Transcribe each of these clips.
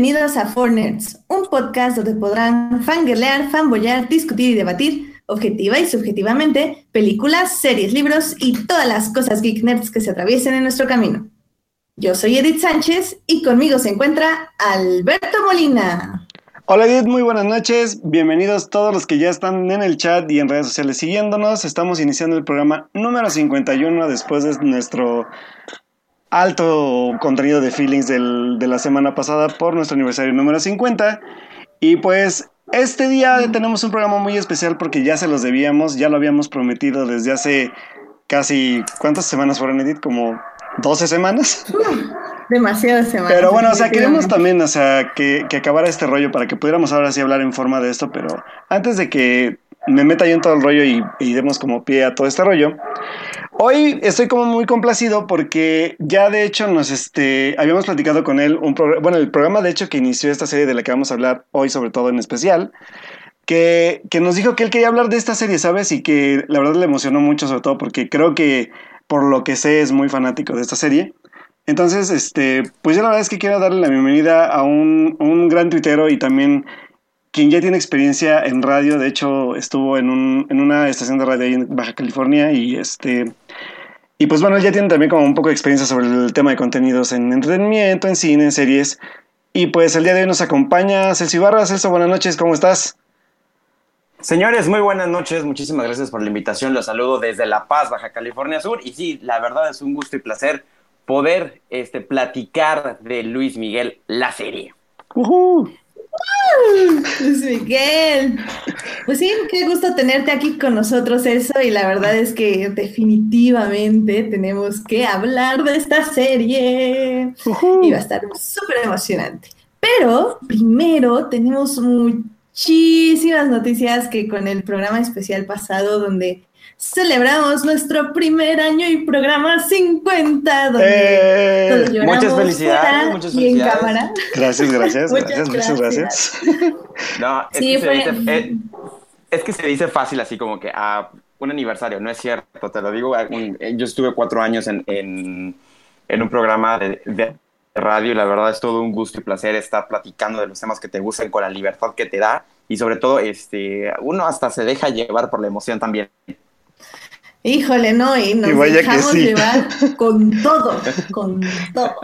Bienvenidos a Four Nerds, un podcast donde podrán fangirlear, fanboyar, discutir y debatir, objetiva y subjetivamente, películas, series, libros y todas las cosas geek nerds que se atraviesen en nuestro camino. Yo soy Edith Sánchez y conmigo se encuentra Alberto Molina. Hola Edith, muy buenas noches. Bienvenidos todos los que ya están en el chat y en redes sociales siguiéndonos. Estamos iniciando el programa número 51 después de nuestro alto contenido de feelings del, de la semana pasada por nuestro aniversario número 50. Y pues este día tenemos un programa muy especial porque ya se los debíamos, ya lo habíamos prometido desde hace casi, ¿cuántas semanas fueron, Edith? Como 12 semanas. Demasiadas semanas. Pero bueno, o sea, queremos también, o sea, que, que acabara este rollo para que pudiéramos ahora sí hablar en forma de esto, pero antes de que me meta yo en todo el rollo y, y demos como pie a todo este rollo, Hoy estoy como muy complacido porque ya de hecho nos este habíamos platicado con él un bueno, el programa de hecho que inició esta serie de la que vamos a hablar hoy sobre todo en especial, que, que nos dijo que él quería hablar de esta serie, ¿sabes? Y que la verdad le emocionó mucho sobre todo porque creo que por lo que sé es muy fanático de esta serie. Entonces, este, pues yo la verdad es que quiero darle la bienvenida a un, un gran tuitero y también quien ya tiene experiencia en radio, de hecho estuvo en, un, en una estación de radio ahí en Baja California y este y pues bueno, él ya tiene también como un poco de experiencia sobre el tema de contenidos en entretenimiento, en cine, en series. Y pues el día de hoy nos acompaña Celso Ibarra. Celso, buenas noches, ¿cómo estás? Señores, muy buenas noches. Muchísimas gracias por la invitación. Los saludo desde La Paz, Baja California Sur. Y sí, la verdad es un gusto y placer poder este, platicar de Luis Miguel, la serie. Uh Luis Miguel. Pues sí, qué gusto tenerte aquí con nosotros, eso, y la verdad es que definitivamente tenemos que hablar de esta serie. Y va a estar súper emocionante. Pero primero tenemos muchísimas noticias que con el programa especial pasado, donde celebramos nuestro primer año y programa 50, donde eh, muchas felicidades, muchas y en cámara. Gracias, gracias, gracias, muchas gracias. No, es, que se dice, eh, es, que se dice, fácil así como que a ah, un aniversario, no es cierto, te lo digo, eh, yo estuve cuatro años en, en, en un programa de, de radio y la verdad es todo un gusto y placer estar platicando de los temas que te gustan con la libertad que te da y sobre todo este uno hasta se deja llevar por la emoción también. Híjole, no, y nos dejamos llevar con todo, con todo.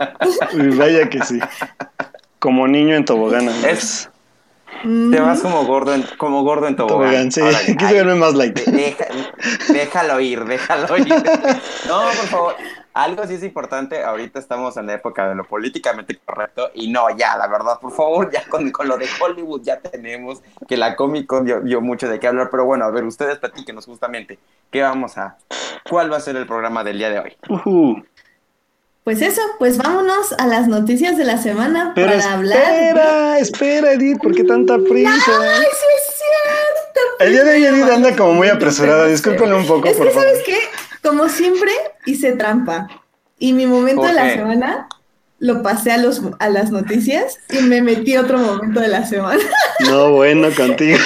Y vaya que sí. Como niño en tobogán. Es, te vas como gordo en, como gordo en tobogán. sí. Quise verme más light. déjalo ir, déjalo ir. No, por favor algo sí es importante, ahorita estamos en la época de lo políticamente correcto y no, ya, la verdad, por favor, ya con, con lo de Hollywood ya tenemos que la Comic Con dio, mucho de qué hablar, pero bueno, a ver, ustedes platíquenos justamente, ¿qué vamos a, cuál va a ser el programa del día de hoy? Pues eso, pues vámonos a las noticias de la semana pero para hablar. Espera, espera, Edith, ¿por qué tanta prisa? Ay, sí es cierto. El día de hoy Edith anda como muy apresurada, discúlpale un poco, es por que, favor. ¿sabes qué? Como siempre, hice trampa. Y mi momento de la semana lo pasé a, los, a las noticias y me metí otro momento de la semana. No, bueno, contigo.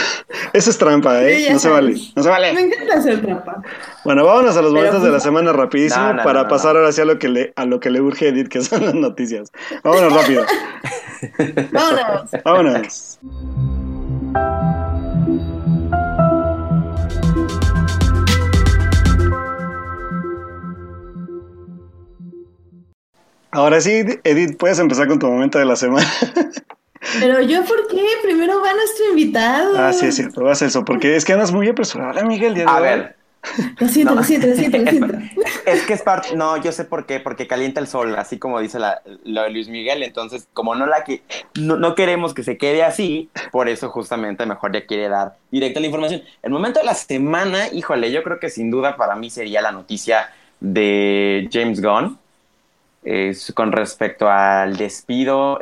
Eso es trampa, ¿eh? No se vale. No se vale. Me encanta hacer trampa. Bueno, vámonos a los momentos de la semana rapidísimo para pasar ahora sí a lo que le, a lo que le urge Edith, que son las noticias. Vámonos rápido. Vámonos. Vámonos. Ahora sí, Edith, puedes empezar con tu momento de la semana. Pero yo, ¿por qué? Primero va nuestro invitado. Ah, sí, es cierto, vas eso, porque es que andas muy apresurada, Miguel. Día de a ver. Lo siento, lo siento, lo siento, lo siento. Es que es parte, no, yo sé por qué, porque calienta el sol, así como dice la, lo de Luis Miguel, entonces como no la que no, no, queremos que se quede así, por eso justamente mejor ya quiere dar directa la información. El momento de la semana, híjole, yo creo que sin duda para mí sería la noticia de James Gunn, con respecto al despido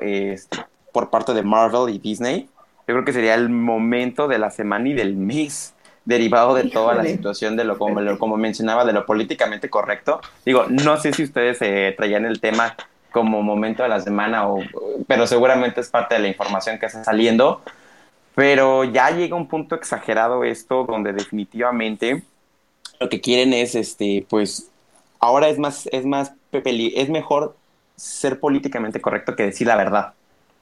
por parte de Marvel y Disney. Yo creo que sería el momento de la semana y del mes derivado de toda la situación de lo como, como mencionaba, de lo políticamente correcto. Digo, no sé si ustedes eh, traían el tema como momento de la semana, o, pero seguramente es parte de la información que está saliendo. Pero ya llega un punto exagerado esto donde definitivamente lo que quieren es, este, pues, ahora es más, es más es mejor ser políticamente correcto que decir la verdad.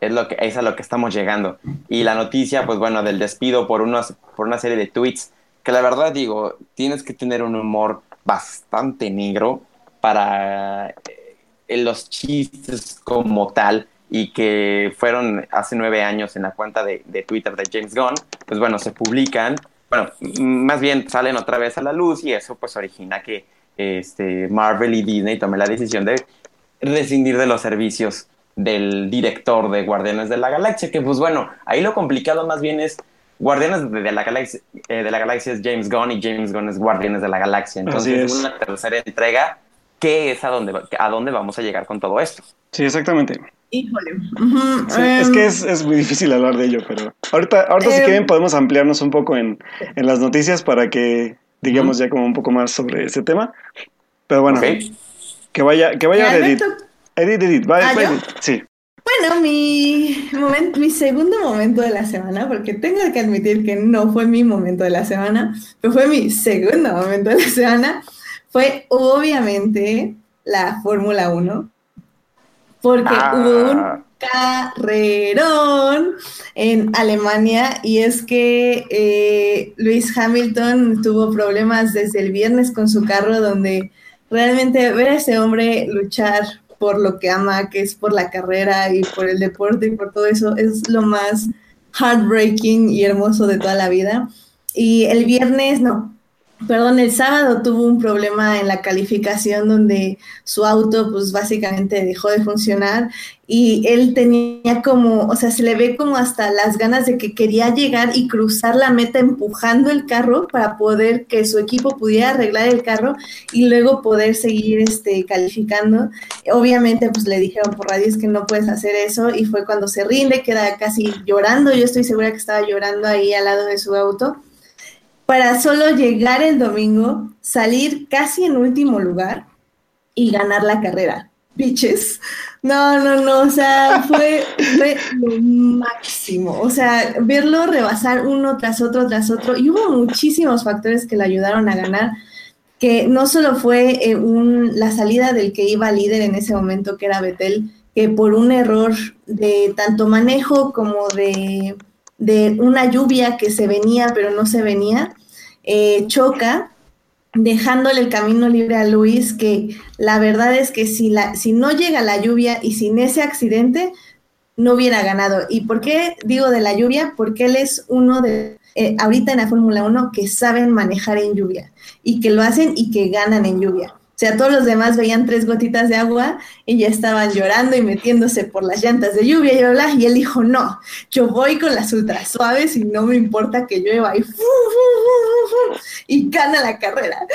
Es, lo que, es a lo que estamos llegando. Y la noticia, pues bueno, del despido por, unos, por una serie de tweets, que la verdad digo, tienes que tener un humor bastante negro para eh, los chistes como tal y que fueron hace nueve años en la cuenta de, de, Twitter de James Gunn, pues bueno, se publican, bueno, más bien salen otra vez a la luz y eso pues origina que este, Marvel y Disney tomen la decisión de rescindir de los servicios del director de Guardianes de la Galaxia, que pues bueno, ahí lo complicado más bien es Guardianes de la Galaxia, eh, de la Galaxia es James Gunn y James Gunn es Guardianes de la Galaxia. Entonces, es. una tercera entrega, ¿qué es a dónde, a dónde vamos a llegar con todo esto? Sí, exactamente. Híjole. sí, es que es, es, muy difícil hablar de ello, pero ahorita, ahorita si em, quieren podemos ampliarnos un poco en, en, las noticias para que digamos ya como un poco más sobre ese tema. Pero bueno, que vaya, que vaya Edith. Edith, Edith, vaya, ¿Ah, Edith. Sí. Bueno, mi, momento, mi segundo momento de la semana, porque tengo que admitir que no fue mi momento de la semana, pero fue mi segundo momento de la semana, fue obviamente la Fórmula 1, porque ah. hubo un carrerón en Alemania y es que eh, Luis Hamilton tuvo problemas desde el viernes con su carro donde realmente ver a ese hombre luchar por lo que ama, que es por la carrera y por el deporte y por todo eso, es lo más heartbreaking y hermoso de toda la vida. Y el viernes, no, perdón, el sábado tuvo un problema en la calificación donde su auto pues básicamente dejó de funcionar y él tenía como, o sea, se le ve como hasta las ganas de que quería llegar y cruzar la meta empujando el carro para poder que su equipo pudiera arreglar el carro y luego poder seguir este calificando. Obviamente pues le dijeron por radio que no puedes hacer eso y fue cuando se rinde, queda casi llorando, yo estoy segura que estaba llorando ahí al lado de su auto para solo llegar el domingo, salir casi en último lugar y ganar la carrera. Bitches. No, no, no, o sea, fue, lo máximo. O sea, verlo rebasar uno tras otro, tras otro. Y hubo muchísimos factores que le ayudaron a ganar, que no solo fue eh, un, la salida del que iba líder en ese momento, que era Betel, que por un error de tanto manejo como de de una lluvia que se venía pero no se venía, eh, choca, dejándole el camino libre a Luis, que la verdad es que si, la, si no llega la lluvia y sin ese accidente, no hubiera ganado. ¿Y por qué digo de la lluvia? Porque él es uno de, eh, ahorita en la Fórmula 1, que saben manejar en lluvia y que lo hacen y que ganan en lluvia. O sea, todos los demás veían tres gotitas de agua y ya estaban llorando y metiéndose por las llantas de lluvia y bla, y él dijo, no, yo voy con las ultra suaves y no me importa que llueva y, y gana la carrera.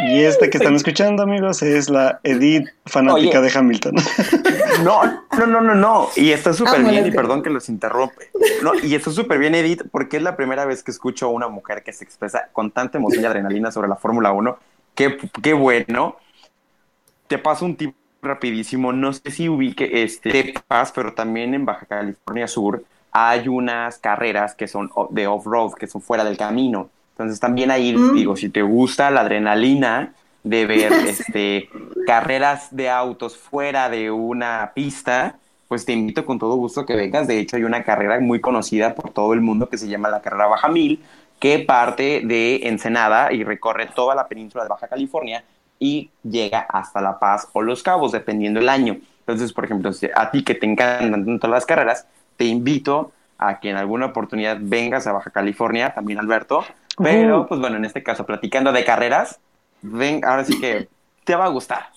Y este que están escuchando, amigos, es la Edith fanática de Hamilton. No, no, no, no, no. Y está súper bien, y perdón que los interrumpe. No, y está súper bien, Edith, porque es la primera vez que escucho a una mujer que se expresa con tanta emoción y adrenalina sobre la Fórmula 1 Qué, bueno. Te paso un tip rapidísimo. No sé si ubique este Paz, pero también en Baja California Sur hay unas carreras que son de off-road, que son fuera del camino. Entonces también ahí, mm. digo, si te gusta la adrenalina de ver este, carreras de autos fuera de una pista, pues te invito con todo gusto que vengas. De hecho, hay una carrera muy conocida por todo el mundo que se llama la carrera Baja Mil, que parte de Ensenada y recorre toda la península de Baja California y llega hasta La Paz o Los Cabos, dependiendo del año. Entonces, por ejemplo, a ti que te encantan tanto las carreras, te invito a que en alguna oportunidad vengas a Baja California, también Alberto. Pero, pues bueno, en este caso, platicando de carreras, ven, ahora sí que te va a gustar.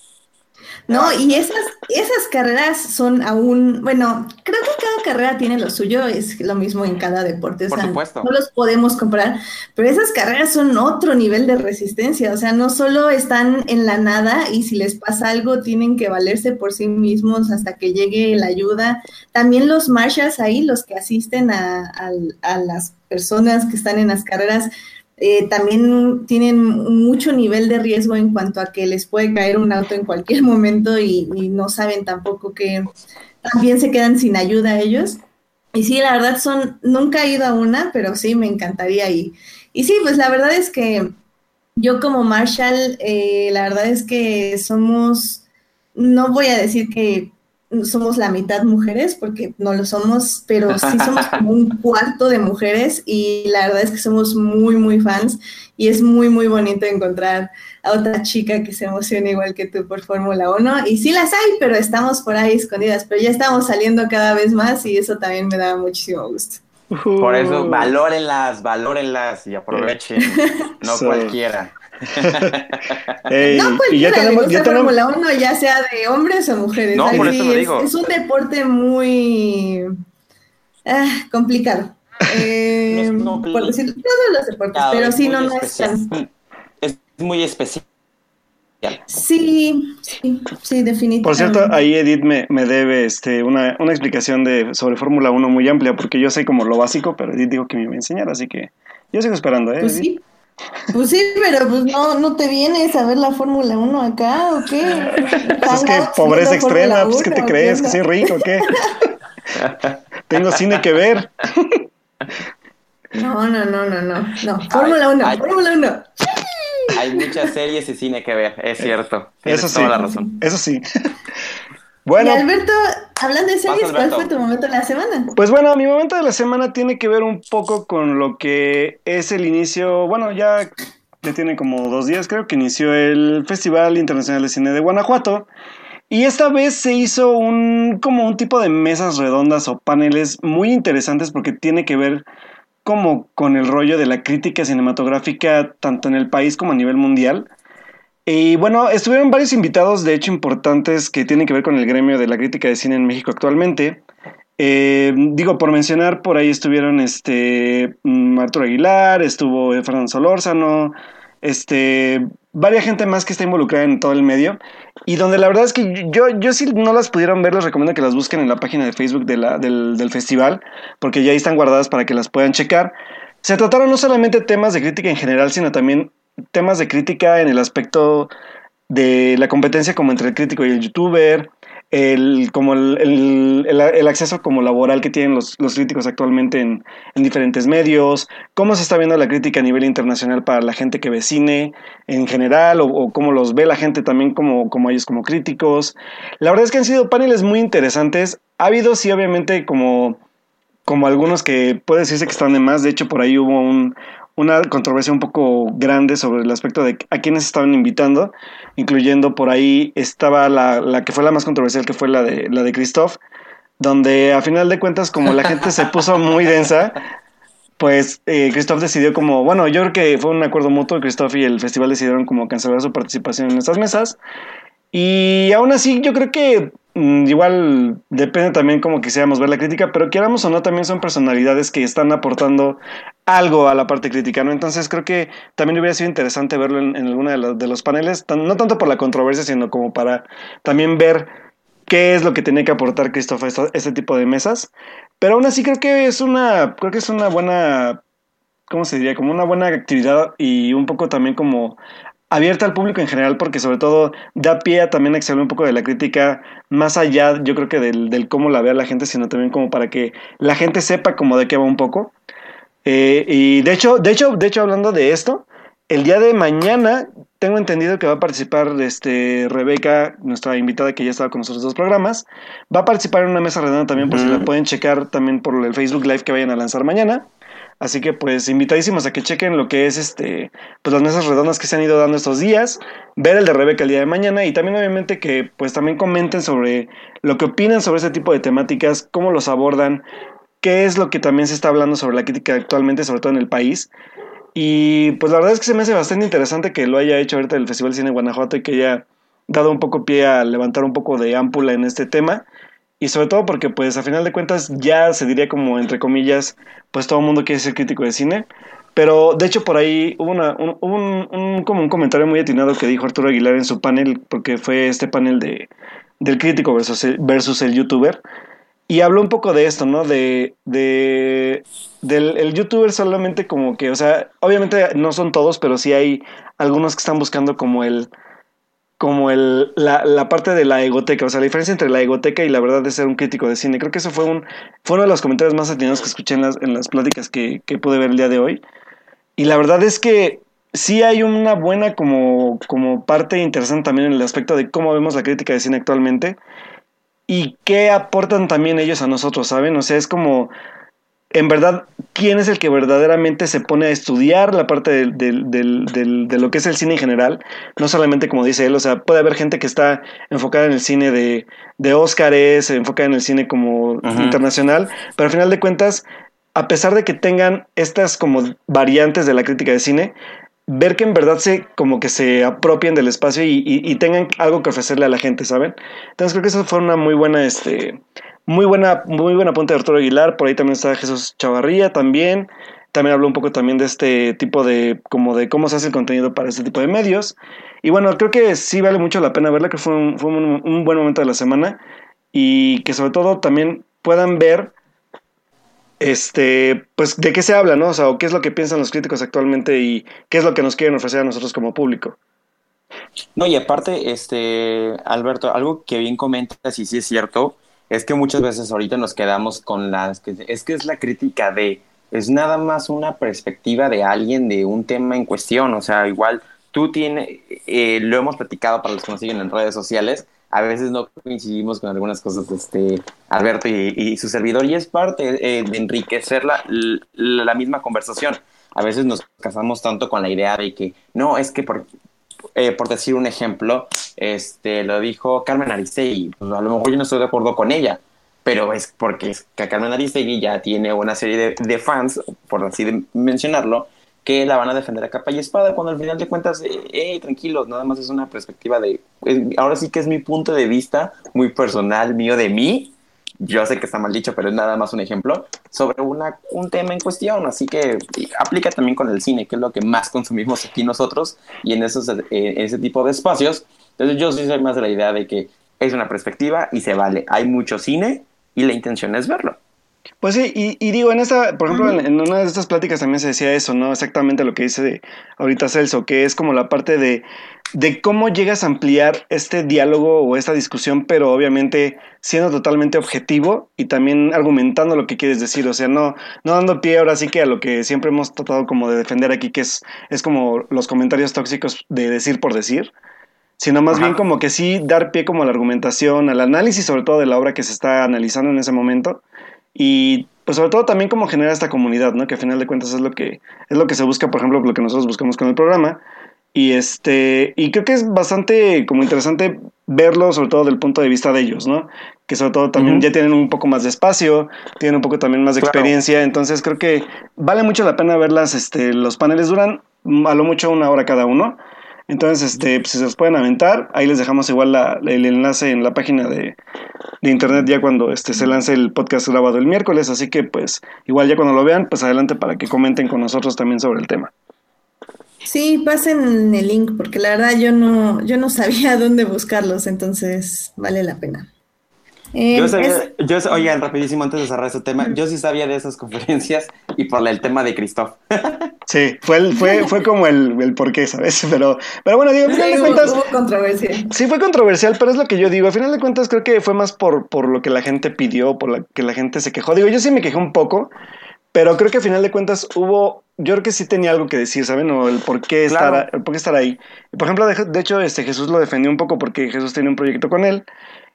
No, y esas, esas carreras son aún, bueno, creo que cada carrera tiene lo suyo, es lo mismo en cada deporte, Por supuesto. no los podemos comparar, pero esas carreras son otro nivel de resistencia, o sea, no solo están en la nada y si les pasa algo tienen que valerse por sí mismos hasta que llegue la ayuda, también los marshals ahí, los que asisten a, a las personas que están en las carreras, eh, también tienen mucho nivel de riesgo en cuanto a que les puede caer un auto en cualquier momento y, no saben tampoco que también se quedan sin ayuda ellos. Y sí, la verdad son, nunca he ido a una, pero sí me encantaría ir. Y sí, pues la verdad es que yo como Marshall, eh, la verdad es que somos no voy a decir que somos la mitad mujeres, porque no lo somos, pero sí somos como un cuarto de mujeres y la verdad es que somos muy, muy fans y es muy, muy bonito encontrar a otra chica que se emociona igual que tú por Fórmula 1. Y sí las hay, pero estamos por ahí escondidas, pero ya estamos saliendo cada vez más y eso también me da muchísimo gusto. Por eso, valórenlas, valórenlas y aprovechen, no cualquiera. no cualquiera, ya tenemos, ya Fórmula 1, ya sea de hombres o mujeres. No, por eso lo digo. Es, un deporte muy ah, complicado. Eh, por todos los deportes, pero sí, no, no es tan... Es muy especial. Sí, sí, sí, definitivamente. Por cierto, ahí Edith me, me debe este, una, una explicación de, sobre Fórmula 1 muy amplia, porque yo sé como lo básico, pero Edith dijo que me iba a enseñar, así que yo sigo esperando, ¿eh? Pues sí. Pues sí, pero pues no, no te vienes a ver la Fórmula 1 acá, ¿o qué? Pues es que pobreza extrema, pues que te crees, que soy rico, ¿o qué? Tengo cine que ver. No, no, no, no, no. No, Fórmula 1, Fórmula 1. Hay muchas series y cine que ver, es cierto. Tienes eso toda la razón. Eso sí. Bueno. Y Alberto, hablando de series, ¿cuál fue tu momento de la semana? Pues bueno, mi momento de la semana tiene que ver un poco con lo que es el inicio, bueno, ya, ya tiene como dos días, creo que inició el Festival Internacional de Cine de Guanajuato. Y esta vez se hizo un como un tipo de mesas redondas o paneles muy interesantes porque tiene que ver como con el rollo de la crítica cinematográfica tanto en el país como a nivel mundial. Y bueno, estuvieron varios invitados, de hecho, importantes que tienen que ver con el gremio de la crítica de cine en México actualmente. Eh, digo, por mencionar, por ahí estuvieron este mm, Arturo Aguilar, estuvo Fernando Solórzano, este, varias gente más que está involucrada en todo el medio. Y donde la verdad es que yo, yo si no las pudieron ver, les recomiendo que las busquen en la página de Facebook del, del festival, porque ya ahí están guardadas para que las puedan checar. Se trataron no solamente temas de crítica en general, sino también temas de crítica en el aspecto de la competencia como entre el crítico y el youtuber, el, como el, el, acceso como laboral que tienen los, los críticos actualmente en, en, diferentes medios, cómo se está viendo la crítica a nivel internacional para la gente que ve cine en general, o, o, cómo los ve la gente también como, como ellos como críticos. La verdad es que han sido paneles muy interesantes. Ha habido, sí, obviamente, como, como algunos que puede decirse que están de más. De hecho, por ahí hubo un, una controversia un poco grande sobre el aspecto de a quiénes estaban invitando, incluyendo por ahí estaba la, la, que fue la más controversial, que fue la de, la de Christoph, donde a final de cuentas como la gente se puso muy densa, pues eh, Christoph decidió como, bueno, yo creo que fue un acuerdo mutuo, Christoph y el festival decidieron como cancelar su participación en estas mesas, y aún así yo creo que igual depende también como quisiéramos ver la crítica, pero quieramos o no, también son personalidades que están aportando algo a la parte crítica, ¿no? Entonces creo que también hubiera sido interesante verlo en, en alguno de, los paneles, no tanto por la controversia, sino como para también ver qué es lo que tenía que aportar Christopher a este tipo de mesas. Pero aún así creo que es una, creo que es una buena, ¿cómo se diría? Como una buena actividad y un poco también como abierta al público en general, porque sobre todo da pie a también a que se hable un poco de la crítica, más allá, yo creo que del, del, cómo la vea la gente, sino también como para que la gente sepa como de qué va un poco. Eh, y de hecho, de hecho, de hecho, hablando de esto, el día de mañana tengo entendido que va a participar este, Rebeca, nuestra invitada que ya estaba con nosotros dos programas, va a participar en una mesa redonda también, por si la pueden checar también por el Facebook Live que vayan a lanzar mañana. Así que pues invitadísimos a que chequen lo que es este pues las mesas redondas que se han ido dando estos días, ver el de Rebeca el día de mañana y también obviamente que pues también comenten sobre lo que opinan sobre este tipo de temáticas, cómo los abordan, qué es lo que también se está hablando sobre la crítica actualmente, sobre todo en el país. Y pues la verdad es que se me hace bastante interesante que lo haya hecho ahorita el Festival de Cine de Guanajuato y que haya dado un poco pie a levantar un poco de ámpula en este tema y sobre todo porque pues a final de cuentas ya se diría como entre comillas pues todo el mundo quiere ser crítico de cine pero de hecho por ahí hubo, una, un, un, como un comentario muy atinado que dijo Arturo Aguilar en su panel porque fue este panel de del crítico versus el, versus el youtuber y habló un poco de esto, ¿no? De, de del el youtuber solamente como que, o sea, obviamente no son todos, pero sí hay algunos que están buscando como el como el, la, la, parte de la egoteca, o sea, la diferencia entre la egoteca y la verdad de ser un crítico de cine. Creo que eso fue, un, fue uno de los comentarios más atinados que escuché en las, en las pláticas que, que pude ver el día de hoy. Y la verdad es que sí hay una buena como, como parte interesante también en el aspecto de cómo vemos la crítica de cine actualmente y qué aportan también ellos a nosotros, ¿saben? O sea, es como, en verdad, ¿quién es el que verdaderamente se pone a estudiar la parte del, del, del, de lo que es el cine en general? No solamente como dice él, o sea, puede haber gente que está enfocada en el cine de, de Óscares, enfocada en el cine como internacional, pero al final de cuentas, a pesar de que tengan estas como variantes de la crítica de cine, ver que en verdad se como que se apropien del espacio y, tengan algo que ofrecerle a la gente, ¿saben? Entonces creo que eso fue una muy buena, este, muy buena, muy buena punta de Arturo Aguilar, por ahí también está Jesús Chavarría también, también habló un poco también de este tipo de, como de cómo se hace el contenido para este tipo de medios, y bueno, creo que sí vale mucho la pena verla, que fue un, un buen momento de la semana, y que sobre todo también puedan ver este, pues de qué se habla, ¿no? O sea, o qué es lo que piensan los críticos actualmente y qué es lo que nos quieren ofrecer a nosotros como público. No, y aparte, este, Alberto, algo que bien comentas y sí es cierto, es que muchas veces ahorita nos quedamos con las que es que es la crítica de es nada más una perspectiva de alguien de un tema en cuestión, o sea, igual tú tienes, eh, lo hemos platicado para los que nos siguen en redes sociales, a veces no coincidimos con algunas cosas de este Alberto y, su servidor y es parte eh, de enriquecer la, la, misma conversación. A veces nos casamos tanto con la idea de que no, es que por, eh, por decir un ejemplo, este lo dijo Carmen Aristegui, pues a lo mejor yo no estoy de acuerdo con ella, pero es porque Carmen Aristegui ya tiene una serie de, de fans, por así mencionarlo, que la van a defender a capa y espada, cuando al final de cuentas, eh, eh, tranquilos, nada más es una perspectiva de, ahora sí que es mi punto de vista muy personal, mío de mí, yo sé que está mal dicho, pero es nada más un ejemplo, sobre una, un tema en cuestión, así que aplica también con el cine, que es lo que más consumimos aquí nosotros, y en esos, eh, ese tipo de espacios, entonces yo sí soy más de la idea de que es una perspectiva y se vale, hay mucho cine y la intención es verlo. Pues sí, y, digo, en esta, por ejemplo, en, una de estas pláticas también se decía eso, ¿no? Exactamente lo que dice ahorita Celso, que es como la parte de, de cómo llegas a ampliar este diálogo o esta discusión, pero obviamente siendo totalmente objetivo y también argumentando lo que quieres decir, o sea, no, no dando pie ahora sí que a lo que siempre hemos tratado como de defender aquí, que es, es como los comentarios tóxicos de decir por decir, sino más bien como que sí dar pie como a la argumentación, al análisis sobre todo de la obra que se está analizando en ese momento y pues sobre todo también como generar esta comunidad, ¿no? Que a final de cuentas es lo que es lo que se busca, por ejemplo, lo que nosotros buscamos con el programa. Y este y creo que es bastante como interesante verlo sobre todo del punto de vista de ellos, ¿no? Que sobre todo también ya tienen un poco más de espacio, tienen un poco también más de experiencia, entonces creo que vale mucho la pena verlas este los paneles duran a lo mucho una hora cada uno. Entonces, este, pues, si se los pueden aventar, ahí les dejamos igual el enlace en la página de, internet ya cuando este, se lance el podcast grabado el miércoles. Así que, pues, igual ya cuando lo vean, pues adelante para que comenten con nosotros también sobre el tema. Sí, pasen el link, porque la verdad yo no, yo no sabía dónde buscarlos, entonces vale la pena. Eh, yo sabía, yo, oigan, rapidísimo antes de cerrar ese tema, yo sí sabía de esas conferencias y por el tema de Christoph. Sí, fue, fue, fue como el, el porqué, ¿sabes? Pero, pero bueno, digo, al final de cuentas. controversial. Sí, fue controversial, pero es lo que yo digo. Al final de cuentas, creo que fue más por, por lo que la gente pidió, por lo que la gente se quejó. Digo, yo sí me quejé un poco, pero creo que al final de cuentas hubo. Yo creo que sí tenía algo que decir, ¿saben? O el por qué, estar, el por qué estar ahí. Por ejemplo, de, de hecho, este Jesús lo defendió un poco porque Jesús tenía un proyecto con él.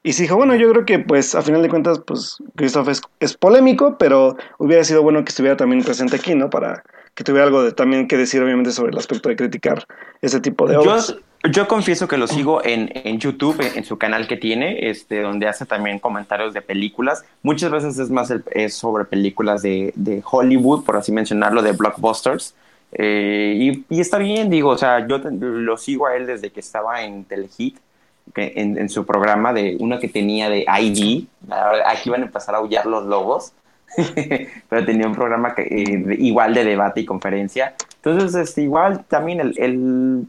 Y se dijo, bueno, yo creo que pues a final de cuentas, pues Christoph es, es, polémico, pero hubiera sido bueno que estuviera también presente aquí, ¿no? Para que tuviera algo de, también que decir, obviamente, sobre el aspecto de criticar ese tipo de obras. Yo, yo confieso que lo sigo en, en YouTube, en, su canal que tiene, este, donde hace también comentarios de películas. Muchas veces es más es sobre películas de, de Hollywood, por así mencionarlo, de blockbusters. Eh, y, y, está bien, digo, o sea, yo lo sigo a él desde que estaba en Telehit en, su programa de uno que tenía de ID. Aquí van a empezar a aullar los lobos. pero tenía un programa que, eh, igual de debate y conferencia. Entonces, este, igual también el, el,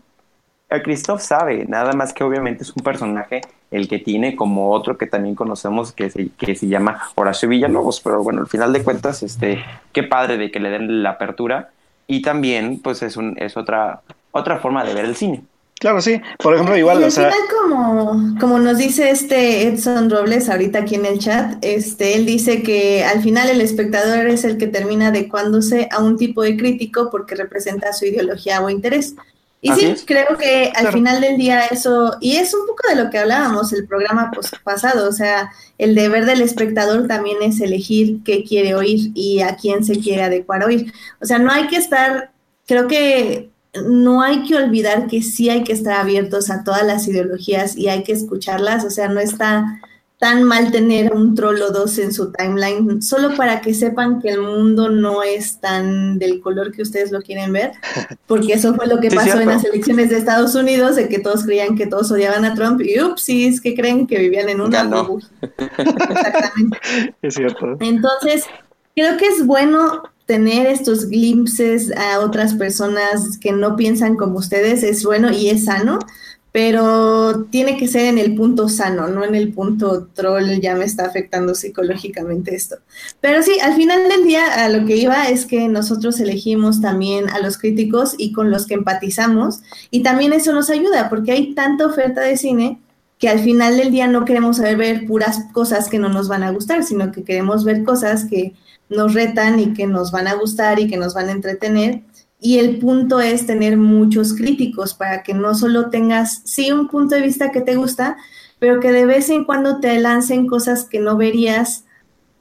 el Christoph sabe, nada más que obviamente es un personaje el que tiene como otro que también conocemos que se, que se llama Horacio Villalobos, pero bueno, al final de cuentas, este, qué padre de que le den la apertura y también pues es, un, es otra, otra forma de ver el cine. Claro, sí. Por ejemplo, igual, y o sea, como, como nos dice este Edson Robles ahorita aquí en el chat, este, él dice que al final el espectador es el que termina adecuándose a un tipo de crítico porque representa su ideología o interés. Y Así sí, es. creo que al Claro. final del día eso, y es un poco de lo que hablábamos el programa pasado, o sea, el deber del espectador también es elegir qué quiere oír y a quién se quiere adecuar a oír. O sea, no hay que estar, creo que no hay que olvidar que sí hay que estar abiertos a todas las ideologías y hay que escucharlas, o sea, no está tan mal tener un troll o dos en su timeline, solo para que sepan que el mundo no es tan del color que ustedes lo quieren ver, porque eso fue lo que Sí, pasó en las elecciones de Estados Unidos, de que todos creían que todos odiaban a Trump y upsis, que creen que vivían en una burbuja. Exactamente. es cierto. Entonces, creo que es bueno tener estos glimpses a otras personas que no piensan como ustedes, es bueno y es sano, pero tiene que ser en el punto sano, no en el punto troll, ya me está afectando psicológicamente esto. Pero sí, al final del día a lo que iba es que nosotros elegimos también a los críticos y con los que empatizamos, y también eso nos ayuda, porque hay tanta oferta de cine que al final del día no queremos saber ver puras cosas que no nos van a gustar, sino que queremos ver cosas que nos retan y que nos van a gustar y que nos van a entretener. Y el punto es tener muchos críticos para que no solo tengas, sí, un punto de vista que te gusta, pero que de vez en cuando te lancen cosas que no verías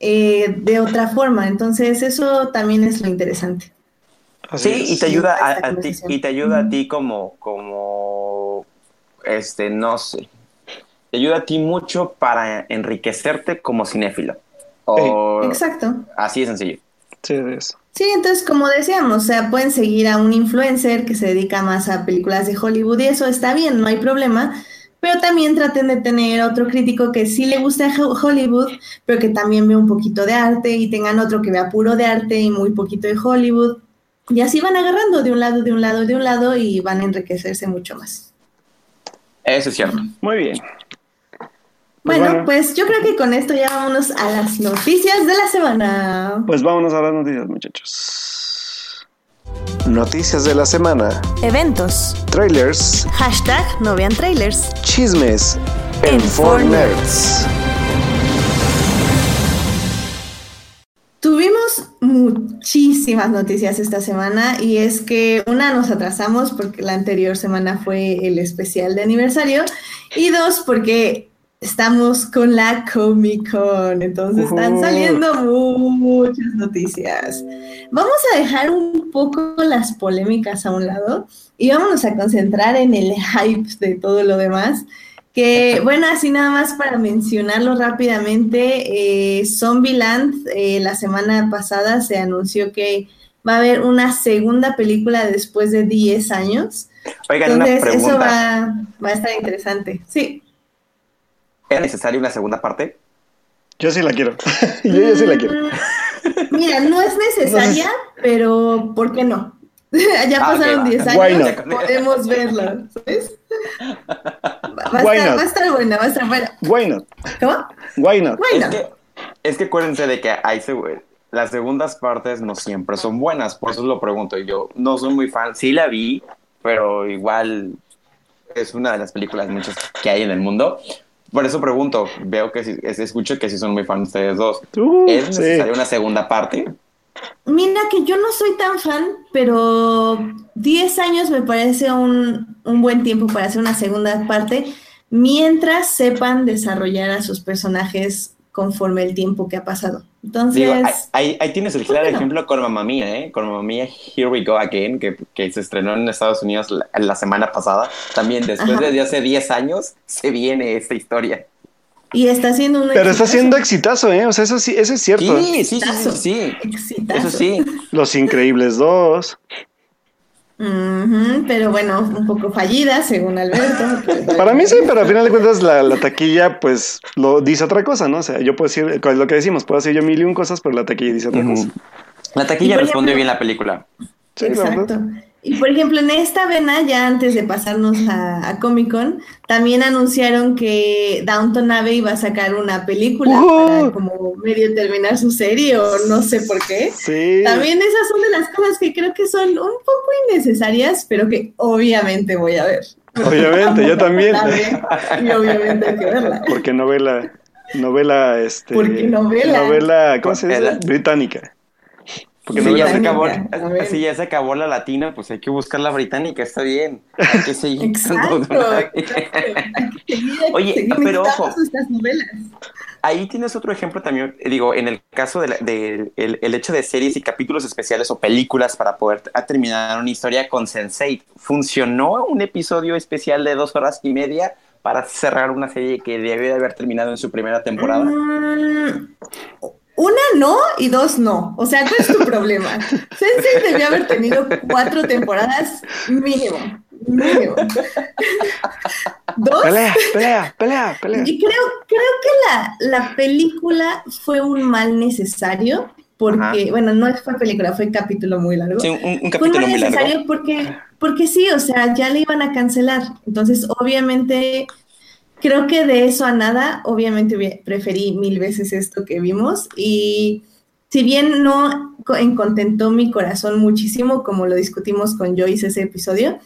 eh, de otra forma. Entonces, eso también es lo interesante. Así Sí, es. y te ayuda a, a ti, y te ayuda a ti como, como, este, no sé, te ayuda a ti mucho para enriquecerte como cinéfilo. O Exacto. así de sencillo. Sí, es. Sí, entonces como decíamos, o sea, pueden seguir a un influencer que se dedica más a películas de Hollywood y eso está bien, no hay problema, pero también traten de tener otro crítico que sí le guste Ho- Hollywood, pero que también vea un poquito de arte y tengan otro que vea puro de arte y muy poquito de Hollywood. Y así van agarrando de un lado, de un lado, de un lado y van a enriquecerse mucho más. Eso es cierto. Muy bien. Pues Bueno, bueno. pues yo creo que con esto ya vámonos a las noticias de la semana. Pues vámonos a las noticias, muchachos. Noticias de la semana. Eventos. Trailers. Hashtag no vean trailers. Chismes. En En For 4Nerds. Tuvimos muchísimas noticias esta semana y es que una nos atrasamos porque la anterior semana fue el especial de aniversario y dos porque estamos con la Comic Con, entonces están saliendo muchas noticias. Vamos a dejar un poco las polémicas a un lado y vámonos a concentrar en el hype de todo lo demás. Que bueno, así nada más para mencionarlo rápidamente, eh, Zombieland eh, la semana pasada se anunció que va a haber una segunda película después de 10 años. Oigan, una Entonces, eso pregunta. va, va a estar interesante. Sí. ¿Es necesaria una segunda parte? Yo sí la quiero. yo, yo sí la quiero. Mm, Mira, no es necesaria, pero ¿por qué no? ya Ah, pasaron va. 10 Why años, podemos verla, ¿sabes? Va, Why estar, not? va a estar buena, va a estar buena. Why not? ¿Cómo? Why not? Why Es not? que, es que acuérdense de que hay las segundas partes no siempre son buenas, por eso lo pregunto. Yo no soy muy fan, sí la vi, pero igual es una de las películas muchas que hay en el mundo. Por eso pregunto, veo que sí, es- escucho que sí son muy fans ustedes dos. Uh, ¿Es sí. necesaria una segunda parte? Mira que yo no soy tan fan, pero 10 años me parece un, un buen tiempo para hacer una segunda parte, mientras sepan desarrollar a sus personajes conforme el tiempo que ha pasado. Entonces, Digo, ahí, ahí- tienes el ¿por claro ejemplo con Mamma Mía, ¿eh? Con Mamma Mía Here We Go Again, que, que se estrenó en Estados Unidos la, la semana pasada. También después Ajá. de hace 10 años se viene esta historia. y está haciendo un Pero está exitazo. siendo exitazo, ¿eh? O sea, eso sí, eso es cierto. Sí, sí, sí, sí, sí. Exitazo. Eso sí. Los Increíbles 2. Pero bueno, un poco fallida, según Alberto. Para mí sí, pero al final de cuentas la, la taquilla pues lo dice otra cosa, ¿no? O sea, yo puedo decir, con lo que decimos, puedo decir yo mil y un cosas, pero la taquilla dice otra cosa. La taquilla respondió bien la película. Sí, Exacto. Y por ejemplo, en esta vena, ya antes de pasarnos a, Comic Con, también anunciaron que Downton Abbey iba a sacar una película para como medio terminar su serie o no sé por qué. Sí. También esas son de las cosas que creo que son un poco innecesarias, pero que obviamente voy a ver. Obviamente, yo también. Y obviamente hay que verla. Porque novela, novela, este. Porque novela. Novela, ¿cómo se dice? Británica. Porque si, ya se acabó, si ya se acabó la latina, pues hay que buscar la británica, está bien. Hay que seguir. Exacto. Oye, pero ojo. Ahí tienes otro ejemplo también, digo, en el caso del de, el, hecho de series y capítulos especiales o películas para poder terminar una historia con Sense8. ¿Funcionó un episodio especial de dos horas y media para cerrar una serie que debe de haber terminado en su primera temporada? Mm, una no y dos no. O sea, ¿cuál es tu problema? Sensei debió haber tenido cuatro temporadas mínimo. Mínimo. ¿Dos? Pelea, pelea, pelea, pelea. Y creo, creo que la, la película fue un mal necesario porque, bueno, no fue película, fue capítulo muy largo. Sí, un, capítulo fue muy necesario Porque, porque sí, o sea, ya le iban a cancelar. Entonces, obviamente, creo que de eso a nada, obviamente preferí mil veces esto que vimos y si bien no encontentó mi corazón muchísimo, como lo discutimos con Joyce ese episodio,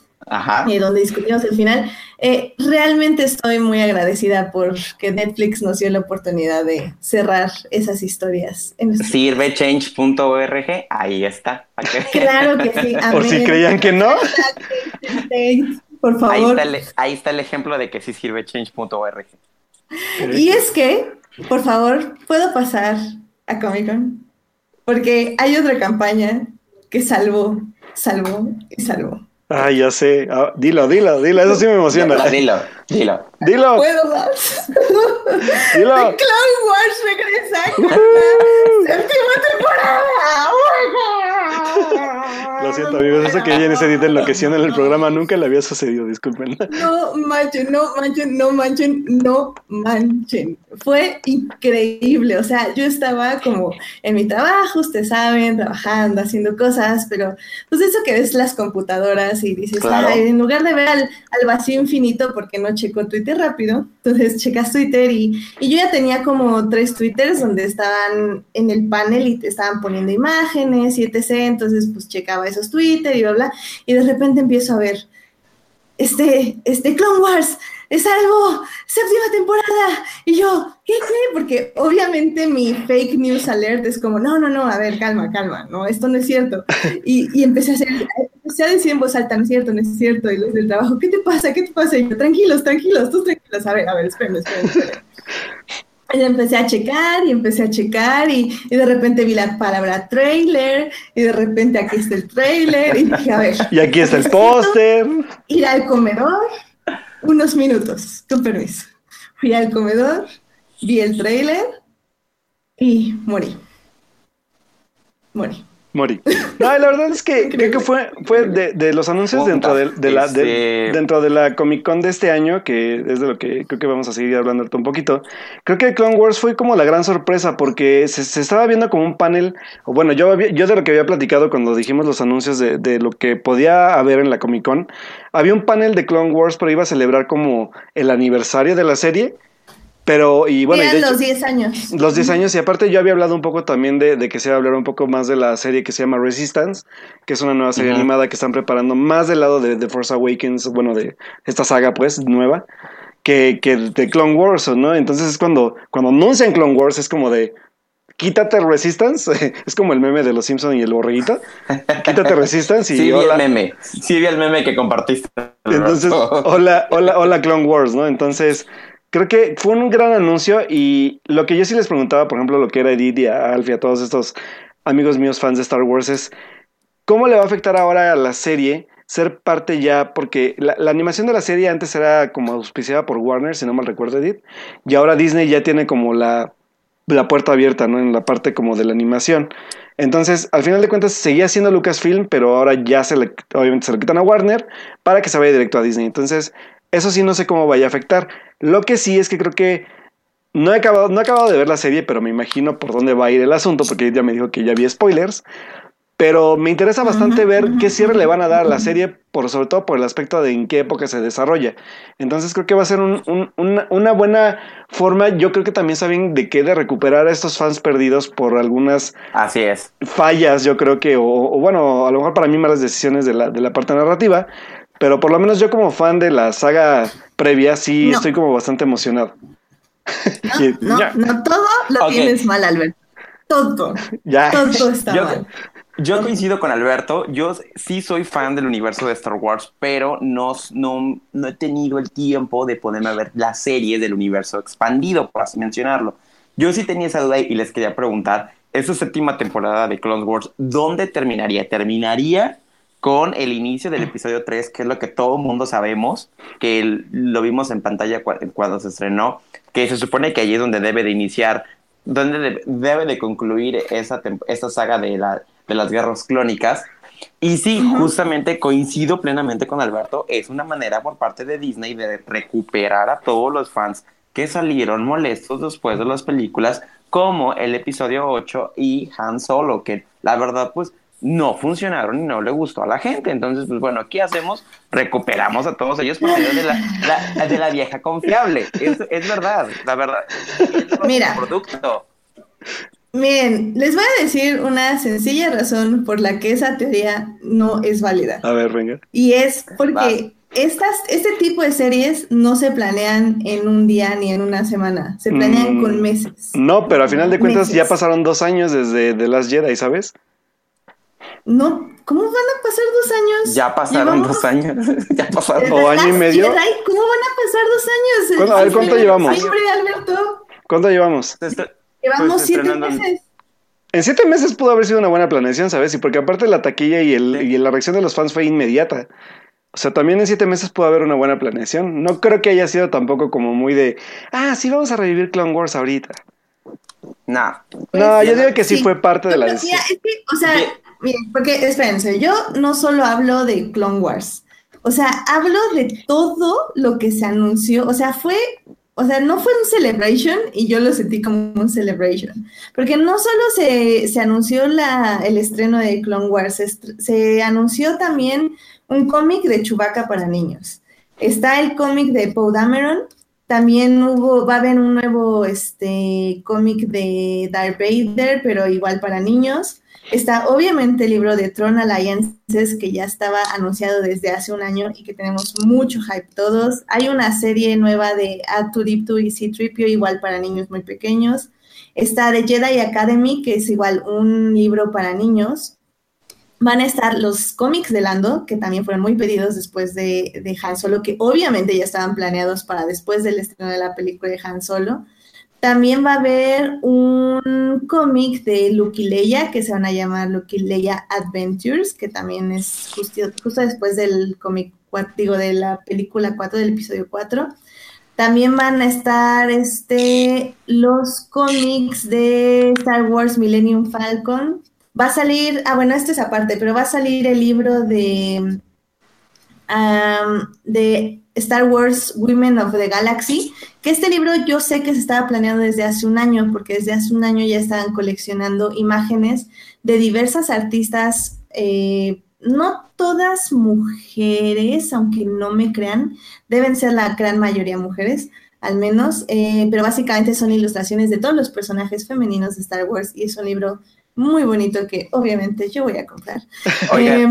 eh, donde discutimos el final, eh, realmente estoy muy agradecida por que Netflix nos dio la oportunidad de cerrar esas historias. Sirvechange.org, ahí está. Claro que sí. Por si creían que no. por favor. Ahí está, el, ejemplo de que sí sirve change.org. Y es que, por favor, ¿puedo pasar a Comic Con? Porque hay otra campaña que salvó, salvó y salvó. Ah, ya sé. Ah, dilo, dilo, dilo. Eso sí me emociona. Dilo, dilo. Dilo. ¿Puedo más? Dilo. The Cloud Wars regresa. Séptima temporada. Lo siento, amigos. Eso que ella ese día enloqueciendo en el programa nunca le había sucedido. Disculpen. No manchen, no manchen, no manchen, no manchen. Fue increíble. O sea, yo estaba como en mi trabajo, ustedes saben, trabajando, haciendo cosas, pero pues eso que ves las computadoras y dices, en lugar de ver al, vacío infinito, porque no checo Twitter rápido, entonces checas Twitter y, y, yo ya tenía como tres Twitters donde estaban en el panel y te estaban poniendo imágenes y etc. Entonces, pues checaba esos Twitter y bla, bla, y de repente empiezo a ver, este, este Clone Wars, es algo, séptima temporada. Y yo, ¿qué qué? Porque obviamente mi fake news alert es como, no, no, no, a ver, calma, calma, no, esto no es cierto. Y, y empecé a hacer, empecé a decir en voz alta, no es cierto, no es cierto. Y los del trabajo, ¿qué te pasa? ¿Qué te pasa? Y yo, tranquilos, tranquilos, tú tranquilos. A ver, a ver, esperen, esperen, esperen. Y empecé a checar y empecé a checar y, y, de repente vi la palabra trailer y de repente aquí está el trailer y dije, a ver. Y aquí está el póster. Ir al comedor unos minutos, con permiso. Fui al comedor, vi el trailer y morí. Morí. Morí. No, la verdad es que creo que fue, fue de, los anuncios dentro de, la este dentro de la Comic Con de este año, que es de lo que creo que vamos a seguir hablando un poquito. Creo que Clone Wars fue como la gran sorpresa, porque se, estaba viendo como un panel, o bueno, yo, yo de lo que había platicado cuando dijimos los anuncios de, de lo que podía haber en la Comic Con, había un panel de Clone Wars, pero iba a celebrar como el aniversario de la serie pero, y bueno. Y los 10 años. Los 10 años, y aparte yo había hablado un poco también de, que se va a hablar un poco más de la serie que se llama Resistance, que es una nueva serie animada que están preparando más del lado de, The Force Awakens, bueno, de esta saga, pues, nueva, que, que de Clone Wars, ¿no? Entonces es cuando, cuando anuncian Clone Wars, es como de. Quítate Resistance, es como el meme de los Simpsons y el borreguito. Quítate Resistance y. Sí, vi el meme. Sí, vi el meme que compartiste. Entonces, hola, hola, hola, Clone Wars, ¿no? Entonces, creo que fue un gran anuncio y lo que yo sí les preguntaba, por ejemplo, lo que era Edith y a Alfie, a todos estos amigos míos fans de Star Wars es, ¿cómo le va a afectar ahora a la serie ser parte ya? Porque la, animación de la serie antes era como auspiciada por Warner, si no mal recuerdo Edith, y ahora Disney ya tiene como la, la puerta abierta, ¿no? En la parte como de la animación. Entonces, al final de cuentas, seguía siendo Lucasfilm, pero ahora ya se le, obviamente se le quitan a Warner para que se vaya directo a Disney. Entonces, eso sí no sé cómo vaya a afectar. Lo que sí es que creo que no he acabado, no he acabado de ver la serie, pero me imagino por dónde va a ir el asunto, porque ya me dijo que ya vi spoilers. pero me interesa bastante ver qué cierre le van a dar a la serie, por, sobre todo por el aspecto de en qué época se desarrolla. Entonces creo que va a ser un- un- una, una buena forma, yo creo que también saben de qué, de recuperar a estos fans perdidos por algunas Así es. fallas, yo creo que, o, o bueno, a lo mejor para mí malas decisiones de la, de la parte narrativa, pero por lo menos yo como fan de la saga previa sí No. estoy como bastante emocionado. Y- No, no, todo lo Ok. tienes mal, Albert. Todo. ya. Todo está Yo, mal. yo coincido con Alberto. Yo sí soy fan del universo de Star Wars, pero no, no, no he tenido el tiempo de ponerme a ver las series del universo expandido, por así mencionarlo. Yo sí tenía esa duda y les quería preguntar, esta séptima temporada de Clone Wars, ¿dónde terminaría? ¿Terminaría con el inicio del episodio 3, que es lo que todo mundo sabemos, que el- lo vimos en pantalla cua- cuando se estrenó, que se supone que allí es donde debe de iniciar, donde de- debe de concluir esa esta saga de, la, de las guerras clónicas. Y sí, justamente coincido plenamente con Alberto, es una manera por parte de Disney de recuperar a todos los fans que salieron molestos después de las películas, como el episodio 8 y Han Solo, que la verdad pues no funcionaron y no le gustó a la gente. Entonces, pues bueno, ¿qué hacemos? Recuperamos a todos ellos por medio de la, la- de la vieja confiable. Es, es verdad, la verdad. Mira. producto. Miren, les voy a decir una sencilla razón por la que esa teoría no es válida. A ver, venga. Y es porque estas, este tipo de series no se planean en un día ni en una semana, se planean Mm. con meses. No, pero a final de cuentas Meses. ya pasaron dos años desde The Last Jedi, ¿sabes? No, ¿cómo van a pasar dos años? Ya pasaron Llevamos dos años. ya pasaron. desde ¿O año y medio? ¿Cómo van a pasar dos años? ¿Cuánto- a ver, ¿cuánto llevamos? Siempre, Alberto. ¿Cuánto llevamos? Llevamos Pues, siete meses. En siete meses pudo haber sido una buena planeación, ¿sabes? Y porque aparte la taquilla y, el, Sí. y la reacción de los fans fue inmediata. O sea, también en siete meses pudo haber una buena planeación. No creo que haya sido tampoco como muy de, ah, sí, vamos a revivir Clone Wars ahorita. Nah. No, yo Pues, digo que sí, sí. fue parte de la decisión. es que, o sea. Porque espérense, yo no solo hablo de Clone Wars, o sea, hablo de todo lo que se anunció, o sea, fue, o sea, no fue un celebration y yo lo sentí como un celebration, porque no solo se, se anunció la, el estreno de Clone Wars, se, se anunció también un cómic de Chewbacca para niños. Está el cómic de Poe Dameron, también hubo, va a haber un nuevo este, cómic de Darth Vader, pero igual para niños. Está obviamente el libro de Tron Alliances, que ya estaba anunciado desde hace un año y que tenemos mucho hype todos. Hay una serie nueva de R2D2 y C-3PO, igual para niños muy pequeños. Está The Jedi Academy, que es igual un libro para niños. Van a estar los cómics de Lando, que también fueron muy pedidos después de, de Han Solo, que obviamente ya estaban planeados para después del estreno de la película de Han Solo. También va a haber un cómic de Luke y Leia, que se van a llamar Luke y Leia Adventures, que también es justo, después del cómic, digo, de la película 4, del episodio 4. También van a estar este, los cómics de Star Wars Millennium Falcon. Va a salir, ah, bueno, este es aparte, pero va a salir el libro de, de Star Wars Women of the Galaxy, que este libro yo sé que se estaba planeando desde hace un año, porque desde hace un año ya estaban coleccionando imágenes de diversas artistas, eh, no todas mujeres, aunque no me crean, deben ser la gran mayoría mujeres, al menos, eh, pero básicamente son ilustraciones de todos los personajes femeninos de Star Wars y es un libro muy bonito que obviamente yo voy a comprar. Eh,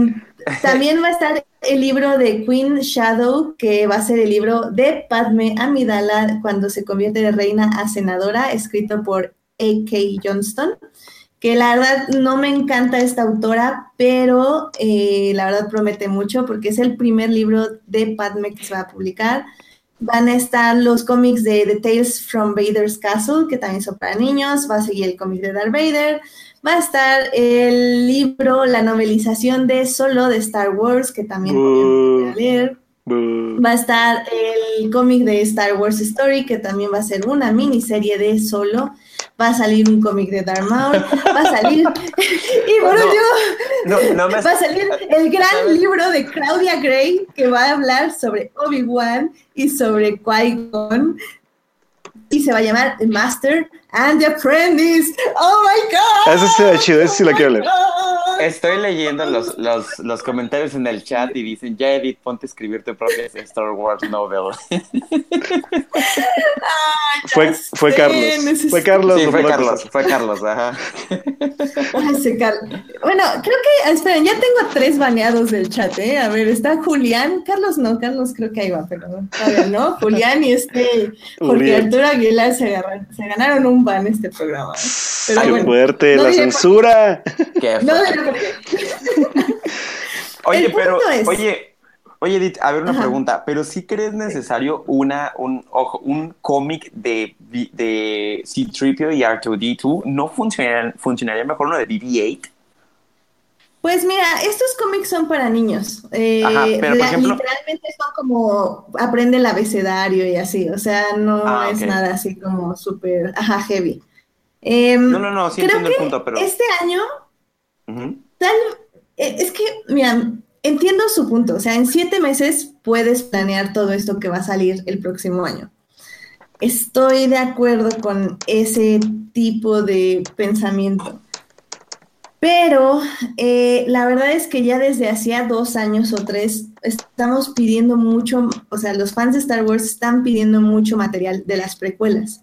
también va a estar el libro de Queen Shadow, que va a ser el libro de Padme Amidala cuando se convierte de reina a senadora, escrito por A.K. Johnston, que la verdad no me encanta esta autora, pero eh, la verdad promete mucho porque es el primer libro de Padme que se va a publicar. Van a estar los cómics de The Tales from Vader's Castle, que también son para niños. Va a seguir el cómic de Darth Vader. Va a estar el libro, la novelización de Solo de Star Wars, que también voy a leer. Va a estar el cómic de Star Wars Story, que también va a ser una miniserie de Solo. Va a salir un cómic de Darth Maul. Va a salir. y por No, último, No, no me va a salir el gran libro de Claudia Gray, que va a hablar sobre Obi-Wan y sobre Qui-Gon. Y se va a llamar Master and the Apprentice. ¡Oh my God! Sí era chido, ese sí lo quiero leer. Oh Estoy leyendo los, los, los comentarios en el chat y dicen, ya Edith, ponte a escribir tu propia Star Wars novel. Fue, fue sé, Carlos. Fue Carlos. Sí, fue Carlos, fue Carlos, ajá. Ay, cal- Bueno, creo que, esperen, ya tengo tres baneados del chat, ¿eh? A ver, está Julián, Carlos no, Carlos creo que ahí va, pero no, todavía no. Julián y este Jorge. Arturo Aguilar se, agarran- se ganaron un ban este programa. ¿eh? Pero Qué bueno, fuerte, no la diré censura. Qué No diré. Oye, El pero, es- oye, oye, Edith, a ver una Ajá. pregunta, pero sí crees necesario una, un, ojo, un cómic de, de C-3PO y R2D2, ¿no funcionaría, funcionaría mejor uno de BB-8? Pues mira, estos cómics son para niños. Eh, Ajá, pero, por ejemplo- literalmente son como aprende el abecedario y así, o sea, no Ah, es ok. nada así como súper, ajá, heavy. Em, No, no, no, sí creo entiendo el que punto, pero... este año Ujú. Tal, eh, es que, mira, entiendo su punto. O sea, en siete meses puedes planear todo esto que va a salir el próximo año. Estoy de acuerdo con ese tipo de pensamiento. Pero eh, la verdad es que ya desde hacía dos años o tres estamos pidiendo mucho, o sea, los fans de Star Wars están pidiendo mucho material de las precuelas.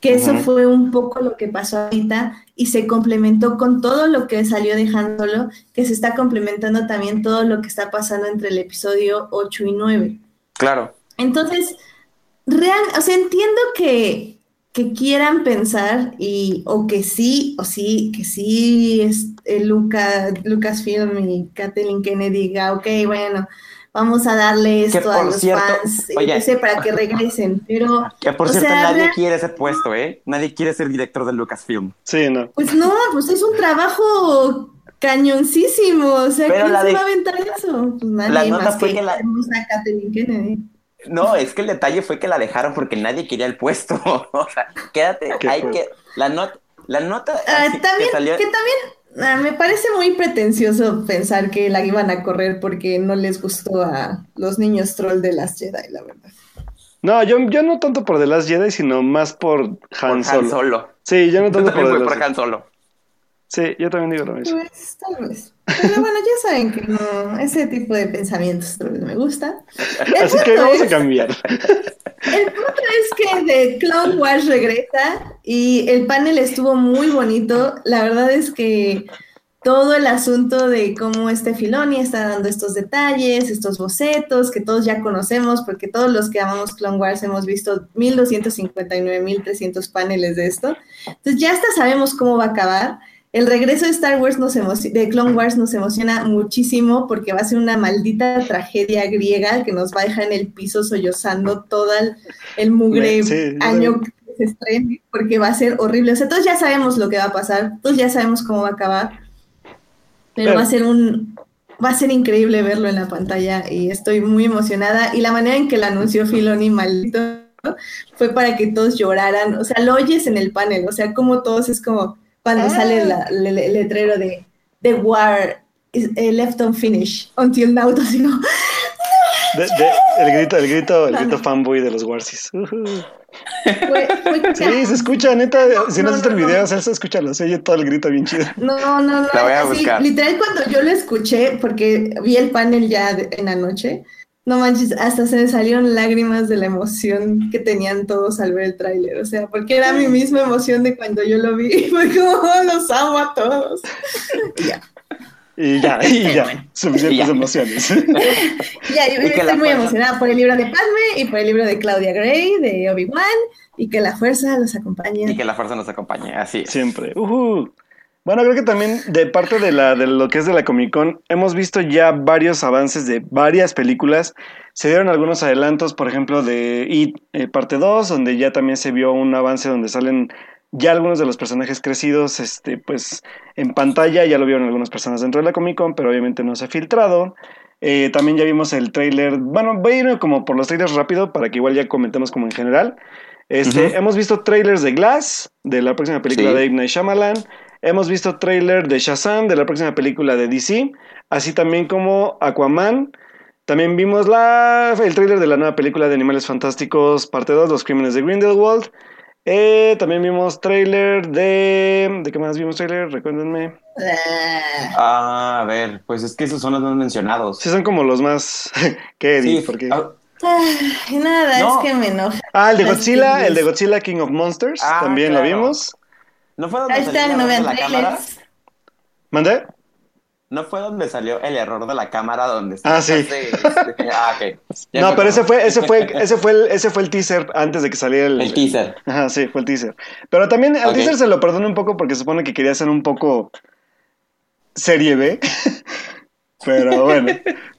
Que eso fue un poco lo que pasó ahorita y se complementó con todo lo que salió de Han Solo, que se está complementando también todo lo que está pasando entre el episodio 8 y 9. Claro. Entonces, real, o sea, entiendo que, que quieran pensar y, o que sí, o sí, que sí, es, eh, Luca, Lucasfilm y Kathleen Kennedy diga, ok, bueno, vamos a darle Que esto a por los cierto, fans, oye. para que regresen, pero Que por O cierto, sea, nadie quiere ese puesto, ¿eh? Nadie quiere ser director de Lucasfilm. Sí, no. pues no, pues es un trabajo cañoncísimo, o sea, Pero ¿quién la se de- va a aventar eso? Pues nadie La nota más fue que, que la- Kennedy. No, es que el detalle fue que la dejaron porque nadie quería el puesto. o sea, quédate, Qué hay que. La nota. La nota Ah, así que también, salió- que también ah, me parece muy pretencioso pensar que la iban a correr porque no les gustó a los niños troll de las Jedi, la verdad. No, yo, yo no tanto por The Last Jedi, sino más por por Han Han Solo. Solo. Sí, yo no Yo tanto por también The por Han Solo. Sí, yo también digo lo mismo. Pues tal vez. Pero bueno, ya saben que no, ese tipo de pensamientos vez me gusta. El Así que vamos a es- cambiar. El punto es que The Clone Wars regresa y el panel estuvo muy bonito. La verdad es que todo el asunto de cómo este Filoni está dando estos detalles, estos bocetos que todos ya conocemos, porque todos los que amamos Clone Wars hemos visto 1259, 1300 paneles de esto. Entonces ya hasta sabemos cómo va a acabar. El regreso de Star Wars nos de Clone Wars nos emociona muchísimo porque va a ser una maldita tragedia griega que nos va a dejar en el piso sollozando todo el, el mugre Sí, año que se estrene porque va a ser horrible. O sea, todos ya sabemos lo que va a pasar, todos ya sabemos cómo va a acabar, pero Pero- va a ser un va a ser increíble verlo en la pantalla y estoy muy emocionada. Y la manera en que lo anunció Filoni maldito fue para que todos lloraran, o sea, lo oyes en el panel, o sea, como todos es como cuando sale la- le- le- el letrero de The War is eh, left unfinished until now, así como, De- de- el grito, el grito, el grito no. fanboy de los Warsis. Fue- fue Sí, se escucha, neta. Si no No, has visto el no, no. video, Celso, escúchalo. Se oye todo el grito bien chido. No, no, no. La voy a así, buscar. literal, cuando yo lo escuché, porque vi el panel ya de- en la noche, no manches, hasta se me salieron lágrimas de la emoción que tenían todos al ver el tráiler. O sea, porque era mi misma emoción de cuando yo lo vi. Y fue como, "Oh, los amo a todos. Y ya, Y ya, y ya. bueno. Suficientes ya. emociones. Ya, yo estoy muy fuerza- emocionada por el libro de Padme y por el libro de Claudia Gray, de Obi-Wan, y que la fuerza los acompañe. Y que la fuerza nos acompañe, así es. Siempre. Ujú. Bueno, creo que también de parte de, la, de lo que es de la Comic Con, hemos visto ya varios avances de varias películas. Se dieron algunos adelantos, por ejemplo, de It eh, parte 2, donde ya también se vio un avance donde salen ya algunos de los personajes crecidos, este, pues en pantalla, ya lo vieron algunas personas dentro de la Comic Con, pero obviamente no se ha filtrado. Eh, también ya vimos el tráiler, bueno, voy a ir como por los trailers rápido para que igual ya comentemos como en general. Este. Hemos visto trailers de Glass, de la próxima película Sí. de Night Shyamalan. Hemos visto trailer de Shazam, de la próxima película de DC. Así también como Aquaman. También vimos la, el trailer de la nueva película de Animales Fantásticos, parte 2, Los Crímenes de Grindelwald. Eh, también vimos trailer de... ¿De qué más vimos trailer? Recuérdenme. Ah, Ah, a ver, pues es que esos son los más mencionados. Sí, son como los más... ¿Qué, Edith? Sí, ¿Por qué? ah, ay, nada, No. es que me enoja. Ah, el de Godzilla, el de. Godzilla King of Monsters, Ah, también lo vimos. ¿No fue donde salió Hashtag el no error de la cámara? ¿Mandé? ¿No fue donde salió el error de la cámara donde Ah, sí. este, ah, ok. Ya No, pero ese fue, ese fue, ese fue el, ese fue el teaser antes de que saliera el, el teaser. Ajá, sí, fue el teaser. Pero también al Ok. teaser se lo perdono un poco porque supone que quería hacer un poco serie B. Pero bueno.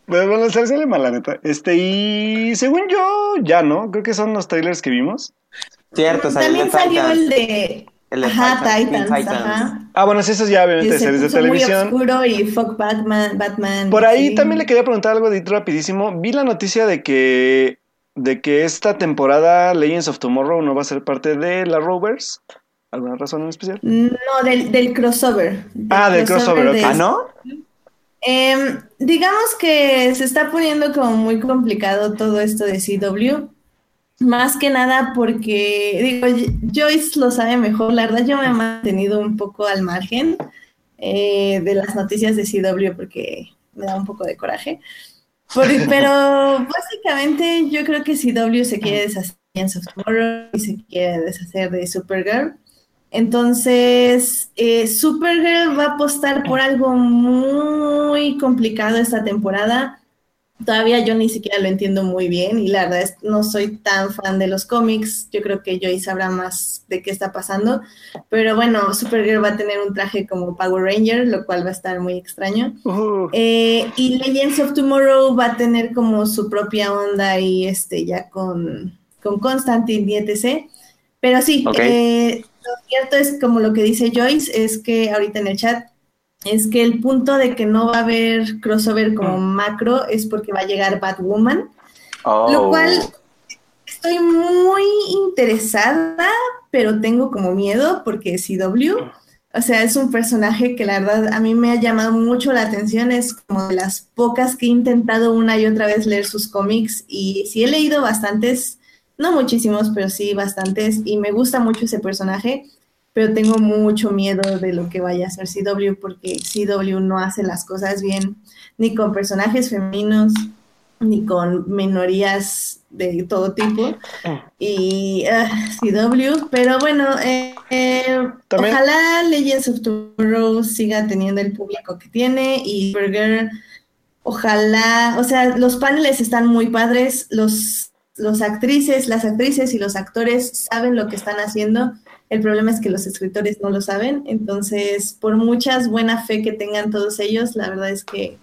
Pues bueno, se sale mal, la neta. Este, y según yo, ya, ¿no? Creo que son los trailers que vimos. Cierto, salió También salió el de. El de Ajá, Titans, Titans, ajá. Ah, bueno, sí, eso es ya, obviamente, se series de puso muy televisión. oscuro y fuck Batman, Batman. Por ahí sí. también le quería preguntar algo de rapidísimo. Vi la noticia de que de que esta temporada Legends of Tomorrow no va a ser parte de la Rovers. ¿Alguna razón en especial? No, del, del crossover. Ah, del crossover, ok. de- Ah, ¿no? Em, digamos que se está poniendo como muy complicado todo esto de CW. Más que nada porque, digo, Joyce lo sabe mejor. La verdad, yo me he mantenido un poco al margen eh, de las noticias de CW porque me da un poco de coraje. Por- pero básicamente yo creo que CW se quiere deshacer de Tomorrow y se quiere deshacer de Supergirl. Entonces, eh, Supergirl va a apostar por algo muy complicado esta temporada. Todavía yo ni siquiera lo entiendo muy bien y la verdad es no soy tan fan de los cómics. Yo creo que Joy sabrá más de qué está pasando. Pero bueno, Supergirl va a tener un traje como Power Ranger, lo cual va a estar muy extraño. Uh, Eh, y Legends of Tomorrow va a tener como su propia onda y este ya con, con Constantine y etc. Pero sí, eh, lo cierto es como lo que dice Joyce, es que ahorita en el chat, es que el punto de que no va a haber crossover como macro es porque va a llegar Batwoman, Oh. lo cual estoy muy interesada, pero tengo como miedo porque CW, o sea, es un personaje que la verdad a mí me ha llamado mucho la atención, es como de las pocas que he intentado una y otra vez leer sus cómics y sí he leído bastantes, no muchísimos, pero sí bastantes y me gusta mucho ese personaje, pero tengo mucho miedo de lo que vaya a ser CW porque CW no hace las cosas bien, ni con personajes femeninos, ni con minorías de todo tipo. Y ah, CW, pero bueno, eh, eh, ojalá Legends of Tomorrow siga teniendo el público que tiene y Burger, ojalá, o sea, los paneles están muy padres, los, los actrices, las actrices y los actores saben lo que están haciendo. El problema es que los escritores no lo saben, entonces por muchas buena fe que tengan todos ellos, la verdad es que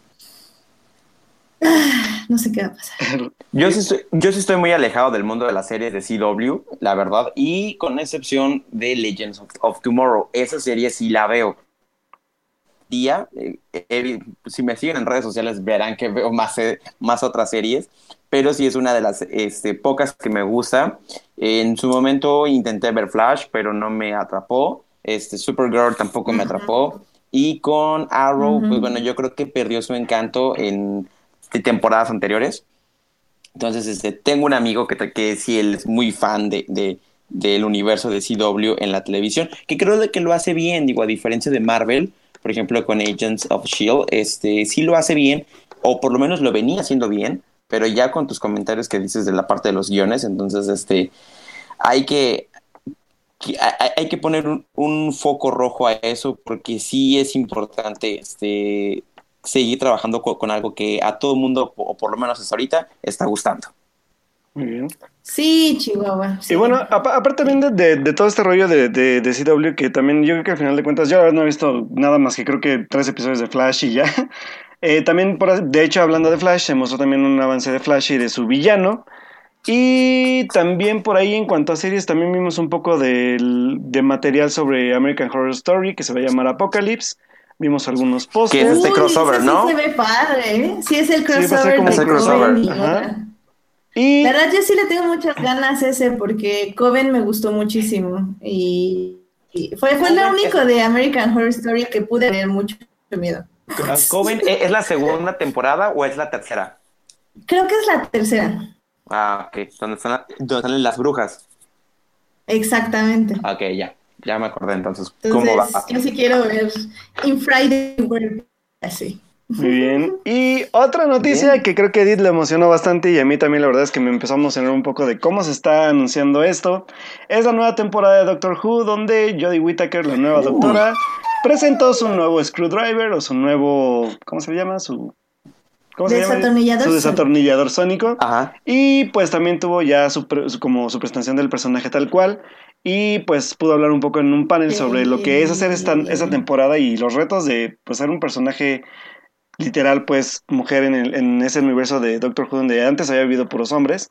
ah, no sé qué va a pasar. Yo sí, estoy, yo estoy muy alejado del mundo de las series de CW, la verdad, y con excepción de Legends of, of Tomorrow, esa serie sí la veo. Día, eh, eh, si me siguen en redes sociales verán que veo más, eh, más otras series, pero sí es una de las este, pocas que me gusta. En su momento intenté ver Flash, pero no me atrapó. Este, Supergirl tampoco me atrapó. Y con Arrow, pues Ujú. bueno, yo creo que perdió su encanto en temporadas anteriores. Entonces, este, tengo un amigo que, que sí, él es muy fan de, de- del universo de CW en la televisión, que creo de que lo hace bien, digo, a diferencia de Marvel, por ejemplo, con Agents of S.H.I.E.L.D., este, sí lo hace bien, o por lo menos lo venía haciendo bien, pero ya con tus comentarios que dices de la parte de los guiones, entonces, este, hay que, que- hay, hay que poner un, un foco rojo a eso, porque sí es importante, este, seguir trabajando co- con, algo que a todo el mundo, o por lo menos hasta ahorita, está gustando. muy bien. Sí, Chihuahua. Y bueno, apa- aparte también de, de- de todo este rollo de, de, de CW, que también yo creo que al final de cuentas, yo no he visto nada más que creo que tres episodios de Flash y ya. Eh, también, por, de hecho, hablando de Flash, se mostró también un avance de Flash y de su villano. Y también por ahí, en cuanto a series, también vimos un poco del- de, material sobre American Horror Story, que se va a llamar Apocalypse. Vimos algunos Que es este Uy, crossover, ese ¿no? Sí se ve padre, ¿eh? Sí es el va a ser crossover. como de un crossover. Y Ajá. otra. Y La verdad, yo sí le tengo muchas ganas a ese porque Coven me gustó muchísimo y, y fue, fue lo único de American Horror Story que pude tener mucho miedo. ¿Coven ¿e- es la segunda temporada o es la tercera? Creo que es la tercera, Ah, ok. ¿Dónde están, dónde salen las brujas? exactamente. Ok, ya. ya me acordé entonces. ¿Cómo va? yo sí quiero ver In Friday así. Muy bien. Y otra noticia Bien. que creo que a Edith le emocionó bastante y a mí también la verdad es que me empezó a emocionar un poco de cómo se está anunciando esto. Es la nueva temporada de Doctor Who donde Jodie Whittaker, la nueva doctora, presentó su nuevo screwdriver o su nuevo... ¿Cómo se llama? Su... ¿Cómo se llama? Desatornillador Su desatornillador sónico. Ajá. Y pues también tuvo ya su, pre- su- como su presentación del personaje tal cual. Y pues pudo hablar un poco en un panel sobre lo que es hacer esta, esta temporada y los retos de pues ser un personaje literal pues mujer en, el- en ese universo de Doctor Who donde antes había vivido puros hombres.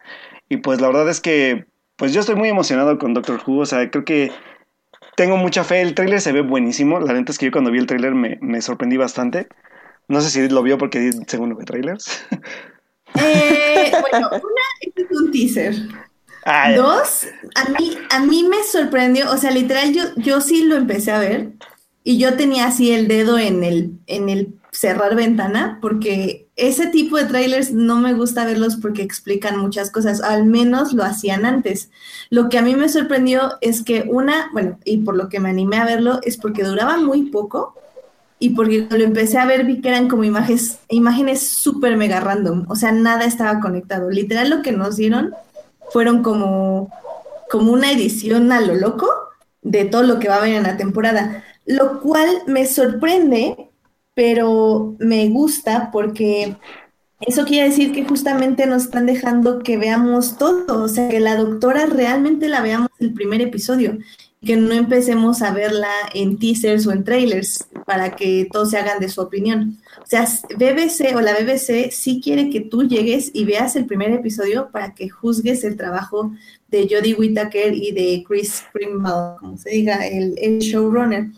Y pues la verdad es que pues yo estoy muy emocionado con Doctor Who. O sea, creo que tengo mucha fe. El tráiler se ve buenísimo. La neta es que yo cuando vi el tráiler me, me sorprendí bastante. No sé si lo vio porque según lo ve trailers. Eh, bueno, una, este es un teaser. Dos, a mí, a mí me sorprendió, o sea, literal, yo, yo sí lo empecé a ver y yo tenía así el dedo en el, en el cerrar ventana, porque ese tipo de trailers no me gusta verlos porque explican muchas cosas, al menos lo hacían antes. Lo que a mí me sorprendió es que una, bueno, y por lo que me animé a verlo, es porque duraba muy poco y porque lo empecé a ver vi que eran como imágenes, imágenes súper mega random, o sea, nada estaba conectado. Literal lo que nos dieron fueron como, como una edición a lo loco de todo lo que va a haber en la temporada, lo cual me sorprende, pero me gusta porque eso quiere decir que justamente nos están dejando que veamos todo, o sea, que la doctora realmente la veamos el primer episodio, que no empecemos a verla en teasers o en trailers para que todos se hagan de su opinión. O sea, BBC o la BBC sí quiere que tú llegues y veas el primer episodio para que juzgues el trabajo de Jodie Whittaker y de Chris Primble, como se diga, el showrunner.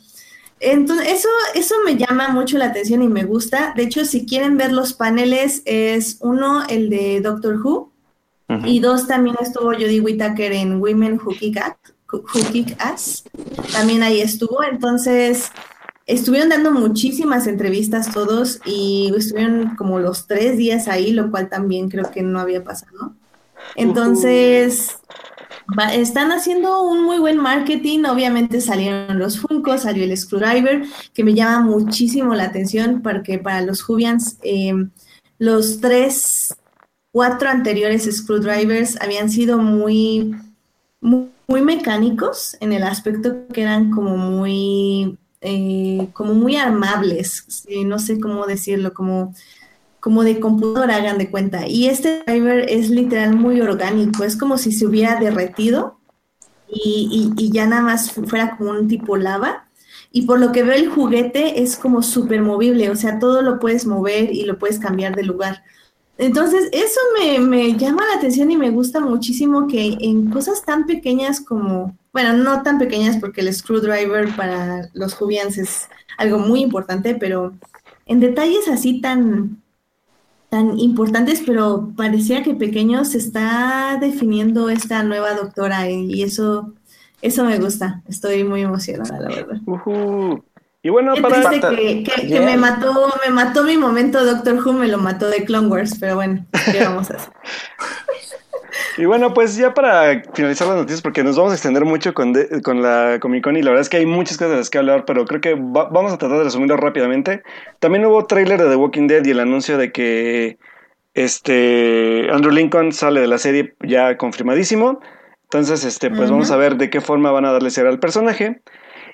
Entonces, eso, eso me llama mucho la atención y me gusta. De hecho, si quieren ver los paneles, es uno, el de Doctor Who, y dos, también estuvo Jodie Whittaker en Women Who Kick, Who Kick Ass. También ahí estuvo. Entonces, estuvieron dando muchísimas entrevistas todos y estuvieron como los tres días ahí, lo cual también creo que no había pasado. Entonces, están haciendo un muy buen marketing. Obviamente salieron los Funko, salió el Screwdriver, que me llama muchísimo la atención porque para los Jubians, eh, los tres, cuatro anteriores Screwdrivers habían sido muy, muy, mecánicos en el aspecto que eran como muy, eh, como muy armables. sí, no sé cómo decirlo, como como de computadora, hagan de cuenta. Y este driver es literal muy orgánico, es como si se hubiera derretido y, ya nada más fu- fuera como un tipo lava. Y por lo que veo el juguete es como súper movible, o sea, todo lo puedes mover y lo puedes cambiar de lugar. Entonces, eso me, me llama la atención y me gusta muchísimo que en cosas tan pequeñas como, bueno, no tan pequeñas porque el screwdriver para los Jubians es algo muy importante, pero en detalles así tan, tan importantes, pero parecía que pequeños se está definiendo esta nueva doctora y eso, eso me gusta. Estoy muy emocionada, la verdad. Y bueno, Qué para... triste que, que- que Bien. me mató, me mató mi momento Doctor Who, me lo mató de Clone Wars, pero bueno, ¿qué vamos a hacer? Y bueno, pues ya para finalizar las noticias, porque nos vamos a extender mucho con, de- con la Comic Con y la verdad es que hay muchas cosas de las que hablar, pero creo que va- vamos a tratar de resumirlo rápidamente. También hubo tráiler de The Walking Dead y el anuncio de que este Andrew Lincoln sale de la serie ya confirmadísimo. Entonces, este, pues vamos a ver de qué forma van a darle ser al personaje.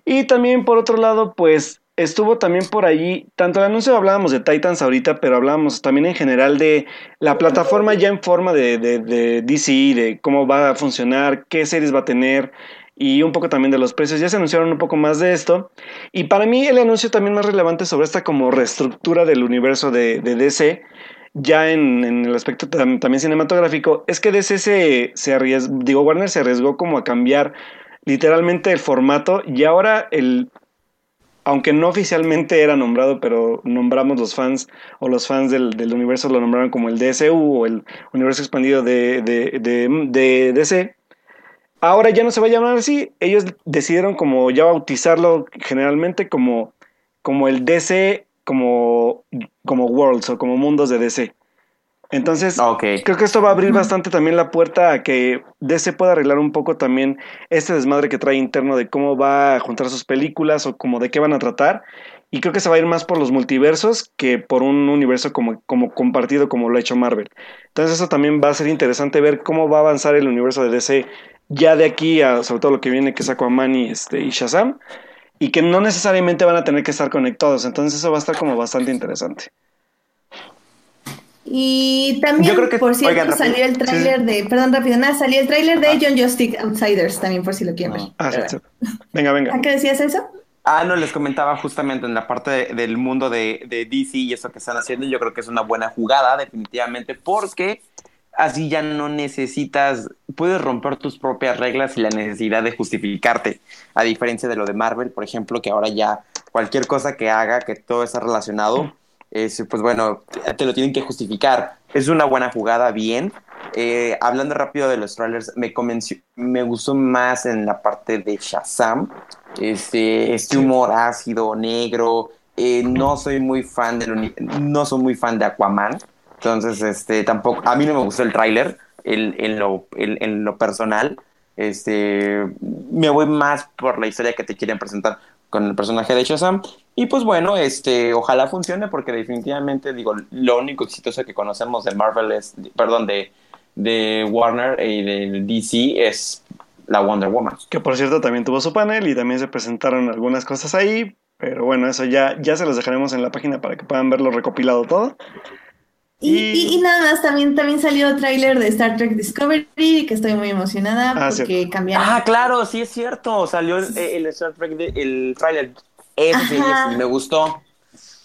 Y también por otro lado, pues estuvo también por allí, tanto el anuncio hablábamos de Titans ahorita, pero hablábamos también en general de la plataforma ya en forma de, de, de DC, de cómo va a funcionar, qué series va a tener y un poco también de los precios. Ya se anunciaron un poco más de esto. Y para mí el anuncio también más relevante sobre esta como reestructura del universo de, DC, ya en, en el aspecto tam- también cinematográfico, es que DC se, se arriesgó, digo, Warner se arriesgó como a cambiar literalmente el formato y ahora el aunque no oficialmente era nombrado, pero nombramos los fans o los fans del, universo lo nombraron como el DSU o el universo expandido de, de, de, de DC. Ahora ya no se va a llamar así. Ellos decidieron como ya bautizarlo generalmente como, como el DC, como, como Worlds o como mundos de DC. Entonces, Ok. creo que esto va a abrir bastante también la puerta a que DC pueda arreglar un poco también este desmadre que trae interno de cómo va a juntar sus películas o como de qué van a tratar. Y creo que se va a ir más por los multiversos que por un universo como, como compartido como lo ha hecho Marvel. Entonces eso también va a ser interesante ver cómo va a avanzar el universo de DC ya de aquí a sobre todo lo que viene que es Aquaman y, este, y Shazam. Y que no necesariamente van a tener que estar conectados. Entonces eso va a estar como bastante interesante. Y también, Yo creo que- por cierto, oigan, salió el tráiler de, perdón, rápido, nada, salió el tráiler de Ah. John Justice Outsiders también, por si lo quieren ver. Ah, sí. Venga, venga. ¿A qué decías eso? Ah, no, les comentaba justamente en la parte de- del mundo de, de DC y eso que están haciendo, yo creo que es una buena jugada, definitivamente, porque así ya no necesitas, puedes romper tus propias reglas y la necesidad de justificarte, a diferencia de lo de Marvel, por ejemplo, que ahora ya cualquier cosa que haga, que todo está relacionado, es, pues bueno, te lo tienen que justificar. Es una buena jugada, bien. Eh, hablando rápido de los trailers, me convenció, me gustó más en la parte de Shazam, este, este humor ácido, negro. eh, no soy muy fan del no soy muy fan de Aquaman. Entonces, este, tampoco, a mí no me gustó el tráiler en, lo, en, en lo personal. Este, me voy más por la historia que te quieren presentar con el personaje de Shazam. Y pues bueno, este, ojalá funcione porque definitivamente, digo, lo único exitoso que conocemos de Marvel es, perdón, de, de Warner y de DC es la Wonder Woman. Que por cierto también tuvo su panel y también se presentaron algunas cosas ahí. Pero bueno, eso ya, ya se los dejaremos en la página para que puedan verlo recopilado todo. Y, Y- y- nada más, también, también salió tráiler de Star Trek Discovery, que estoy muy emocionada Ah, porque cambiaron. Ah, claro, sí es cierto. Salió el, el Star Trek, de- el trailer. Ese me gustó.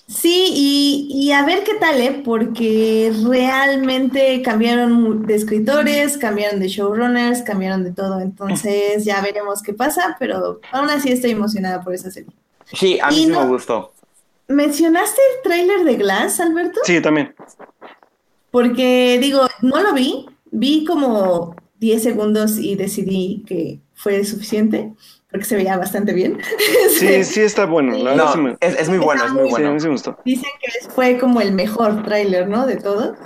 Sí, y, y a ver qué tal, ¿eh? Porque realmente cambiaron de escritores, cambiaron de showrunners, cambiaron de todo. Entonces ya veremos qué pasa, pero aún así estoy emocionada por esa serie. Sí, a mí Y sí no- me gustó. ¿Mencionaste el tráiler de Glass, Alberto? Sí, también. Porque digo, no lo vi, vi como 10 segundos y decidí que fue suficiente, porque se veía bastante bien. Sí, sí está bueno. La sí No, me, es, es muy bueno, es muy sí, a bueno. mí sí me gustó. Dicen que fue como el mejor tráiler, ¿no? De todos.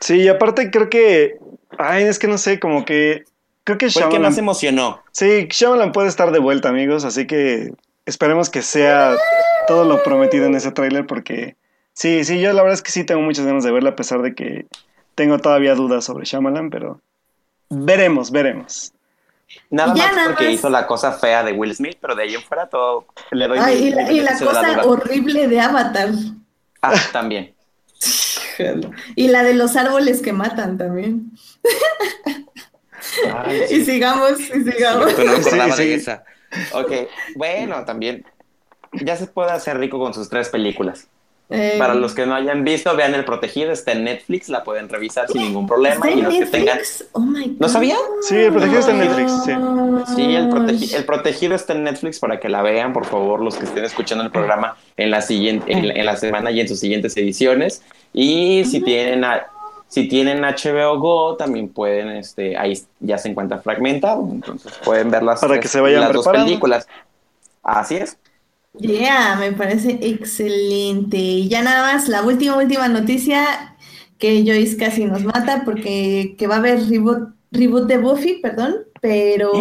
Sí, y aparte creo que... Ay, es que no sé, como que... Creo que Fue el que Shyamalan... más emocionó. Sí, Shyamalan puede estar de vuelta, amigos, así que esperemos que sea todo lo prometido en ese tráiler porque sí, sí, yo la verdad es que sí tengo muchas ganas de verla a pesar de que tengo todavía dudas sobre Shyamalan, pero veremos, veremos. Nada más nada porque más. hizo la cosa fea de Will Smith, pero de ahí en fuera todo le doy Ay, mi- y la, y la beneficio de la cosa horrible de Avatar. Ah, también. Y la de los árboles que matan también. Ay, sí. Y sigamos, y sigamos. Cierto, no me acordaba Sí, sí. de esa. Ok, bueno, también ya se puede hacer rico con sus tres películas. Eh, Para los que no hayan visto, vean El Protegido, está en Netflix, la pueden revisar sin ningún problema. ¿está Y los que tengan. Oh my God. ¿No sabía? Sí, El Protegido está en Netflix, sí. Sí, el, protegi- el Protegido está en Netflix para que la vean, por favor, los que estén escuchando el programa en la siguiente, en, la- en la semana y en sus siguientes ediciones. Y si tienen a- si tienen HBO Go, también pueden, este, ahí ya se encuentra fragmentado, entonces pueden ver las, Para tres- que se vayan las dos películas. Así es. Yeah, me parece excelente. Y ya nada más, la última, última noticia que Joyce casi nos mata porque que va a haber reboot, reboot de Buffy, perdón, pero,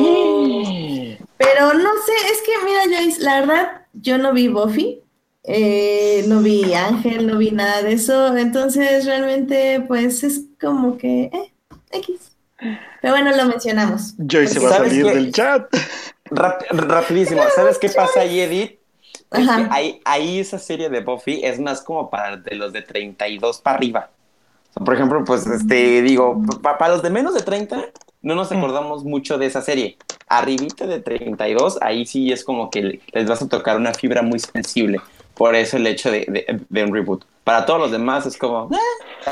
pero no sé, es que mira Joyce, la verdad, yo no vi Buffy, eh, no vi Ángel, no vi nada de eso, entonces realmente pues es como que, eh, X. Pero bueno, lo mencionamos. Joy se va a ¿Sabes salir qué? del chat. Rap- rapidísimo, ¿sabes qué pasa ahí, Edith? Es Ajá. que ahí, ahí esa serie de Buffy es más como para de los de 32 para arriba. O sea, por ejemplo, pues, este, digo, pa- para los de menos de 30, no nos acordamos mucho de esa serie. Arribita de 32, ahí sí es como que le- les vas a tocar una fibra muy sensible. Por eso el hecho de, de- de un reboot. Para todos los demás es como, eh,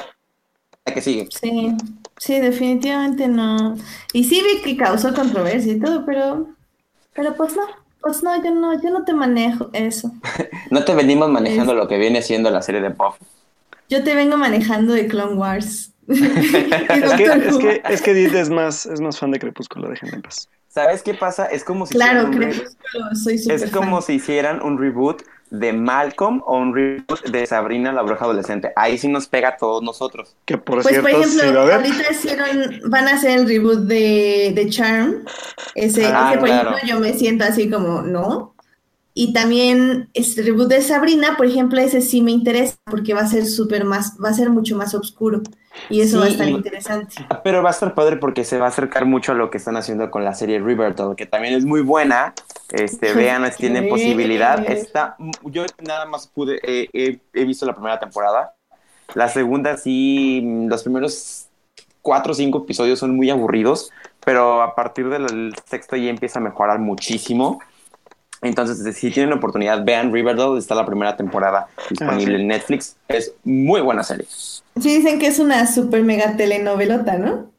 ¿a que sigue? Sí, sí, definitivamente no. Y sí vi que causó controversia y todo, pero, pero pues no, pues no, yo no, yo no te manejo eso. No te venimos manejando lo que viene siendo la serie de Buffy. Yo te vengo manejando de Clone Wars. Es que, es que, es que Edith es más, es más fan de Crepúsculo, déjenme en paz. ¿Sabes qué pasa? Es como si Claro, hicieran un re- Crepúsculo, soy súper Es como fan. si hicieran un reboot de Malcolm o un reboot de Sabrina la bruja adolescente. Ahí sí nos pega a todos nosotros. Que por Pues cierto, por ejemplo, ahorita hicieron, van a hacer el reboot de, de Charm. Ese, Ah, ese, por claro. ejemplo, yo me siento así como, ¿no? Y también este reboot de Sabrina, por ejemplo, ese sí me interesa porque va a ser súper más, va a ser mucho más oscuro. Y eso va a estar y- interesante. Pero va a estar padre porque se va a acercar mucho a lo que están haciendo con la serie Riverdale, que también es muy buena. Este, vean si tienen posibilidad. Está, yo nada más pude, eh, he- he visto la primera temporada. La segunda sí, los primeros cuatro o cinco episodios son muy aburridos, pero a partir del sexto ya empieza a mejorar muchísimo. Entonces, si tienen la oportunidad, vean Riverdale, está la primera temporada disponible Ah, sí. en Netflix. Es muy buena serie. Sí dicen que es una súper mega telenovelota, ¿no?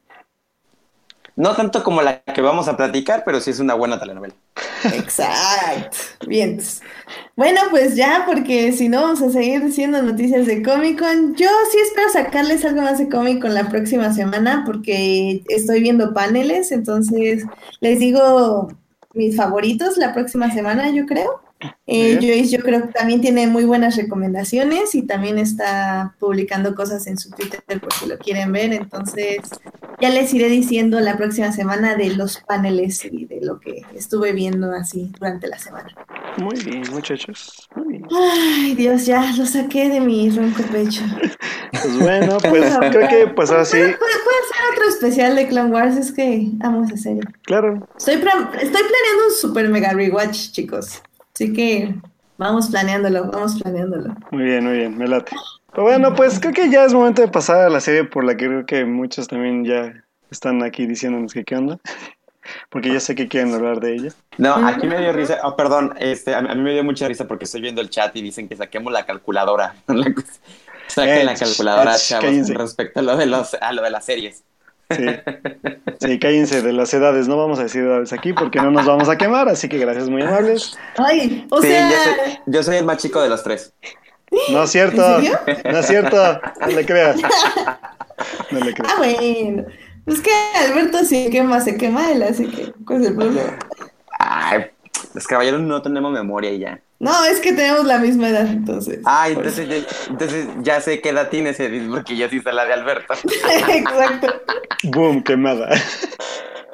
No tanto como la que vamos a platicar, pero sí es una buena telenovela. Exacto. Bien. Bueno, pues ya, porque si no vamos a seguir diciendo noticias de Comic Con. Yo sí espero sacarles algo más de Comic Con la próxima semana, porque estoy viendo paneles, entonces les digo mis favoritos la próxima semana, yo creo. Eh. Joyce, yo creo que también tiene muy buenas recomendaciones y también está publicando cosas en su Twitter por si lo quieren ver. Entonces, ya les iré diciendo la próxima semana de los paneles y de lo que estuve viendo así durante la semana. Muy bien, muchachos. Muy bien. Ay, Dios, ya lo saqué de mi ronco pecho. Pues bueno, pues creo que pues ahora sí, Puede, puede ser otro especial de Clone Wars, es que amo esa serie. claro. Estoy, estoy planeando un super mega rewatch, chicos. Así que vamos planeándolo, vamos planeándolo. Muy bien, muy bien, me late. Pero bueno, pues creo que ya es momento de pasar a la serie por la que creo que muchos también ya están aquí diciéndonos que qué onda. Porque ya sé que quieren hablar de ella. No, aquí me dio risa. Oh, perdón, este, a, a mí me dio mucha risa porque estoy viendo el chat y dicen que saquemos la calculadora. Saquen la calculadora, eh, chavos, cállense. respecto a lo de los, a lo de las series. Sí. Sí, cállense de las edades. No vamos a decir edades aquí porque no nos vamos a quemar. Así que gracias, muy amables. Ay, o sí, sea, yo soy, yo soy el más chico de los tres. No es cierto. No es cierto. No le creas. No le creas. ah, bueno. Es que Alberto si quema, se quema él, así que, ¿cuál es el problema? Ay, los caballeros no tenemos memoria y ya. No, es que tenemos la misma edad, entonces. Ay, Por entonces, ya- entonces ya sé qué edad tienes, Edith, porque yo sí sé la de Alberto. Exacto. Boom, quemada.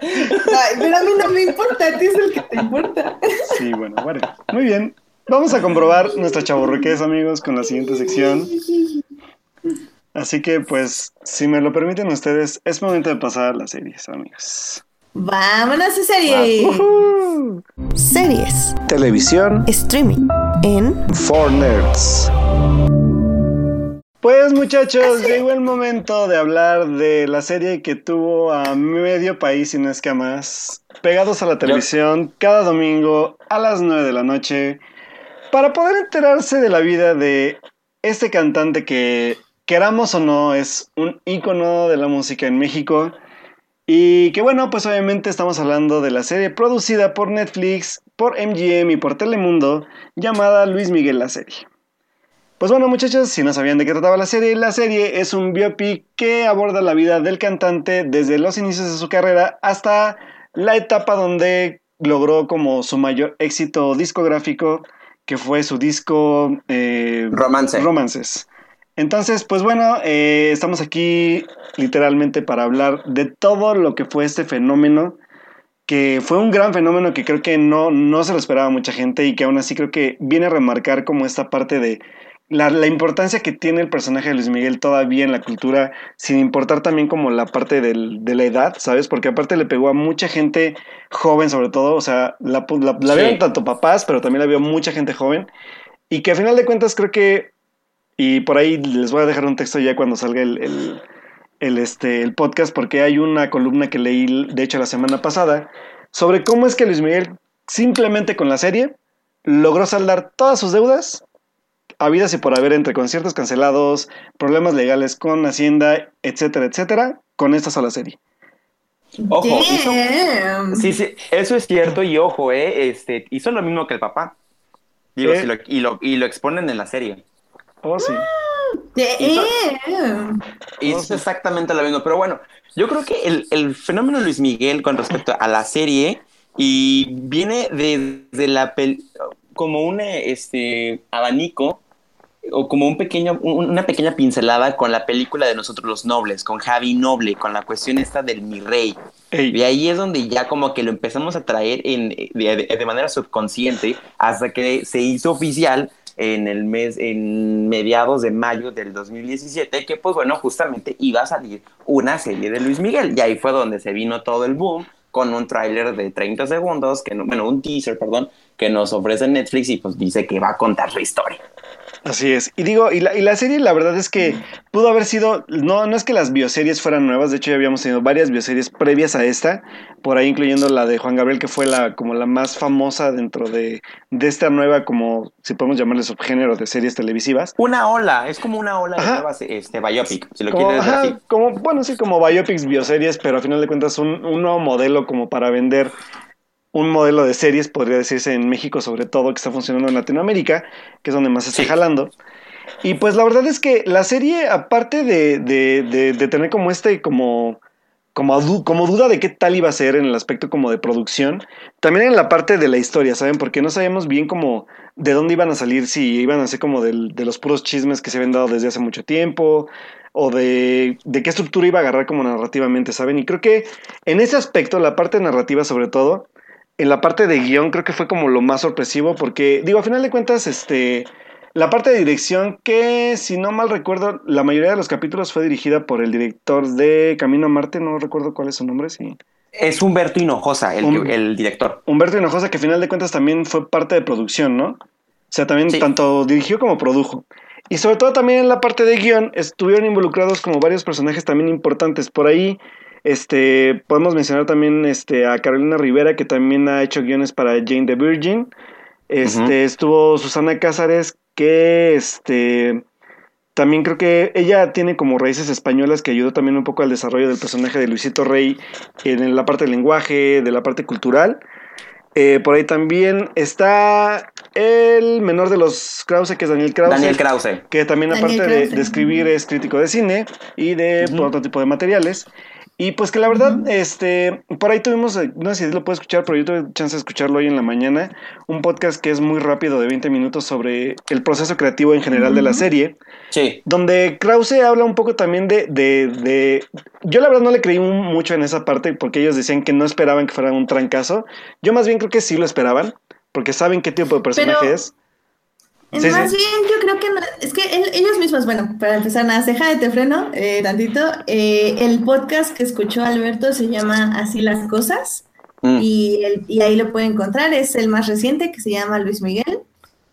Ay, pero a mí no me importa, a ti es el que te importa. Sí, bueno, bueno. Muy bien. Vamos a comprobar nuestra chaburruquez, amigos, con la siguiente sección. Así que, pues, si me lo permiten ustedes, es momento de pasar a las series, amigos. Vámonos a serie. Ujú. Series. Televisión Streaming. En for Nerds. Pues muchachos, llegó el momento de hablar de la serie que tuvo a medio país, y no es que a más, pegados a la televisión cada domingo a las 9 de la noche, para poder enterarse de la vida de este cantante que, queramos o no, es un ícono de la música en México. Y que bueno, pues obviamente estamos hablando de la serie producida por Netflix, por MGM y por Telemundo, llamada Luis Miguel la serie. Pues bueno muchachos, si no sabían de qué trataba la serie, la serie es un biopic que aborda la vida del cantante desde los inicios de su carrera hasta la etapa donde logró como su mayor éxito discográfico, que fue su disco eh, Romance. Romances. Entonces, pues bueno, eh, estamos aquí literalmente para hablar de todo lo que fue este fenómeno, que fue un gran fenómeno que creo que no, no se lo esperaba mucha gente y que aún así creo que viene a remarcar como esta parte de la, la importancia que tiene el personaje de Luis Miguel todavía en la cultura, sin importar también como la parte del- de la edad, ¿sabes? Porque aparte le pegó a mucha gente joven sobre todo, o sea, la, la, la Sí. vieron tanto papás, pero también la vio mucha gente joven, y que a final de cuentas creo que y por ahí les voy a dejar un texto ya cuando salga el, el, el, este, el podcast, porque hay una columna que leí, de hecho, la semana pasada, sobre cómo es que Luis Miguel, simplemente con la serie, logró saldar todas sus deudas, habidas y por haber entre conciertos cancelados, problemas legales con Hacienda, etcétera, etcétera, con esta sola serie. Ojo, hizo-. Sí, sí, eso es cierto y ojo, eh, este, hizo lo mismo que el papá. Digo, ¿Qué? si lo- y, lo, y lo exponen en la serie. Oh, sí. Damn. Hizo sí. exactamente lo mismo. Pero bueno, yo creo que el, el fenómeno Luis Miguel con respecto a la serie y viene desde la pel como un este, abanico o como un pequeño, una pequeña pincelada con la película de Nosotros los Nobles, con Javi Noble, con la cuestión esta del mi rey. Y ahí es donde ya como que lo empezamos a traer en, de, manera subconsciente hasta que se hizo oficial en el mes, en mediados de mayo del 2017, que pues bueno, justamente iba a salir una serie de Luis Miguel. Y ahí fue donde se vino todo el boom con un tráiler de 30 segundos, que no, bueno, un teaser, perdón, que nos ofrece Netflix y pues dice que va a contar su historia. Así es. Y digo, y la, y la serie la verdad es que pudo haber sido, no, no es que las bioseries fueran nuevas, de hecho ya habíamos tenido varias bioseries previas a esta, por ahí incluyendo la de Juan Gabriel, que fue la como la más famosa dentro de, de esta nueva, como si podemos llamarle subgénero de series televisivas. Una ola, es como una ola de nuevas este, biopic, si lo quieres decir así. Como, bueno, sí, como biopics, bioseries, pero a final de cuentas un, un nuevo modelo como para vender un modelo de series, podría decirse en México sobre todo, que está funcionando en Latinoamérica, que es donde más se está jalando. Y pues la verdad es que la serie, aparte de, de, de, tener como este, como, como, como, duda de qué tal iba a ser en el aspecto como de producción, también en la parte de la historia, ¿saben? Porque no sabíamos bien como de dónde iban a salir, si iban a ser como de los puros chismes que se habían dado desde hace mucho tiempo, o de, de qué estructura iba a agarrar como narrativamente, ¿saben? Y creo que en ese aspecto, la parte narrativa sobre todo, en la parte de guion creo que fue como lo más sorpresivo porque, digo, a final de cuentas, este, la parte de dirección que, si no mal recuerdo, la mayoría de los capítulos fue dirigida por el director de Camino a Marte, no recuerdo cuál es su nombre, sí. Es Humberto Hinojosa, el, el director. Humberto Hinojosa, que a final de cuentas también fue parte de producción, ¿no? O sea, también tanto dirigió como produjo. Y sobre todo también en la parte de guion estuvieron involucrados como varios personajes también importantes. Por ahí este, podemos mencionar también este, a Carolina Rivera, que también ha hecho guiones para Jane the Virgin. Este, Estuvo Susana Cázares, que este, también creo que ella tiene como raíces españolas que ayudó también un poco al desarrollo del personaje de Luisito Rey en la parte del lenguaje, de la parte cultural. Eh, por ahí también está el menor de los Krause, que es Daniel Krause. Daniel Krause. Que también, aparte de, escribir, es crítico de cine y de otro tipo de materiales. Y pues que la verdad, este, por ahí tuvimos, eh, no sé si lo puedo escuchar, pero yo tuve chance de escucharlo hoy en la mañana, un podcast que es muy rápido de 20 minutos sobre el proceso creativo en general de la serie. Sí. Donde Krause habla un poco también de, de, de, Yo la verdad no le creí mucho en esa parte porque ellos decían que no esperaban que fuera un trancazo. Yo más bien creo que sí lo esperaban, porque saben qué tipo de personaje es. Más bien, yo creo que es que ellos mismos, bueno, para empezar, nada, deja de te freno eh, tantito. Eh, el podcast que escuchó Alberto se llama Así las cosas mm. y, y ahí lo puede encontrar. Es el más reciente que se llama Luis Miguel.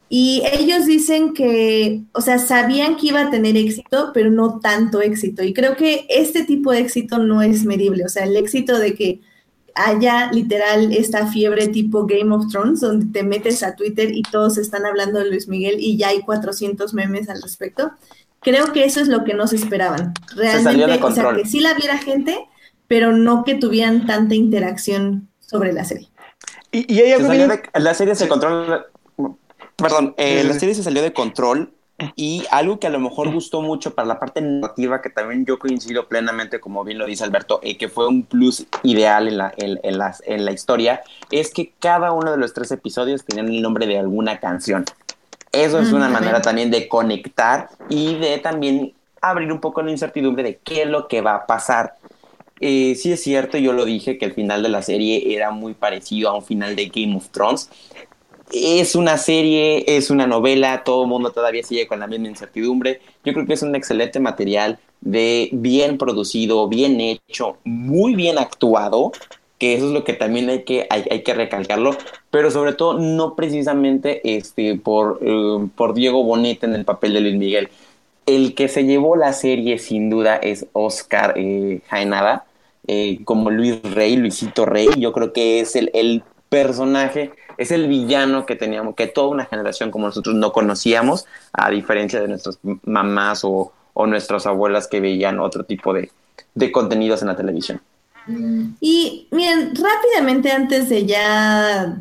Y ellos dicen que, o sea, sabían que iba a tener éxito, pero no tanto éxito. Y creo que este tipo de éxito no es medible. O sea, el éxito de que haya literal esta fiebre tipo Game of Thrones, donde te metes a Twitter y todos están hablando de Luis Miguel y ya hay 400 memes al respecto. Creo que eso es lo que no se esperaban. Realmente, o sea, que sí la viera gente, pero no que tuvieran tanta interacción sobre la serie. Y, y la serie se controla. Perdón, eh, la serie se salió de control y algo que a lo mejor gustó mucho para la parte narrativa, que también yo coincido plenamente, como bien lo dice Alberto, eh, que fue un plus ideal en la, en, en, la historia, es que cada uno de los tres episodios tenían el nombre de alguna canción. Eso es una manera también de conectar y de también abrir un poco la incertidumbre de qué es lo que va a pasar. Eh, sí es cierto, yo lo dije, que el final de la serie era muy parecido a un final de Game of Thrones, es una serie, es una novela, todo el mundo todavía sigue con la misma incertidumbre. Yo creo que es un excelente material de bien producido, bien hecho, muy bien actuado, que eso es lo que también hay que, hay, que recalcarlo, pero sobre todo no precisamente este, por, eh, por Diego Boneta en el papel de Luis Miguel. El que se llevó la serie sin duda es Oscar eh, Jaenada, eh, como Luis Rey, Luisito Rey, yo creo que es el personaje es el villano que teníamos, que toda una generación como nosotros no conocíamos, a diferencia de nuestras mamás o, nuestras abuelas que veían otro tipo de, contenidos en la televisión. Y miren, rápidamente antes de ya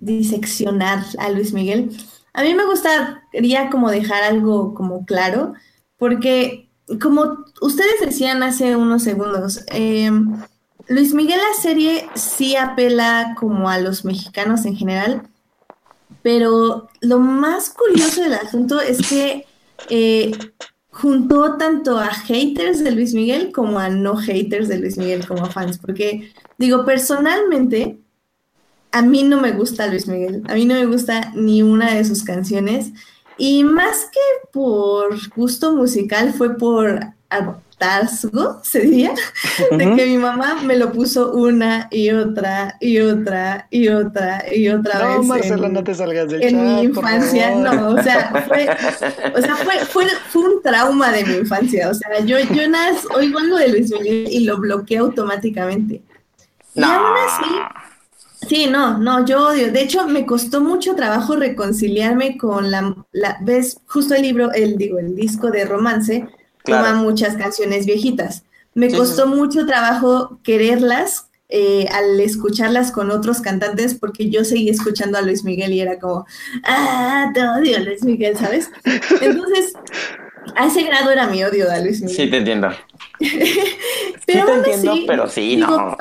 diseccionar a Luis Miguel, a mí me gustaría como dejar algo como claro, porque como ustedes decían hace unos segundos, eh, Luis Miguel la serie sí apela como a los mexicanos en general, pero lo más curioso del asunto es que eh, juntó tanto a haters de Luis Miguel como a no haters de Luis Miguel como a fans, porque digo, personalmente, a mí no me gusta Luis Miguel, a mí no me gusta ni una de sus canciones, y más que por gusto musical fue por hartazgo, se diría, de que mi mamá me lo puso una y otra y otra y otra y otra No, vez. Marcela, en- no te salgas del en chat, mi por infancia, favor. no, o sea, fue, o sea, fue, fue, fue un trauma de mi infancia, o sea, yo, yo nada, oigo algo de Luis Miguel y lo bloqueo automáticamente. Y No. aún así, sí, no, no, yo odio, de hecho, me costó mucho trabajo reconciliarme con la, la ves, justo el libro, el, digo, el disco de romance, Claro. toma muchas canciones viejitas. Me Sí, sí, costó sí. mucho trabajo quererlas eh, al escucharlas con otros cantantes porque yo seguía escuchando a Luis Miguel y era como, ah, te odio Luis Miguel, ¿sabes? Entonces, a ese grado era mi odio a Luis Miguel. Sí, te entiendo. Pero te aún entiendo, así, pero sí, digo, no.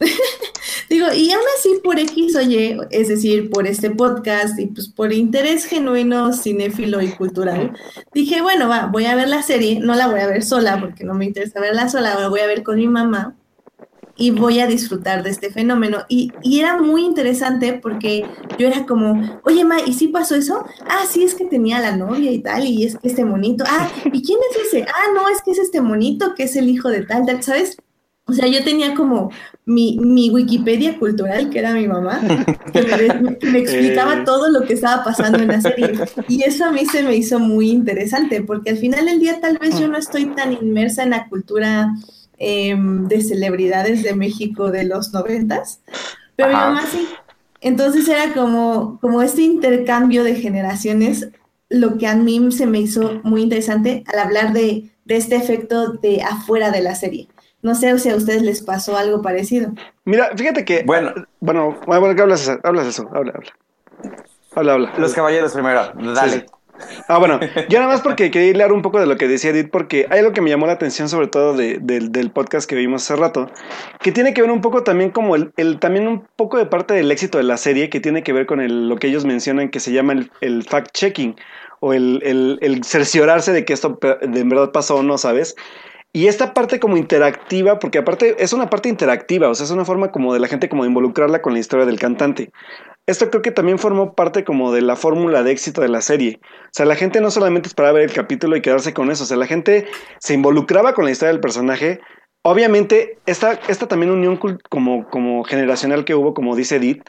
digo, y aún así por X o Y, es decir, por este podcast y pues por interés genuino, cinéfilo y cultural, dije, bueno, va, voy a ver la serie, no la voy a ver sola porque no me interesa verla sola, la voy a ver con mi mamá y voy a disfrutar de este fenómeno. Y, y era muy interesante porque yo era como, oye, Ma, ¿y sí pasó eso? Ah, sí, es que tenía la novia y tal, y es que este monito, ah, ¿y quién es ese? Ah, no, es que es este monito que es el hijo de tal, tal, ¿sabes? O sea, yo tenía como mi, mi Wikipedia cultural, que era mi mamá, que me, me explicaba Eh. todo lo que estaba pasando en la serie. Y eso a mí se me hizo muy interesante, porque al final del día tal vez yo no estoy tan inmersa en la cultura em, de celebridades de México de los noventas, pero Ajá. mi mamá sí. Entonces era como, como este intercambio de generaciones, lo que a mí se me hizo muy interesante al hablar de, de este efecto de afuera de la serie. No sé si a ustedes les pasó algo parecido. Mira, fíjate que. Bueno. Bueno, bueno, ¿qué hablas, hablas eso? Habla, habla. Habla, habla. Los caballeros primero, dale. Sí, Ah, bueno, yo nada más porque quería hilar un poco de lo que decía Edith, porque hay algo que me llamó la atención, sobre todo de- del- del podcast que vimos hace rato, que tiene que ver un poco también como el, el- también un poco de parte del éxito de la serie, que tiene que ver con el- lo que ellos mencionan que se llama el, el fact-checking, o el, el- el cerciorarse de que esto de en verdad pasó o no, ¿sabes? Y esta parte como interactiva, porque aparte es una parte interactiva, o sea, es una forma como de la gente como de involucrarla con la historia del cantante. Esto creo que también formó parte como de la fórmula de éxito de la serie. O sea, la gente no solamente esperaba ver el capítulo y quedarse con eso, o sea, la gente se involucraba con la historia del personaje. Obviamente, esta, esta también unión como, como generacional que hubo, como dice Edith,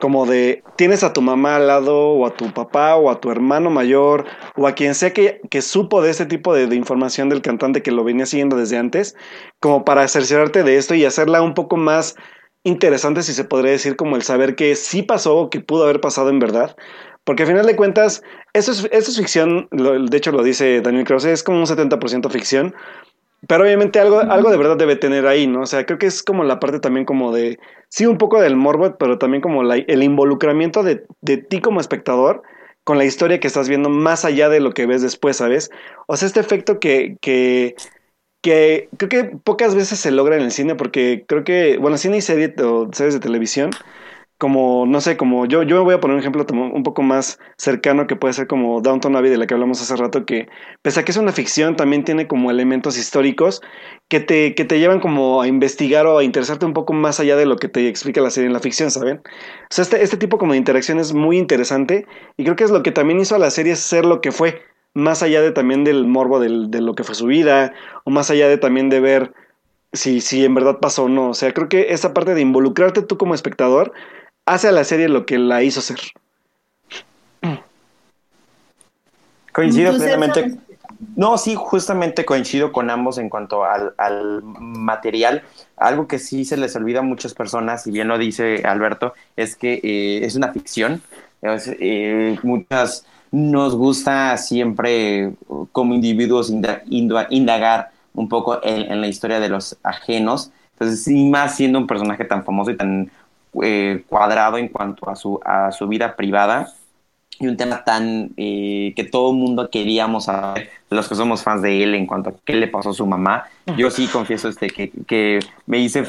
como de tienes a tu mamá al lado, o a tu papá, o a tu hermano mayor, o a quien sea que, que supo de este tipo de, información del cantante que lo venía siguiendo desde antes, como para cerciorarte de esto y hacerla un poco más interesante, si se podría decir, como el saber que sí pasó o que pudo haber pasado en verdad. Porque al final de cuentas, eso es, eso es ficción, de hecho lo dice Daniel Krause, es como un 70% ficción, pero obviamente algo, algo de verdad debe tener ahí, ¿no? O sea, creo que es como la parte también como de, sí, un poco del morbo, pero también como la- el involucramiento de, de ti como espectador con la historia que estás viendo más allá de lo que ves después, ¿sabes? O sea, este efecto que, que, que creo que pocas veces se logra en el cine porque creo que, bueno, cine y serie o series de televisión, como, no sé, como yo, yo voy a poner un ejemplo un poco más cercano que puede ser como Downton Abbey de la que hablamos hace rato, que pese a que es una ficción, también tiene como elementos históricos que te, que te llevan como a investigar o a interesarte un poco más allá de lo que te explica la serie en la ficción, ¿saben? O sea, este, este tipo como de interacción es muy interesante y creo que es lo que también hizo a la serie ser lo que fue, más allá de también del morbo del- de lo que fue su vida, o más allá de también de ver si, si en verdad pasó o no. O sea, creo que esa parte de involucrarte tú como espectador hace a la serie lo que la hizo ser. Coincido ¿Tú, Celso? plenamente. No, sí, justamente coincido con ambos en cuanto al, al material. Algo que sí se les olvida a muchas personas, y bien lo dice Alberto, es que eh, es una ficción. Es, eh, muchas nos gusta siempre como individuos inda- inda- indagar un poco en, en la historia de los ajenos. Entonces, sí, más siendo un personaje tan famoso y tan eh, cuadrado en cuanto a su, a su vida privada, y un tema tan eh, que todo el mundo queríamos saber, los que somos fans de él en cuanto a qué le pasó a su mamá. Yo sí confieso este que, que me hice,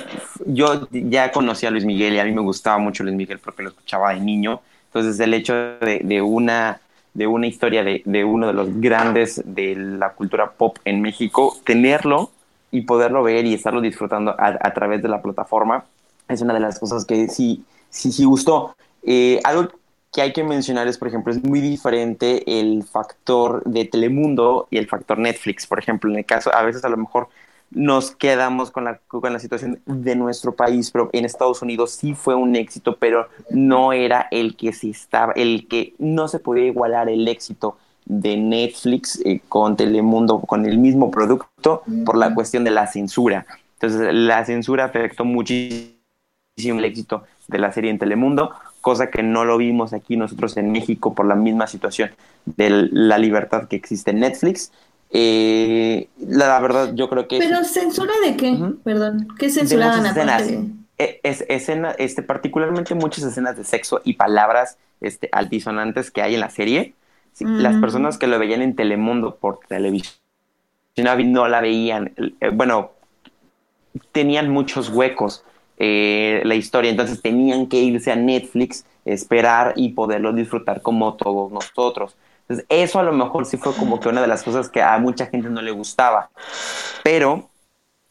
yo ya conocí a Luis Miguel y a mí me gustaba mucho Luis Miguel porque lo escuchaba de niño. Entonces el hecho de, de una de una historia de, de, uno de los grandes de la cultura pop en México, tenerlo y poderlo ver y estarlo disfrutando a, a través de la plataforma es una de las cosas que sí, sí, sí gustó. Eh, algo que hay que mencionar es, por ejemplo, es muy diferente el factor de Telemundo y el factor Netflix, por ejemplo, en el caso, a veces a lo mejor nos quedamos con la, con la situación de nuestro país, pero en Estados Unidos sí fue un éxito, pero no era el que sí estaba, el que no se podía igualar el éxito de Netflix eh, con Telemundo, con el mismo producto, por la cuestión de la censura. Entonces, la censura afectó muchísimo el éxito de la serie en Telemundo, cosa que no lo vimos aquí nosotros en México por la misma situación de la libertad que existe en Netflix. Eh, la, verdad, yo creo que... ¿Pero censura de qué? Perdón, ¿qué censuraban aparte? E, es, escena, este, particularmente muchas escenas de sexo y palabras este, altisonantes que hay en la serie. Las personas que lo veían en Telemundo por televisión no la veían, eh, bueno, tenían muchos huecos eh, la historia, entonces tenían que irse a Netflix, esperar y poderlo disfrutar como todos nosotros. Entonces, eso a lo mejor sí fue como que una de las cosas que a mucha gente no le gustaba. Pero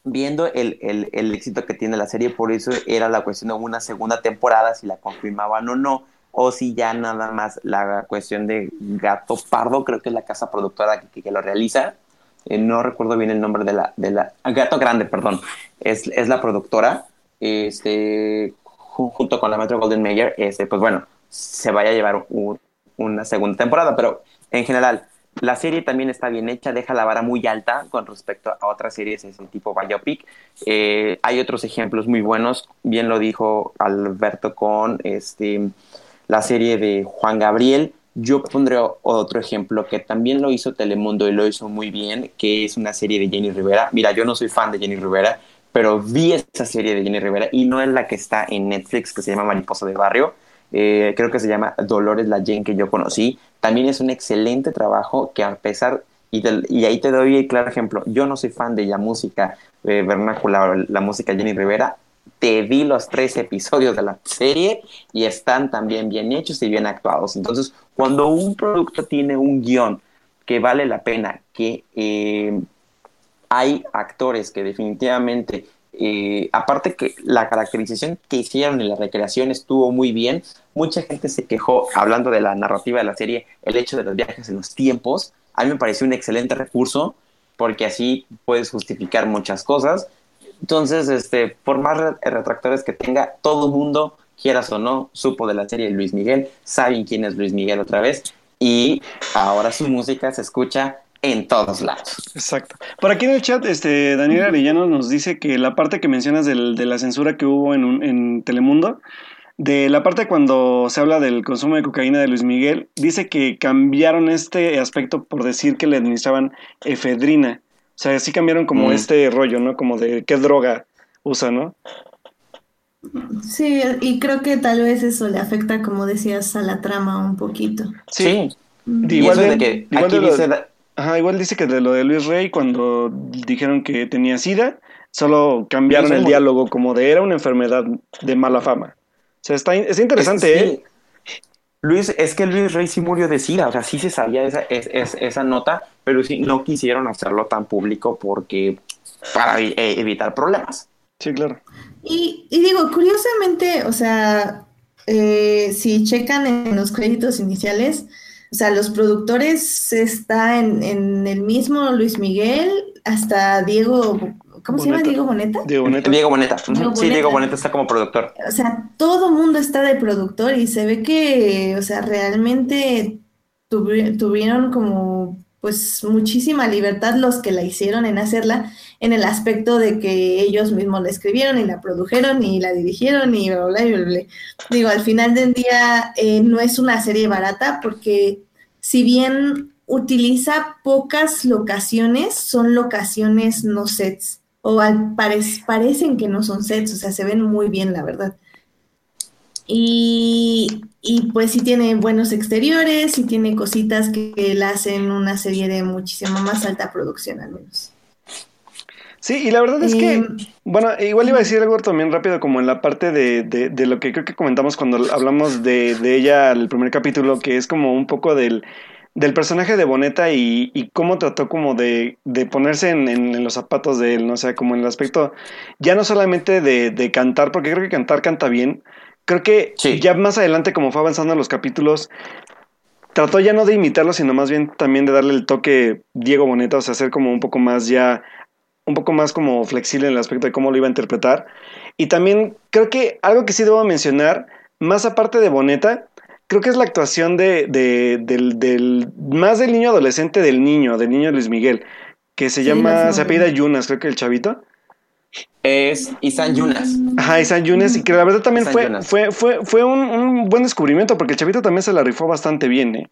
viendo el, el, el, éxito que tiene la serie, por eso era la cuestión de una segunda temporada, si la confirmaban o no, o si ya nada más la cuestión de Gato Pardo, creo que es la casa productora que, que lo realiza, eh, no recuerdo bien el nombre de la, de la Gato Grande, perdón, es, es la productora, este, junto con la Metro Golden Mayer, este, pues bueno, se vaya a llevar una segunda temporada, pero en general, la serie también está bien hecha, deja la vara muy alta con respecto a otras series de tipo biopic. Eh, hay otros ejemplos muy buenos, bien lo dijo Alberto con este, la serie de Juan Gabriel. Yo pondré otro ejemplo que también lo hizo Telemundo y lo hizo muy bien, que es una serie de Jenny Rivera. Mira, yo no soy fan de Jenny Rivera, pero vi esa serie de Jenny Rivera y no es la que está en Netflix, que se llama Mariposa de Barrio. Eh, creo que se llama Dolores la Jen que yo conocí. También es un excelente trabajo que a pesar, y, y ahí te doy el claro ejemplo, yo no soy fan de la música eh, vernacular, la música Jenny Rivera, te vi los tres episodios de la serie y están también bien hechos y bien actuados. Entonces, cuando un producto tiene un guion que vale la pena, que eh, hay actores que definitivamente eh, aparte que la caracterización que hicieron en la recreación estuvo muy bien, mucha gente se quejó, hablando de la narrativa de la serie, el hecho de los viajes en los tiempos, a mí me pareció un excelente recurso, porque así puedes justificar muchas cosas. Entonces, este, por más retractores que tenga, todo el mundo, quieras o no, supo de la serie Luis Miguel, saben quién es Luis Miguel otra vez, y ahora su música se escucha en todos lados. Exacto. Por aquí en el chat, este Daniel Arellano nos dice que la parte que mencionas del, de la censura que hubo en, en Telemundo, de la parte cuando se habla del consumo de cocaína de Luis Miguel, dice que cambiaron este aspecto por decir que le administraban efedrina. O sea, sí cambiaron como mm. este rollo, ¿no? Como de qué droga usa, ¿no? Sí, y creo que tal vez eso le afecta, como decías, a la trama un poquito. Sí. Igual de, que aquí dice Ajá, igual dice que de lo de Luis Rey, cuando dijeron que tenía SIDA, solo cambiaron el diálogo como de era una enfermedad de mala fama. O sea, está, es interesante, ¿eh? Luis, es que Luis Rey sí murió de SIDA, o sea, sí se sabía esa, esa nota, pero sí no quisieron hacerlo tan público porque para e, evitar problemas. Sí, claro. Y, y digo, curiosamente, o sea, eh, si checan en los créditos iniciales, o sea, los productores está en, el mismo Luis Miguel, hasta Diego, ¿cómo se llama? Diego Boneta. Diego Boneta. Diego Boneta. sí, Diego Boneta está como productor. O sea, todo mundo está de productor y se ve que, o sea, realmente tuvieron como pues muchísima libertad los que la hicieron en hacerla, en el aspecto de que ellos mismos la escribieron y la produjeron y la dirigieron y bla, bla, bla, bla. Digo, al final del día eh, no es una serie barata porque si bien utiliza pocas locaciones, son locaciones no sets o al parecen que no son sets, o sea, se ven muy bien, la verdad. Y, y pues sí tiene buenos exteriores y tiene cositas que, que la hacen una serie de muchísima más alta producción al menos. Sí, y la verdad es que, Eh, bueno, igual iba a decir algo también rápido como en la parte de, de, de lo que creo que comentamos cuando hablamos de, de ella el primer capítulo, que es como un poco del, del personaje de Boneta y, y cómo trató como de, de ponerse en, en- en los zapatos de él, ¿no? O sea, como en el aspecto, ya no solamente de, de cantar, porque creo que cantar canta bien, creo que Sí. ya más adelante como fue avanzando los capítulos, trató ya no de imitarlo, sino más bien también de darle el toque Diego Boneta, o sea, ser como un poco más ya, un poco más como flexible en el aspecto de cómo lo iba a interpretar. Y también creo que algo que sí debo mencionar, más aparte de Boneta, creo que es la actuación de, de- del, del, más del niño adolescente del niño, del niño Luis Miguel, que se Sí, llama, se apellida. Yunas, creo que el chavito. Es Isan Yunas. Ajá, Isan Yunes, y que la verdad también Isan fue, Yunas. fue, fue, fue un, un buen descubrimiento, porque el chavito también se la rifó bastante bien, ¿eh?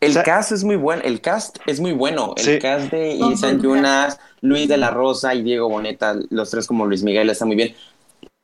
El O sea- cast es muy bueno, el cast es muy bueno. El Sí. cast de Isan Yunas, Luis de la Rosa y Diego Boneta, los tres como Luis Miguel, está muy bien.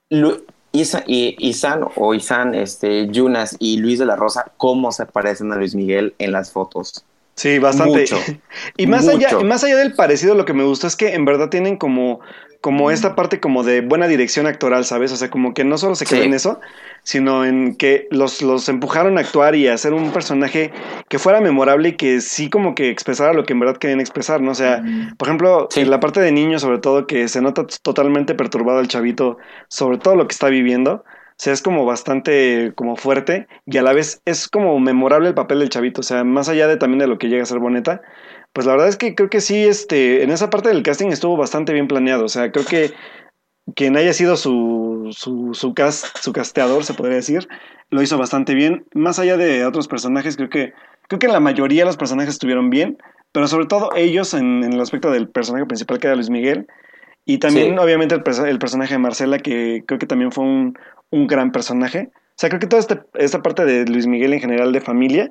Lu- Isa- y- Isan o Isan, este, Yunas y Luis de la Rosa, cómo se parecen a Luis Miguel en las fotos. Sí, bastante. Mucho. y más Mucho. allá, más allá del parecido, lo que me gustó es que en verdad tienen como, como esta parte como de buena dirección actoral, ¿sabes? O sea, como que no solo se quedó Sí. en eso, sino en que los, los empujaron a actuar y a hacer un personaje que fuera memorable y que sí como que expresara lo que en verdad querían expresar, ¿no? O sea, por ejemplo, Sí. en la parte de niño, sobre todo, que se nota totalmente perturbado el chavito, sobre todo lo que está viviendo. O sea, es como bastante como fuerte y a la vez es como memorable el papel del chavito. O sea, más allá de también de lo que llega a ser Boneta, pues la verdad es que creo que sí, este, en esa parte del casting estuvo bastante bien planeado. O sea, creo que quien haya sido su, su, su, cast, su casteador, se podría decir, lo hizo bastante bien. Más allá de otros personajes, creo que, creo que la mayoría de los personajes estuvieron bien, pero sobre todo ellos en, en el aspecto del personaje principal que era Luis Miguel. Y también, Sí. obviamente, el, el personaje de Marcela, que creo que también fue un, un gran personaje. O sea, creo que toda este- esta parte de Luis Miguel en general de familia,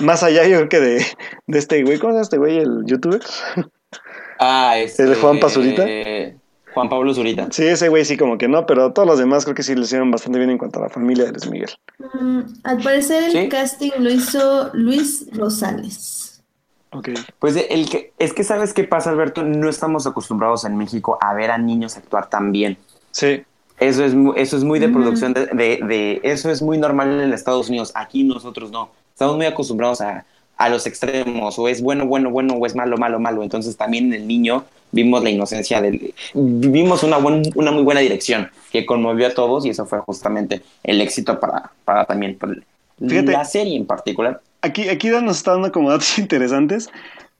más allá yo creo que de, de este güey, ¿cómo se llama este güey? El youtuber. Ah, este, ¿El Juan Pazurita? eh, Juan Pablo Zurita. Sí, ese güey sí como que no, pero todos los demás creo que sí lo hicieron bastante bien en cuanto a la familia de Luis Miguel. Mm, al parecer el Sí. casting lo hizo Luis Rosales. Ok. Pues el que, es que sabes qué pasa, Alberto, no estamos acostumbrados en México a ver a niños actuar tan bien. Sí, Eso es, eso es muy de producción, de, de- de- eso es muy normal en Estados Unidos. Aquí nosotros no. Estamos muy acostumbrados a, a los extremos, o es bueno, bueno, bueno, o es malo, malo, malo. Entonces también en el niño vimos la inocencia del... Vimos una, buen- una muy buena dirección que conmovió a todos y eso fue justamente el éxito para, para también para Fíjate. la serie en particular. Aquí, aquí nos está dando como datos interesantes.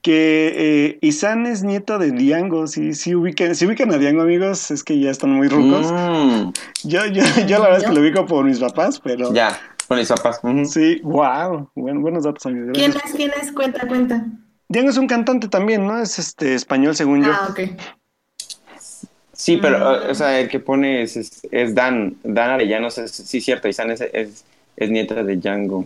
Que eh, Isan es nieta de Diango. Si sí, ubican, si ubican a Diango, amigos, es que ya están muy rucos. Mm, Yo, yo, yo la verdad es que lo ubico por mis papás, pero. ya, con mis papás. Sí, wow. Buen- buenos datos, amigos. ¿Quién es? ¿Quién es? Cuenta, cuenta. Diango es un cantante también, ¿no? Es este español, según yo. Ah, ok. Sí, pero, Mm. o sea, el que pone es, es, es Dan, Dan Arellanos, es, sí, cierto, Isan es, es, es nieta de Django.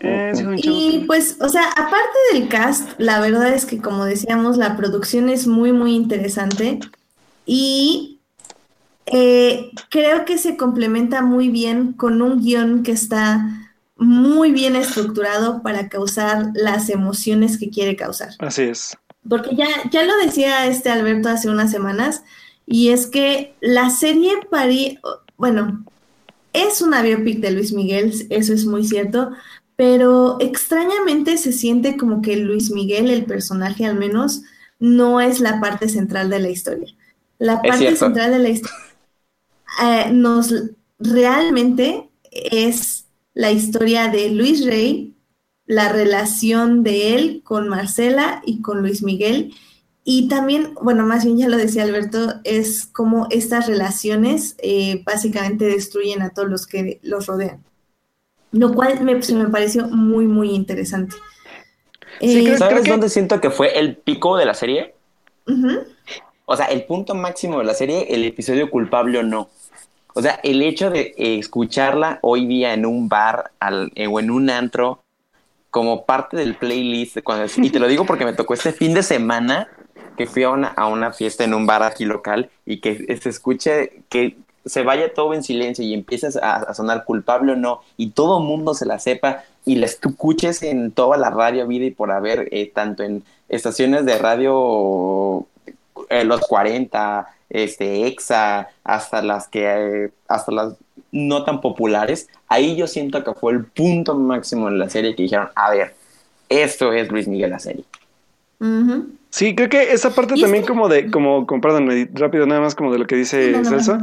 Eh, es un Y pues, o sea, aparte del cast, la verdad es que como decíamos, la producción es muy, muy interesante y eh, creo que se complementa muy bien con un guion que está muy bien estructurado para causar las emociones que quiere causar. Así es. Porque ya, ya lo decía este Alberto hace unas semanas, y es que la serie París, bueno, es una biopic de Luis Miguel, eso es muy cierto, pero extrañamente se siente como que Luis Miguel, el personaje al menos, no es la parte central de la historia. La parte central de la historia eh, nos realmente es la historia de Luis Rey, la relación de él con Marcela y con Luis Miguel. Y también, bueno, más bien ya lo decía Alberto, es como estas relaciones eh, básicamente destruyen a todos los que los rodean. Lo cual me, se me pareció muy, muy interesante. Sí, Eh, creo- ¿Sabes que- dónde siento que fue el pico de la serie? O sea, el punto máximo de la serie, el episodio culpable o no. O sea, el hecho de eh, escucharla hoy día en un bar al- eh, o en un antro como parte del playlist. de Cuando, y te lo digo porque me tocó este fin de semana que fui a una, a una fiesta en un bar aquí local y que se escuche, que se vaya todo en silencio y empiezas a, sonar culpable o no y todo mundo se la sepa y la escuches en toda la radio vida y por haber, eh, tanto en estaciones de radio, eh, los 40, este, EXA, hasta las que, eh, hasta las no tan populares, ahí yo siento que fue el punto máximo en la serie que dijeron, a ver, esto es Luis Miguel la serie. Sí, creo que esa parte también como de, como, como, perdón, rápido nada más como de lo que dice Celso,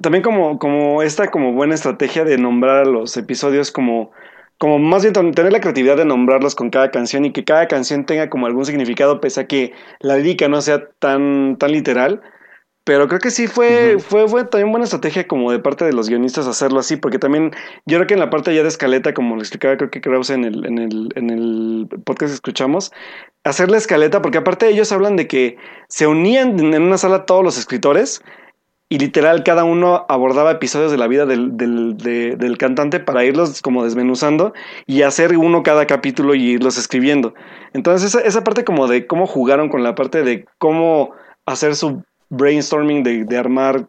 también como, como esta como buena estrategia de nombrar los episodios como, como más bien tener la creatividad de nombrarlos con cada canción y que cada canción tenga como algún significado, pese a que la lírica no sea tan, tan literal. Pero creo que sí fue, fue, fue, también buena estrategia como de parte de los guionistas hacerlo así, porque también yo creo que en la parte ya de escaleta, como lo explicaba creo que Krause en el, en el, en el podcast que escuchamos, hacer la escaleta, porque aparte ellos hablan de que se unían en una sala todos los escritores y literal cada uno abordaba episodios de la vida del, del, del cantante para irlos como desmenuzando y hacer uno cada capítulo y irlos escribiendo. Entonces esa, esa parte como de cómo jugaron con la parte de cómo hacer su brainstorming de, de armar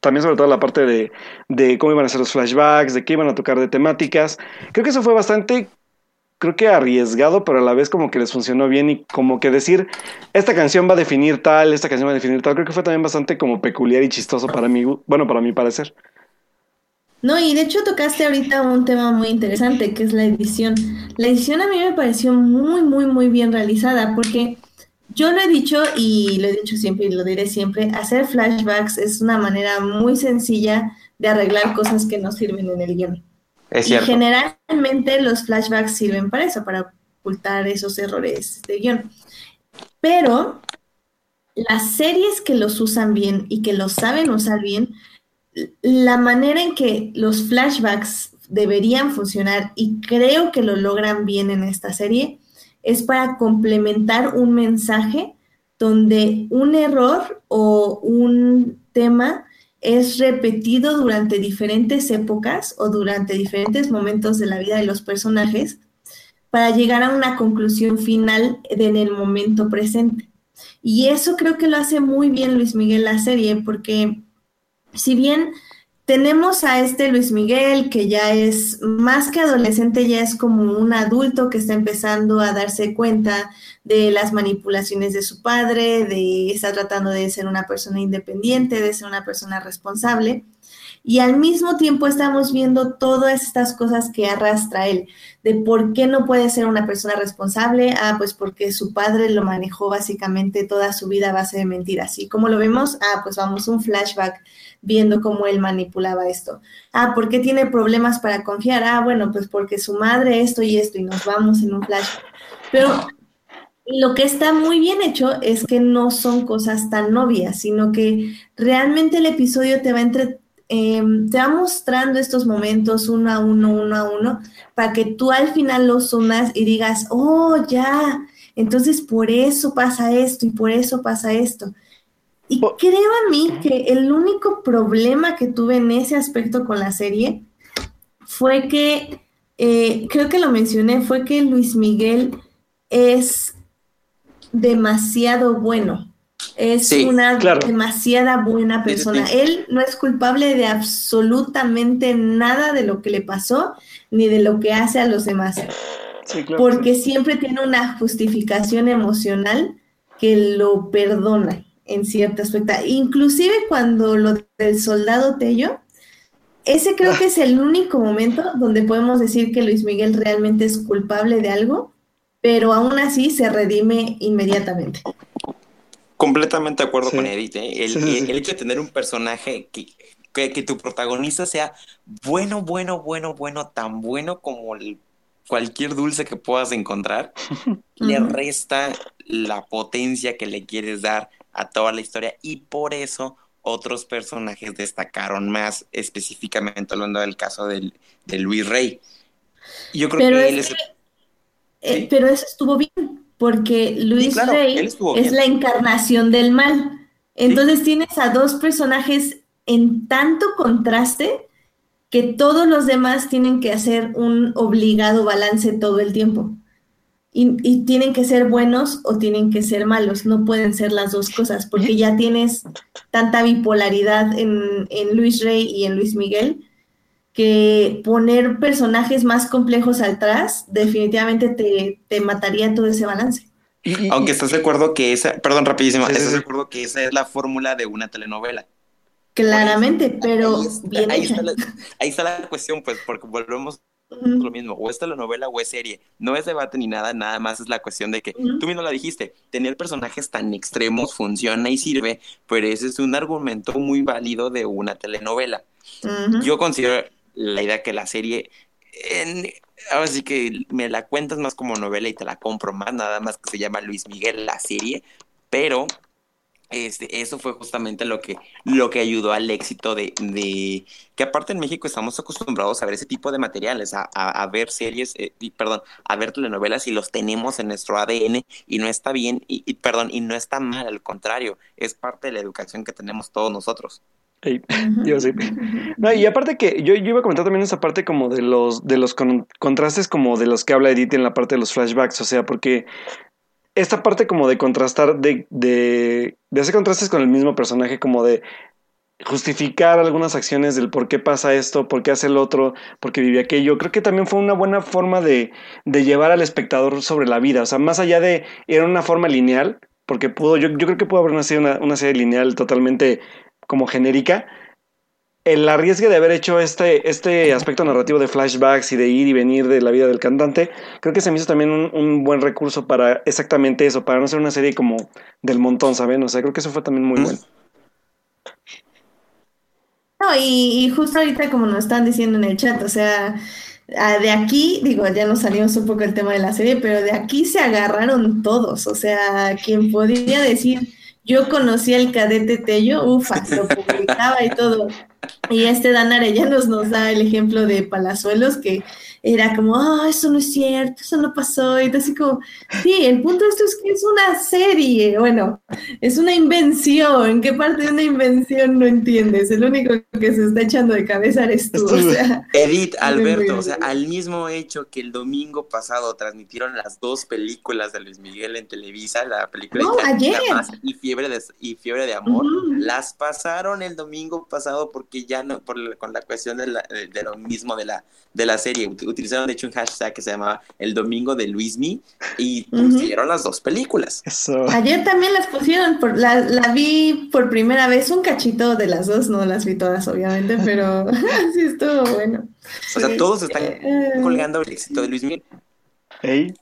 también sobre todo la parte de, de, cómo iban a ser los flashbacks, de qué iban a tocar de temáticas. Creo que eso fue bastante, creo que arriesgado, pero a la vez como que les funcionó bien y como que decir, esta canción va a definir tal, esta canción va a definir tal, creo que fue también bastante como peculiar y chistoso para mí, bueno, para mi parecer. No, y de hecho tocaste ahorita un tema muy interesante, que es la edición. La edición a mí me pareció muy, muy, muy bien realizada, porque yo lo he dicho y lo he dicho siempre y lo diré siempre, hacer flashbacks es una manera muy sencilla de arreglar cosas que no sirven en el guion. Es y generalmente los flashbacks sirven para eso, para ocultar esos errores de guion. Pero las series que los usan bien y que los saben usar bien, la manera en que los flashbacks deberían funcionar, y creo que lo logran bien en esta serie, es para complementar un mensaje donde un error o un tema es repetido durante diferentes épocas o durante diferentes momentos de la vida de los personajes para llegar a una conclusión final en el momento presente. Y eso creo que lo hace muy bien Luis Miguel la serie, porque si bien tenemos a este Luis Miguel, que ya es más que adolescente, ya es como un adulto que está empezando a darse cuenta de las manipulaciones de su padre, de estar tratando de ser una persona independiente, de ser una persona responsable. Y al mismo tiempo estamos viendo todas estas cosas que arrastra él, de por qué no puede ser una persona responsable. Ah, pues porque su padre lo manejó básicamente toda su vida a base de mentiras. ¿Y cómo lo vemos? Ah, pues vamos, un flashback viendo cómo él manipulaba esto. Ah, ¿por qué tiene problemas para confiar? Ah, bueno, pues porque su madre esto y esto y nos vamos en un flashback. Pero lo que está muy bien hecho es que no son cosas tan obvias, sino que realmente el episodio te va entre, Em, te va mostrando estos momentos uno a uno, uno a uno, para que tú al final los sumas y digas, oh, ya, entonces por eso pasa esto y por eso pasa esto. Y creo a mí que el único problema que tuve en ese aspecto con la serie fue que, eh, creo que lo mencioné, fue que Luis Miguel es demasiado bueno. Es una demasiada buena persona. Él no es culpable de absolutamente nada de lo que le pasó ni de lo que hace a los demás. Porque siempre tiene una justificación emocional que lo perdona en cierto aspecto. Inclusive cuando lo del soldado Tello, ese creo que es el único momento donde podemos decir que Luis Miguel realmente es culpable de algo, pero aún así se redime inmediatamente. Completamente de acuerdo con Edith. ¿eh? El, hecho de tener un personaje que, que, tu protagonista sea bueno, bueno, bueno, bueno, tan bueno como cualquier dulce que puedas encontrar, le resta la potencia que le quieres dar a toda la historia y por eso otros personajes destacaron más, específicamente hablando del caso del, de Luis Rey. Yo creo que él es... Eh, pero eso estuvo bien porque Luis Rey es la encarnación del mal. Entonces tienes a dos personajes en tanto contraste que todos los demás tienen que hacer un obligado balance todo el tiempo. Y, tienen que ser buenos o tienen que ser malos, no pueden ser las dos cosas, porque ya tienes tanta bipolaridad en, en Luis Rey y en Luis Miguel, que poner personajes más complejos atrás definitivamente te, te mataría todo ese balance. Aunque estás de acuerdo que esa, perdón, rapidísimo, Sí, sí, estás de acuerdo que esa es la fórmula de una telenovela. Claramente, pero ahí está, bien ahí hecha. está la, ahí está la cuestión, pues, porque volvemos a lo mismo, o es telenovela o es serie. No es debate ni nada, nada más es la cuestión de que, tú mismo la dijiste, tener personajes tan extremos funciona y sirve, pero ese es un argumento muy válido de una telenovela. Yo considero la idea que la serie, ahora sí que me la cuentas más como novela y te la compro más, nada más que se llama Luis Miguel la serie, pero este, eso fue justamente lo que, lo que ayudó al éxito de, de- que aparte en México estamos acostumbrados a ver ese tipo de materiales, a, a- ver series, eh, y, perdón, a ver telenovelas y los tenemos en nuestro ADN y no está bien, y, perdón, y no está mal, al contrario, es parte de la educación que tenemos todos nosotros. Ey, Ujú. yo sí. No, y aparte que yo, yo iba a comentar también esa parte como de los, de los con- contrastes como de los que habla Edith en la parte de los flashbacks, o sea, porque esta parte como de contrastar, de, de, de hacer contrastes con el mismo personaje, como de justificar algunas acciones del por qué pasa esto, por qué hace el otro, por qué vive aquello, creo que también fue una buena forma de, de llevar al espectador sobre la vida, o sea, más allá de, era una forma lineal, porque pudo, yo, yo creo que pudo haber nacido una, una serie lineal totalmente como genérica, el arriesgue de haber hecho este, este aspecto narrativo de flashbacks y de ir y venir de la vida del cantante, creo que se me hizo también un, buen recurso para exactamente eso, para no ser una serie como del montón, ¿saben? O sea, creo que eso fue también muy bueno. No, y, y justo ahorita como nos están diciendo en el chat, o sea, de aquí, digo, ya nos salimos un poco del tema de la serie, pero de aquí se agarraron todos, o sea, quien podría decir, yo conocí al cadete Tello, ufa, lo publicaba y todo. Y este Dan Arellanos nos da el ejemplo de Palazuelos, que era como, ah, eso no es cierto, eso no pasó, y así como, sí, el punto de esto es que es una serie, bueno, es una invención. ¿Qué parte de una invención no entiendes? El único que se está echando de cabeza eres tú. O sea, Edith, Alberto, o sea, al mismo hecho que el domingo pasado transmitieron las dos películas de Luis Miguel en Televisa, la película No, ayer. Y Fiebre de, y Fiebre de Amor, las pasaron el domingo pasado porque ya no, por, con la cuestión de, la- de- de lo mismo de la, de la serie, utilizaron de hecho un hashtag que se llamaba El Domingo de Luismi y Ujú. pusieron las dos películas. Eso. ayer también las pusieron. Por, la, la vi por primera vez, un cachito de las dos, no las vi todas, obviamente, pero sí estuvo bueno. O sea, Sí. todos están Eh, colgando el éxito de Luis Miguel. Ey.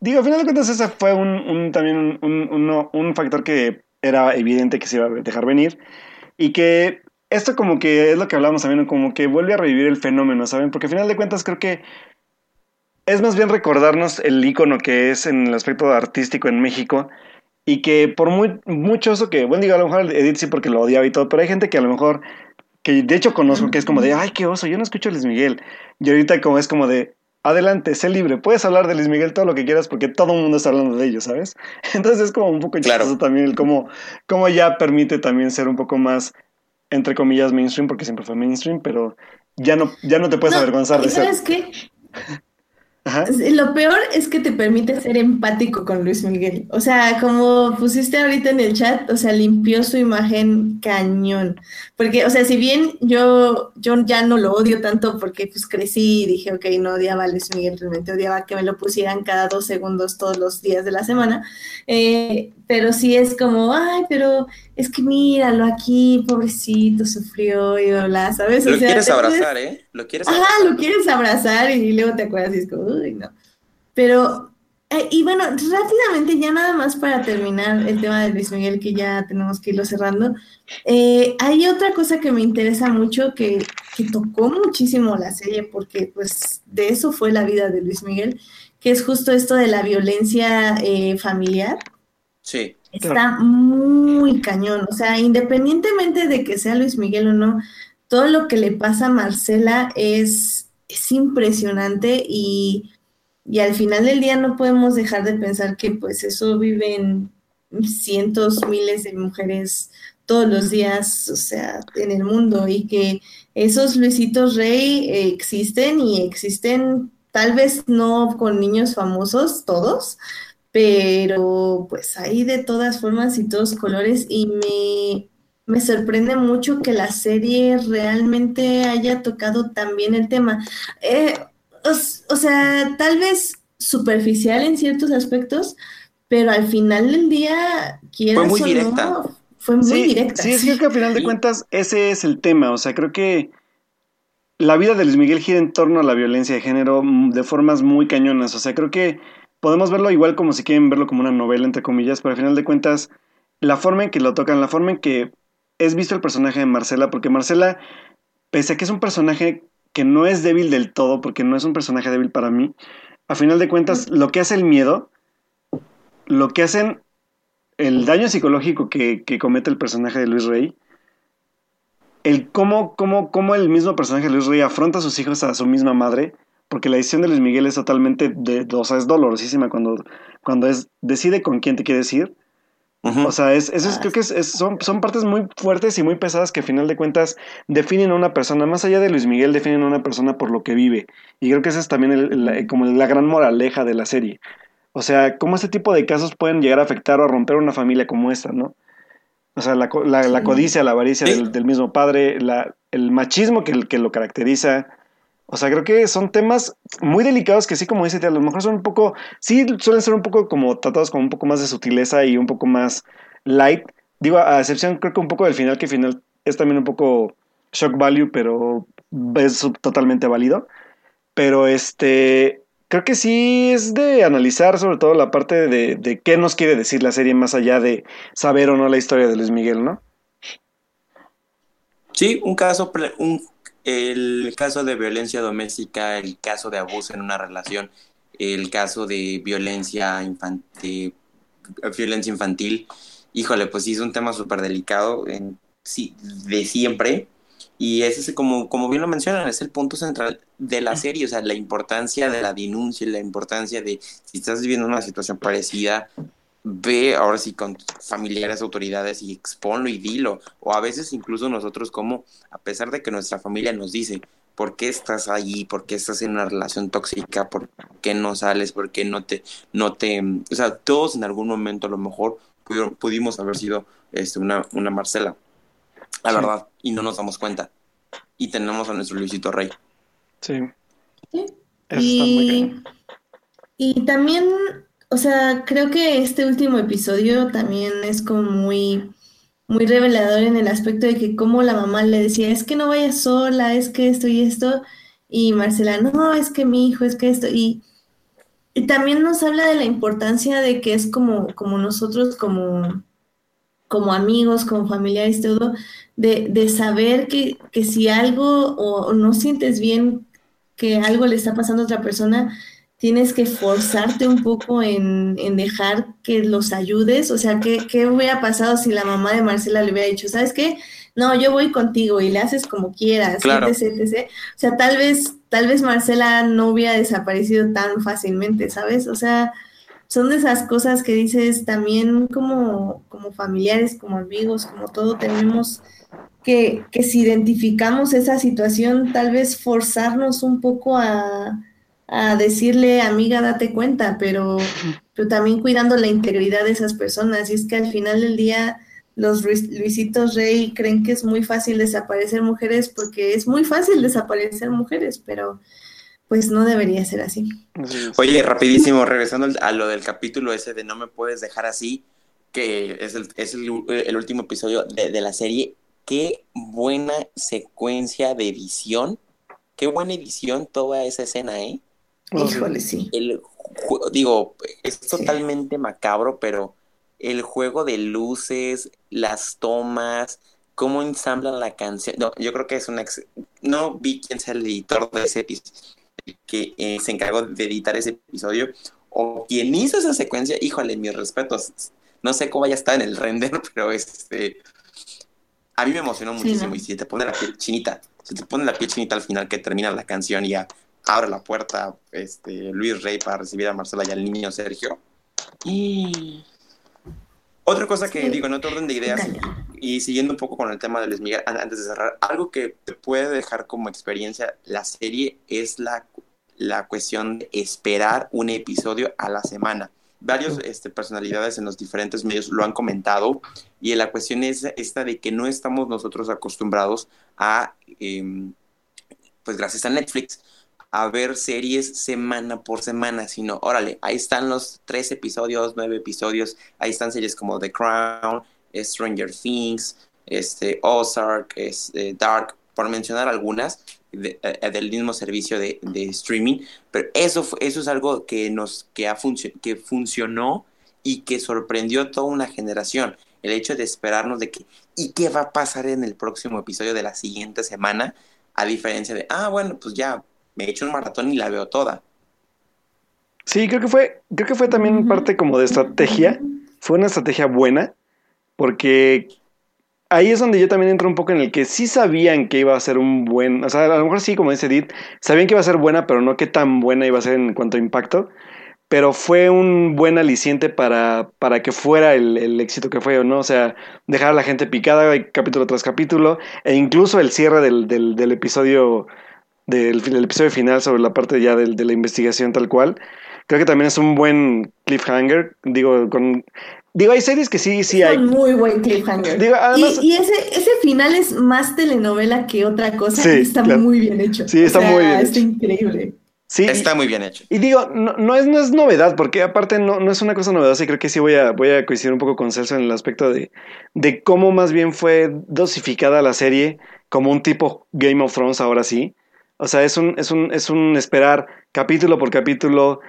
Digo, al final de cuentas, ese fue un, un- también un, un factor que era evidente que se iba a dejar venir. Y que esto como que es lo que hablamos también, como que vuelve a revivir el fenómeno, ¿saben? Porque al final de cuentas creo que es más bien recordarnos el icono que es en el aspecto artístico en México. Y que por muy, mucho eso que, bueno, digo, a lo mejor Edith sí porque lo odiaba y todo, pero hay gente que a lo mejor, que de hecho conozco, que es como de, ay, qué oso, yo no escucho a Luis Miguel. Y ahorita como es como de, adelante, sé libre, puedes hablar de Luis Miguel todo lo que quieras porque todo el mundo está hablando de ellos, ¿sabes? Entonces es como un poco Claro. chistoso también el cómo, cómo ya permite también ser un poco más, entre comillas, mainstream, porque siempre fue mainstream, pero ya no, ya no te puedes no, avergonzar de ¿y ser. ¿Sabes qué? Ajá. Lo peor es que te permite ser empático con Luis Miguel. O sea, como pusiste ahorita en el chat, o sea, limpió su imagen cañón. Porque, o sea, si bien yo, yo ya no lo odio tanto porque pues crecí y dije, ok, no odiaba a Luis Miguel, realmente odiaba que me lo pusieran cada dos segundos todos los días de la semana. Eh, pero sí es como, ay, pero es que míralo aquí, pobrecito, sufrió y bla, bla, ¿sabes? O Lo sea, quieres abrazar, ¿eh? Lo quieres abrazar. lo quieres abrazar y luego te acuerdas y es como, uy, no. Pero, eh, y bueno, rápidamente, ya nada más para terminar el tema de Luis Miguel, que ya tenemos que irlo cerrando. eh, hay otra cosa que me interesa mucho, que, que tocó muchísimo la serie, porque pues de eso fue la vida de Luis Miguel, que es justo esto de la violencia eh, familiar. Sí. Está muy cañón, o sea, independientemente de que sea Luis Miguel o no, todo lo que le pasa a Marcela es, es impresionante y, y al final del día no podemos dejar de pensar que pues eso viven cientos, miles de mujeres todos los días, o sea, en el mundo y que esos Luisitos Rey existen y existen tal vez no con niños famosos todos, pero pues hay de todas formas y todos colores y me, me sorprende mucho que la serie realmente haya tocado también el tema. Eh, o, o sea, tal vez superficial en ciertos aspectos, pero al final del día, Fue muy directa. no, fue muy sí, directa. Sí, es que al final de cuentas ese es el tema. O sea, creo que la vida de Luis Miguel gira en torno a la violencia de género de formas muy cañonas. O sea, creo que podemos verlo igual como si quieren verlo como una novela, entre comillas, pero al final de cuentas, la forma en que lo tocan, la forma en que es visto el personaje de Marcela, porque Marcela, pese a que es un personaje que no es débil del todo, porque no es un personaje débil para mí, a final de cuentas, lo que hace el miedo, lo que hacen el daño psicológico que, que comete el personaje de Luis Rey, el cómo, cómo, cómo el mismo personaje de Luis Rey afronta a sus hijos a su misma madre, porque la decisión de Luis Miguel es totalmente, de, o sea, es dolorosísima cuando, cuando es, decide con quién te quieres O sea, es, eso es, creo que es, es- son, son partes muy fuertes y muy pesadas que a final de cuentas definen a una persona. Más allá de Luis Miguel, definen a una persona por lo que vive. Y creo que esa es también el- la- como la gran moraleja de la serie. O sea, cómo este tipo de casos pueden llegar a afectar o a romper una familia como esta, ¿no? O sea, la, co- la, la codicia, la avaricia Sí. del, del mismo padre, la, el machismo que, que lo caracteriza. O sea, creo que son temas muy delicados que sí, como dice, a lo mejor son un poco, sí suelen ser un poco como tratados con un poco más de sutileza y un poco más light. Digo, a excepción creo que un poco del final, que el final es también un poco shock value, pero es totalmente válido. Pero este, creo que sí es de analizar sobre todo la parte de, de qué nos quiere decir la serie más allá de saber o no la historia de Luis Miguel, ¿no? Sí, un caso, un, el caso de violencia doméstica, el caso de abuso en una relación, el caso de violencia infantil, violencia infantil. Híjole, pues sí es un tema súper delicado, en- sí, de siempre. Y ese es como, como bien lo mencionan, es el punto central de la serie, o sea, la importancia de la denuncia, la importancia de si estás viviendo una situación parecida, ve ahora sí con familiares, autoridades y exponlo y dilo. O a veces incluso nosotros como, a pesar de que nuestra familia nos dice, ¿por qué estás allí? ¿Por qué estás en una relación tóxica? ¿Por qué no sales? ¿Por qué no te, no te, o sea, todos en algún momento a lo mejor pudieron- pudimos haber sido este, una, una Marcela, la Sí. verdad, y no nos damos cuenta. Y tenemos a nuestro Luisito Rey. Sí. Sí. Eso está muy Y, cañón. y también, o sea, creo que este último episodio también es como muy, muy revelador en el aspecto de que como la mamá le decía, es que no vayas sola, es que esto y esto, y Marcela, no, es que mi hijo, es que esto, y, también nos habla de la importancia de que es como, como nosotros, como, como amigos, como familiares, todo, de, de saber que, que si algo o no sientes bien que algo le está pasando a otra persona, tienes que forzarte un poco en, en dejar que los ayudes. O sea, ¿qué, ¿qué hubiera pasado si la mamá de Marcela le hubiera dicho, ¿sabes qué? No, yo voy contigo y le haces como quieras, Claro. etc, etc. O sea, tal vez, tal vez Marcela no hubiera desaparecido tan fácilmente, ¿sabes? O sea, son de esas cosas que dices también como, como familiares, como amigos, como todo, tenemos que, que si identificamos esa situación, tal vez forzarnos un poco a, a decirle, amiga, date cuenta, pero, pero también cuidando la integridad de esas personas. Y es que al final del día los Luis- Luisitos Rey creen que es muy fácil desaparecer mujeres porque es muy fácil desaparecer mujeres, pero pues no debería ser así. Oye, rapidísimo, regresando a lo del capítulo ese de No me puedes dejar así, que es el, es el, el último episodio de, de la serie. Qué buena secuencia de edición. Qué buena edición toda esa escena, ¿eh? Híjole, sí. El, digo, es totalmente macabro, pero el juego de luces, las tomas, cómo ensamblan la canción. No, yo creo que es una. ex- No vi quién sea el editor de ese episodio, que eh, se encargó de editar ese episodio, o quien hizo esa secuencia. Híjole, mis respetos. No sé cómo vaya a estar en el render, pero este. A mí me emocionó Sí, muchísimo. ¿no? Y si te pone la piel chinita, si te pone la piel chinita al final que termina la canción y ya abre la puerta este, Luis Rey para recibir a Marcela y al niño Sergio. Y otra cosa que Sí. digo, en otro orden de ideas, y siguiendo un poco con el tema de Luis Miguel, an- antes de cerrar, algo que te puede dejar como experiencia la serie es la, la cuestión de esperar un episodio a la semana. Varios este, personalidades en los diferentes medios lo han comentado y la cuestión es esta de que no estamos nosotros acostumbrados a, em, pues gracias a Netflix, a ver series semana por semana, sino, órale, ahí están los tres episodios, nueve episodios, ahí están series como The Crown, Stranger Things, este, Ozark, este, Dark, por mencionar algunas eh, del mismo servicio de, streaming, pero eso, eso es algo que, nos, que, ha que funcionó y que sorprendió a toda una generación. El hecho de esperarnos de que, ¿y qué va a pasar en el próximo episodio de la siguiente semana? A diferencia de, ah, bueno, pues ya me he hecho un maratón y la veo toda. Sí, creo que fue, creo que fue también parte como de estrategia. Fue una estrategia buena, porque ahí es donde yo también entro un poco en el que sí sabían que iba a ser un buen, o sea, a lo mejor sí, como dice Edith, sabían que iba a ser buena, pero no qué tan buena iba a ser en cuanto a impacto. Pero fue un buen aliciente para, para que fuera el, éxito que fue, ¿no? O sea, dejar a la gente picada capítulo tras capítulo, e incluso el cierre del, del, del episodio del, episodio final sobre la parte ya de, la investigación tal cual. Creo que también es un buen cliffhanger. Digo, con. Digo, hay series que sí, sí hay. Un muy buen cliffhanger. y, ese, ese final es más telenovela que otra cosa. y está muy bien hecho. Sí, está muy bien. Está increíble. Sí, está muy bien hecho. Y digo, no, no, es, no es novedad, porque aparte no, no es una cosa novedosa y creo que sí voy a, voy a coincidir un poco con Celso en el aspecto de, de cómo más bien fue dosificada la serie como un tipo Game of Thrones ahora sí. O sea, es un, es un, es un esperar capítulo por capítulo,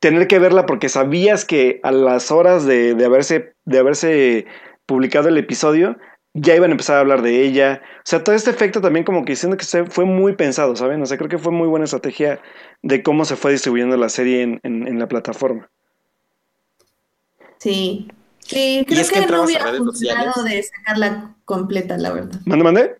tener que verla porque sabías que a las horas de, de, haberse, de haberse publicado el episodio, ya iban a empezar a hablar de ella. O sea, todo este efecto también como que diciendo que se fue muy pensado, ¿saben? O sea, creo que fue muy buena estrategia de cómo se fue distribuyendo la serie en, en, la plataforma. Sí. Sí, creo que, no hubiera funcionado de sacarla completa, la verdad. ¿Mande, mande?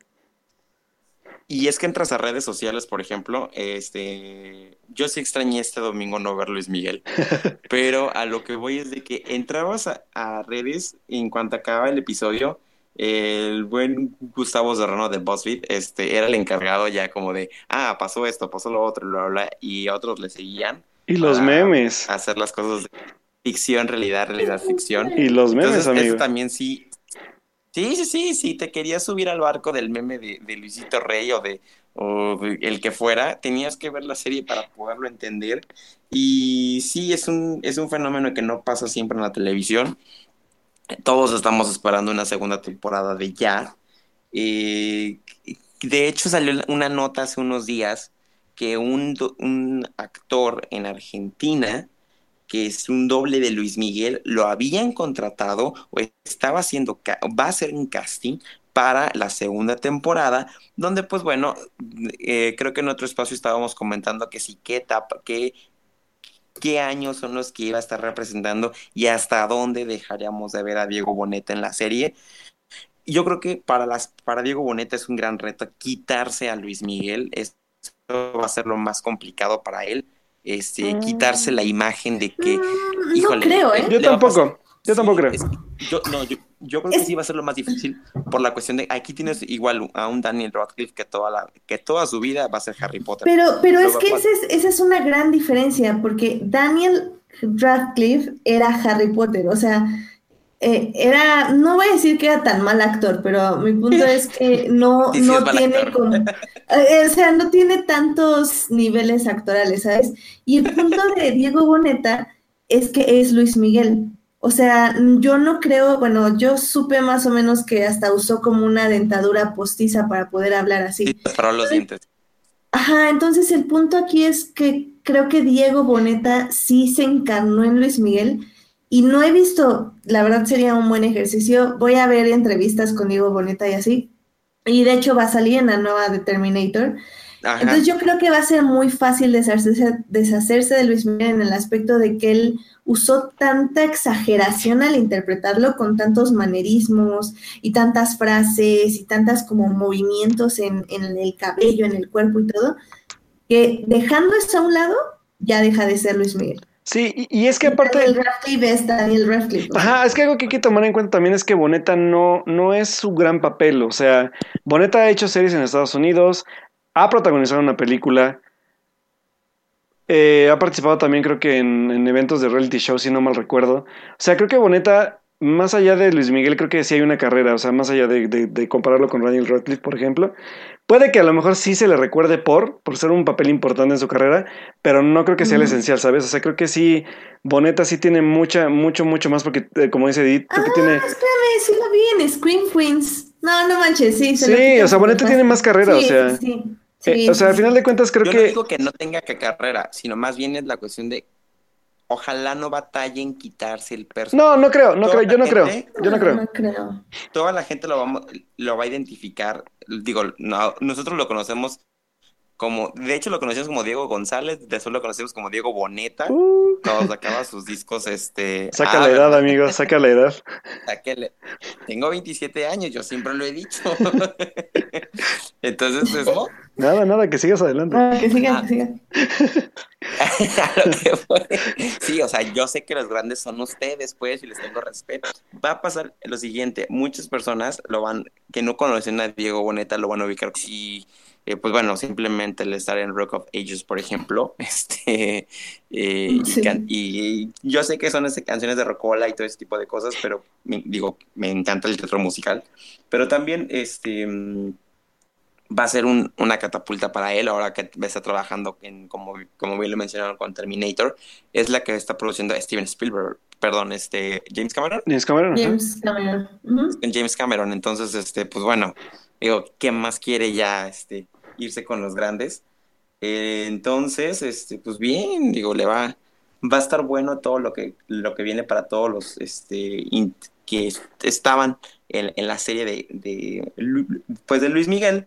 Y es que entras a redes sociales, por ejemplo, este, yo sí extrañé este domingo no ver Luis Miguel, pero a lo que voy es de que entrabas a, redes en cuanto acababa el episodio, el buen Gustavo Serrano de BuzzFeed este, era el encargado ya como de, ah, pasó esto, pasó lo otro, bla, bla, y otros le seguían. Y los memes. Hacer las cosas de ficción, realidad, realidad, ficción. Y los memes, Entonces, Eso también sí Sí, sí, sí, sí, te querías subir al barco del meme de, de Luisito Rey o de, o el que fuera, tenías que ver la serie para poderlo entender. Y sí, es un, es un fenómeno que no pasa siempre en la televisión. Todos estamos esperando una segunda temporada de ya. Eh, de hecho, salió una nota hace unos días que un actor en Argentina que es un doble de Luis Miguel, lo habían contratado o estaba haciendo, va a ser un casting para la segunda temporada, donde pues bueno, eh, creo que en otro espacio estábamos comentando que sí, qué etapa, qué, qué años son los que iba a estar representando y hasta dónde dejaríamos de ver a Diego Boneta en la serie. Yo creo que para, las, para Diego Boneta es un gran reto quitarse a Luis Miguel, eso va a ser lo más complicado para él este, quitarse la imagen de que, mm, híjole, creo, ¿eh? yo tampoco, yo tampoco creo. yo, no, yo, creo que sí va a ser lo más difícil por la cuestión de aquí tienes igual a un Daniel Radcliffe que toda la, que toda su vida va a ser Harry Potter. Pero, pero es que esa es, esa es una gran diferencia, porque Daniel Radcliffe era Harry Potter, o sea, eh, era, no voy a decir que era tan mal actor, pero mi punto es que no, no tiene como, eh, o sea, no tiene tantos niveles actorales, ¿sabes? Y el punto de Diego Boneta es que es Luis Miguel. O sea, yo no creo, bueno, yo supe más o menos que hasta usó como una dentadura postiza para poder hablar así. Sí, para los dientes. Ajá, entonces el punto aquí es que creo que Diego Boneta sí se encarnó en Luis Miguel y no he visto, la verdad sería un buen ejercicio. Voy a ver entrevistas con Diego Boneta y así. Y de hecho va a salir en la nueva de Terminator. Entonces yo creo que va a ser muy fácil deshacerse, deshacerse de Luis Miguel en el aspecto de que él usó tanta exageración al interpretarlo con tantos manerismos y tantas frases y tantas como movimientos en, en el cabello, en el cuerpo y todo, que dejando eso a un lado, ya deja de ser Luis Miguel. Sí, y, es que aparte... El Radcliffe es Daniel Radcliffe. Ajá, es que algo que hay que tomar en cuenta también es que Boneta no, no es su gran papel. O sea, Boneta ha hecho series en Estados Unidos, ha protagonizado una película, eh, ha participado también creo que en, eventos de reality show, si no mal recuerdo. O sea, creo que Boneta más allá de Luis Miguel, creo que sí hay una carrera, o sea, más allá de, de- de compararlo con Daniel Radcliffe, por ejemplo. Puede que a lo mejor sí se le recuerde por, por ser un papel importante en su carrera, pero no creo que sea el esencial, ¿sabes? O sea, creo que sí, Boneta sí tiene mucha, mucho, mucho más, porque eh, como dice Edith, creo que tiene... Ah, espérame, sí lo vi en Scream Queens. No, no manches, sí. se Sí, o sea, Boneta tiene más carrera, o Sí, sea, sí, eh, sí, o sea, al final de cuentas creo Yo que... no digo que no tenga que carrera, sino más bien es la cuestión de ojalá no batalle en quitarse el personaje. No, no creo, no Toda creo, yo no creo, yo no creo. no creo. Toda la gente lo, vamos, lo va a identificar. Digo, no, nosotros lo conocemos como, de hecho lo conocemos como Diego González, después lo conocemos como Diego Boneta, Uh, cuando sacaba sus discos, este... saca ah, la edad, amigo, saca la edad. Sáquele. Tengo 27 años, yo siempre lo he dicho. Entonces, es Nada, nada, que sigas adelante. Ah, que siga, Ah. que siga. a lo que voy. Sí, o sea, yo sé que los grandes son ustedes, pues, y les tengo respeto. Va a pasar lo siguiente, muchas personas lo van, que no conocen a Diego Boneta, lo van a ubicar y eh, pues bueno, simplemente el estar en Rock of Ages, por ejemplo, este, eh, y Sí. can- y, yo sé que son este, canciones de Rocola y todo ese tipo de cosas, pero me- digo, me encanta el teatro musical, pero también, este, mm, va a ser un- una catapulta para él ahora que está trabajando en, como, como bien lo mencionaron con Terminator, es la que está produciendo Steven Spielberg, perdón, este, James Cameron, James Cameron. James Cameron. James Cameron, entonces, este, pues bueno, digo, ¿qué más quiere ya, este, irse con los grandes? Eh, entonces, este, pues bien, digo, le va, va a estar bueno todo lo que, lo que viene para todos los, este, in- que est- estaban en, en la serie de, pues de Luis Miguel.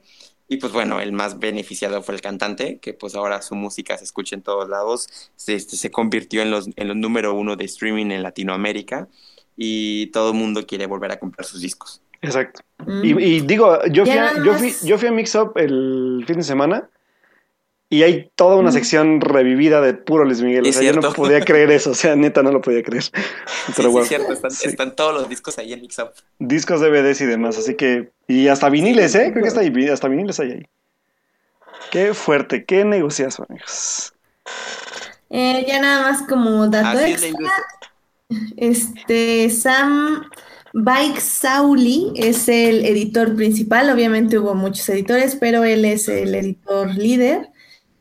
Y pues bueno, el más beneficiado fue el cantante, que pues ahora su música se escucha en todos lados, se, este, se convirtió en los, en los número uno de streaming en Latinoamérica y todo el mundo quiere volver a comprar sus discos. Exacto. Mm. Y, y digo, yo fui, a, yo, fui, yo fui a Mix Up el fin de semana y hay toda una Mm. sección revivida de puro Luis Miguel. O sea, yo no podía creer eso. O sea, neta, no lo podía creer. Sí, Pero sí, bueno, es cierto, están, sí. están todos los discos ahí en Mix Up. discos, DVDs y demás. Así que. Y hasta viniles, ¿eh? Creo que hasta, ahí- hasta viniles hay ahí. Qué fuerte, qué negociazo, amigos. Eh, ya nada más como dato Así extra, este Sam Sauli es el editor principal. Obviamente hubo muchos editores, pero él es el editor líder.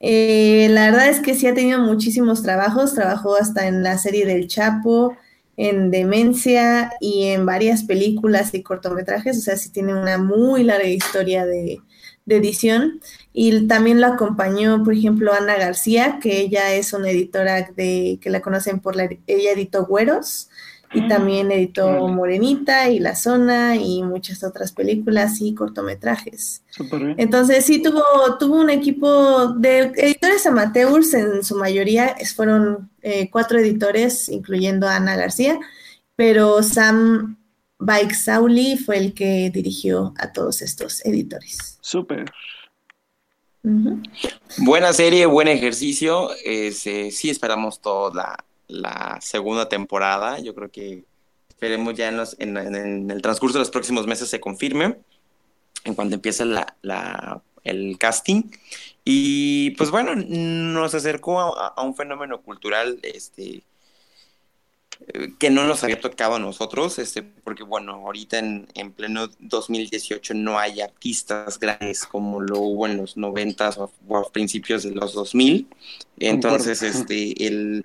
Eh, la verdad es que sí ha tenido muchísimos trabajos. Trabajó hasta en la serie del Chapo, en Demencia y en varias películas y cortometrajes. O sea, sí tiene una muy larga historia de, de edición. Y también lo acompañó, por ejemplo, Ana García, que ella es una editora de, que la conocen por la, ella editó Güeros y también editó. Morenita y La Zona y muchas otras películas y cortometrajes. Súper bien. Entonces sí tuvo, tuvo un equipo de editores amateurs, en su mayoría es- fueron eh, cuatro editores, incluyendo a Ana García, pero Sam Sauli fue el que dirigió a todos estos editores. Súper. Buena serie, buen ejercicio. Es, eh, sí esperamos toda la, la segunda temporada. Yo creo que esperemos ya en, los- en- el transcurso de los próximos meses se confirme, en cuanto empiece la, la- el casting. Y pues bueno, nos acercó a, a un fenómeno cultural este, que no nos había tocado a nosotros, este, porque bueno, ahorita en, en pleno 2018 no hay artistas grandes como lo hubo en los 90s o, o a principios de los 2000. Entonces, este, el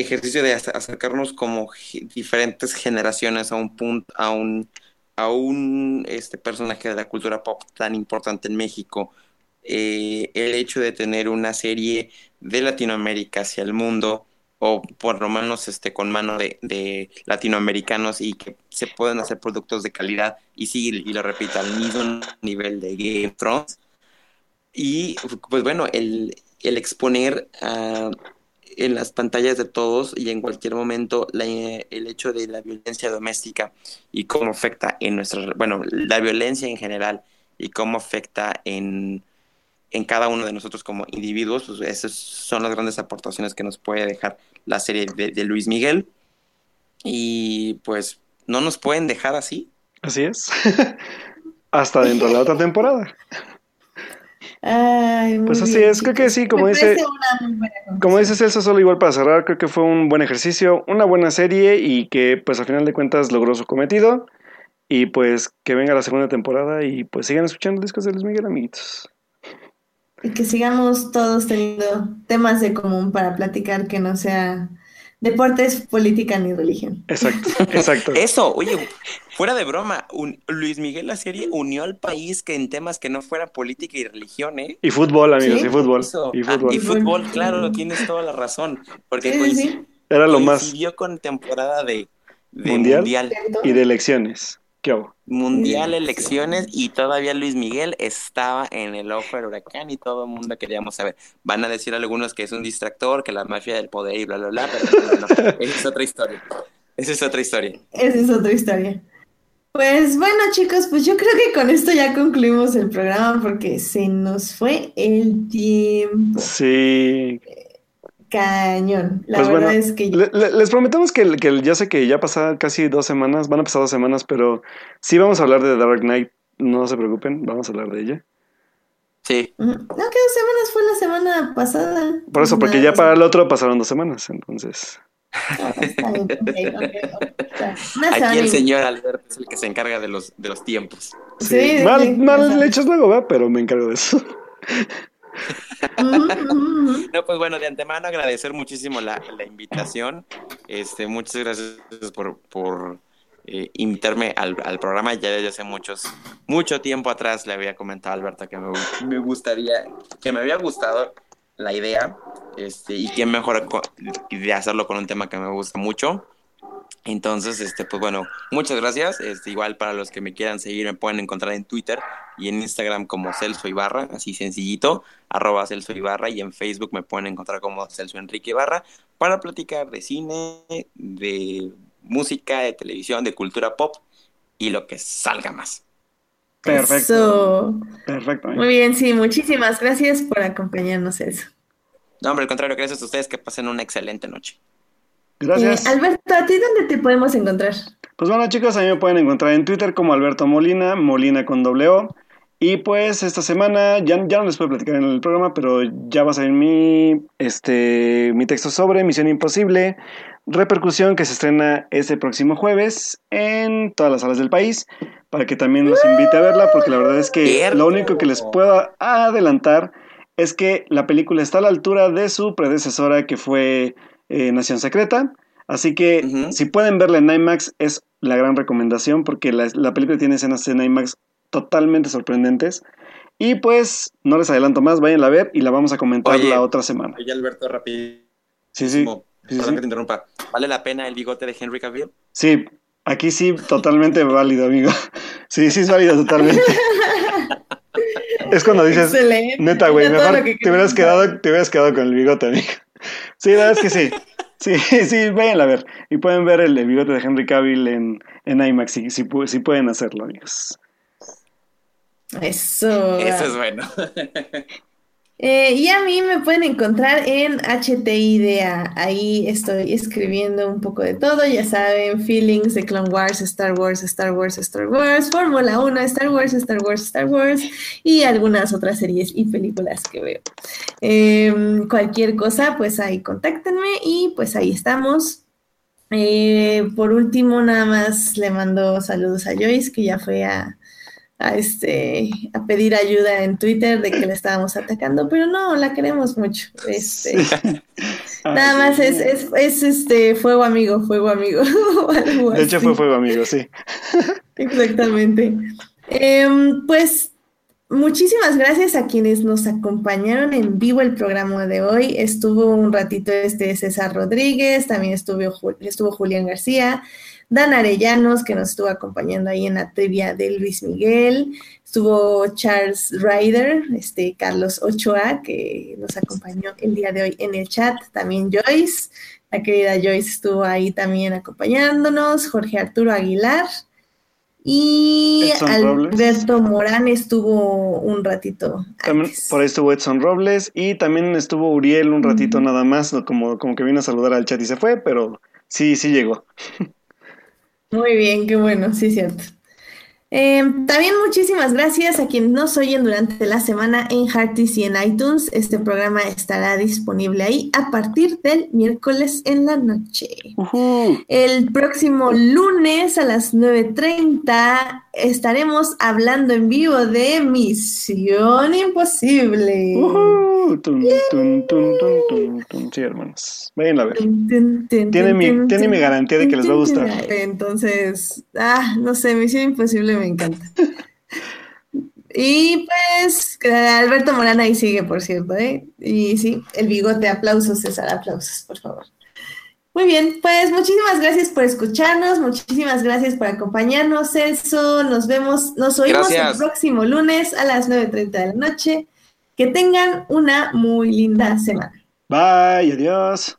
ejercicio de acer- acercarnos como diferentes generaciones a un punto, a un, a un este, personaje de la cultura pop tan importante en México, eh, el hecho de tener una serie de Latinoamérica hacia el mundo, o por lo menos este, con mano de, de latinoamericanos y que se pueden hacer productos de calidad y sí, y lo repito, al mismo nivel de Game of. Y pues bueno, el, el exponer ah, en las pantallas de todos y en cualquier momento la- el hecho de la violencia doméstica y cómo afecta en nuestra, bueno, la violencia en general y cómo afecta en, en cada uno de nosotros como individuos, pues esas son las grandes aportaciones que nos puede dejar la serie de, de Luis Miguel. Y pues no nos pueden dejar así. Así es. Hasta dentro de la otra temporada. Ay, Pues así bien, es, creo que sí, como Me dice-. Como dice Celso, solo igual para cerrar, creo que fue un buen ejercicio, una buena serie y que pues al final de cuentas logró su cometido. Y pues que venga la segunda temporada y pues sigan escuchando discos de Luis Miguel, amiguitos. Y que sigamos todos teniendo temas de común para platicar que no sea deportes, política ni religión. Exacto, exacto. Eso, oye, fuera de broma, un- Luis Miguel la serie unió al país que en temas que no fueran política y religión, ¿eh? Y fútbol, amigos, Sí, y fútbol. Eso. Y Ah, fútbol. y fútbol, claro, tienes toda la razón. Porque Sí. Era lo más. coincidió con temporada de, de Mundial. mundial. Y de elecciones. ¿Qué hago? Mundial, elecciones, y todavía Luis Miguel estaba en el ojo del huracán y todo el mundo queríamos saber. Van a decir algunos que es un distractor, que la mafia del poder y bla, bla, bla, pero no, no, no. esa es otra historia. Esa es otra historia. Esa es otra historia. Pues bueno, chicos, pues yo creo que con esto ya concluimos el programa porque se nos fue el tiempo. Sí. Cañón. La Pues verdad bueno, es que le- le- les prometemos que, ya sé que ya pasaron casi dos semanas, van a pasar dos semanas, pero sí vamos a hablar de Dark Knight. No se preocupen, vamos a hablar de ella. Sí. No, que dos semanas fue la semana pasada. Por eso, porque ya para el otro pasaron dos semanas, entonces. Ah, está bien, Aquí el señor Alberto es el que se encarga de los, de los tiempos. Sí, sí, mal sí, mal hechos luego, ¿verdad? Pero me encargo de eso. No, pues bueno, de antemano agradecer muchísimo la, la invitación. Este, muchas gracias por, por eh, invitarme al, al programa. Ya desde hace muchos, mucho tiempo atrás le había comentado a Alberto que me, me gustaría, que me había gustado la idea. Este, y quién mejor de hacerlo con un tema que me gusta mucho. Entonces, este, pues bueno, muchas gracias. Este, igual para los que me quieran seguir, me pueden encontrar en Twitter y en Instagram como Celso Ibarra, así sencillito, arroba Celso Ibarra, y en Facebook me pueden encontrar como Celso Enrique Ibarra, para platicar de cine, de música, de televisión, de cultura pop y lo que salga más. Perfecto. Eso. Perfecto. Muy bien, sí, muchísimas gracias por acompañarnos eso. No, hombre, al contrario, gracias a ustedes, que pasen una excelente noche. Gracias. Eh, Alberto, ¿a ti dónde te podemos encontrar? Pues bueno, chicos, a mí me pueden encontrar en Twitter como Alberto Molina, Molina con doble O. Y pues esta semana, ya, ya no les puedo platicar en el programa, pero ya va a salir mi, este, mi texto sobre Misión Imposible, repercusión que se estrena este próximo jueves en todas las salas del país, para que también los invite a verla, porque la verdad es que lo único que les puedo adelantar es que la película está a la altura de su predecesora que fue eh, Nación Secreta. Así que si pueden verla en IMAX es la gran recomendación porque la, la película tiene escenas en IMAX totalmente sorprendentes. Y pues no les adelanto más, vayan a ver y la vamos a comentar Oye. la otra semana. Oye, Alberto, rapidísimo, Sí, sí. sí, perdón sí. que te interrumpa. ¿Vale la pena el bigote de Henry Cavill? Sí, aquí sí, totalmente válido, amigo. Sí, sí es válido totalmente. Es cuando dices, Excelente. neta, güey, mejor te hubieras quedado, te hubieras quedado con el bigote, amigo. Sí, la verdad es que sí. Sí, sí, vayan a ver. Y pueden ver el, el bigote de Henry Cavill en, en IMAX, si, si, si pueden hacerlo, amigos. Eso. Eso es bueno. Eh, y a mí me pueden encontrar en HTIDA. Ahí estoy escribiendo un poco de todo, ya saben, feelings de Clone Wars, Star Wars, Star Wars, Star Wars, Fórmula 1, Star Wars, Star Wars, Star Wars y algunas otras series y películas que veo. Em, cualquier cosa, pues ahí contáctenme y pues ahí estamos. Eh, por último, nada más le mando saludos a Joyce, que ya fue a, a, este, a pedir ayuda en Twitter de que la estábamos atacando, pero no, la queremos mucho. Este, nada más es, es, es, este fuego amigo, fuego amigo. De hecho, fue fuego, amigo, sí. Exactamente. Em, pues muchísimas gracias a quienes nos acompañaron en vivo el programa de hoy. Estuvo un ratito este César Rodríguez, también estuvo, estuvo Julián García, Dan Arellanos, que nos estuvo acompañando ahí en la trivia de Luis Miguel. Estuvo Charles Ryder, este Carlos Ochoa, que nos acompañó el día de hoy en el chat. También Joyce, la querida Joyce estuvo ahí también acompañándonos. Jorge Arturo Aguilar. Y Edson Robles. Alberto Morán estuvo un ratito También por ahí estuvo Edson Robles y también estuvo Uriel un ratito nada más, como, como que vino a saludar al chat y se fue, pero sí, sí llegó. Muy bien, qué bueno, sí, cierto. Eh, también muchísimas gracias a quienes nos oyen durante la semana en Hearties y en iTunes. Este programa estará disponible ahí a partir del miércoles en la noche. El próximo lunes a las 9.30 estaremos hablando en vivo de Misión Imposible. Tun, tun, tun. Sí, hermanos. Vayan a ver. Tiene mi- tiene mi garantía de que les va a gustar. Entonces, ah, no sé, Misión Imposible me encanta. Y pues, Alberto Morán ahí sigue, por cierto, ¿eh? Y sí, el bigote, aplausos, César, aplausos, por favor. Muy bien, pues muchísimas gracias por escucharnos, muchísimas gracias por acompañarnos, eso, nos vemos, nos oímos Gracias. el próximo lunes a las 9.30 de la noche. Que tengan una muy linda semana. Bye, adiós.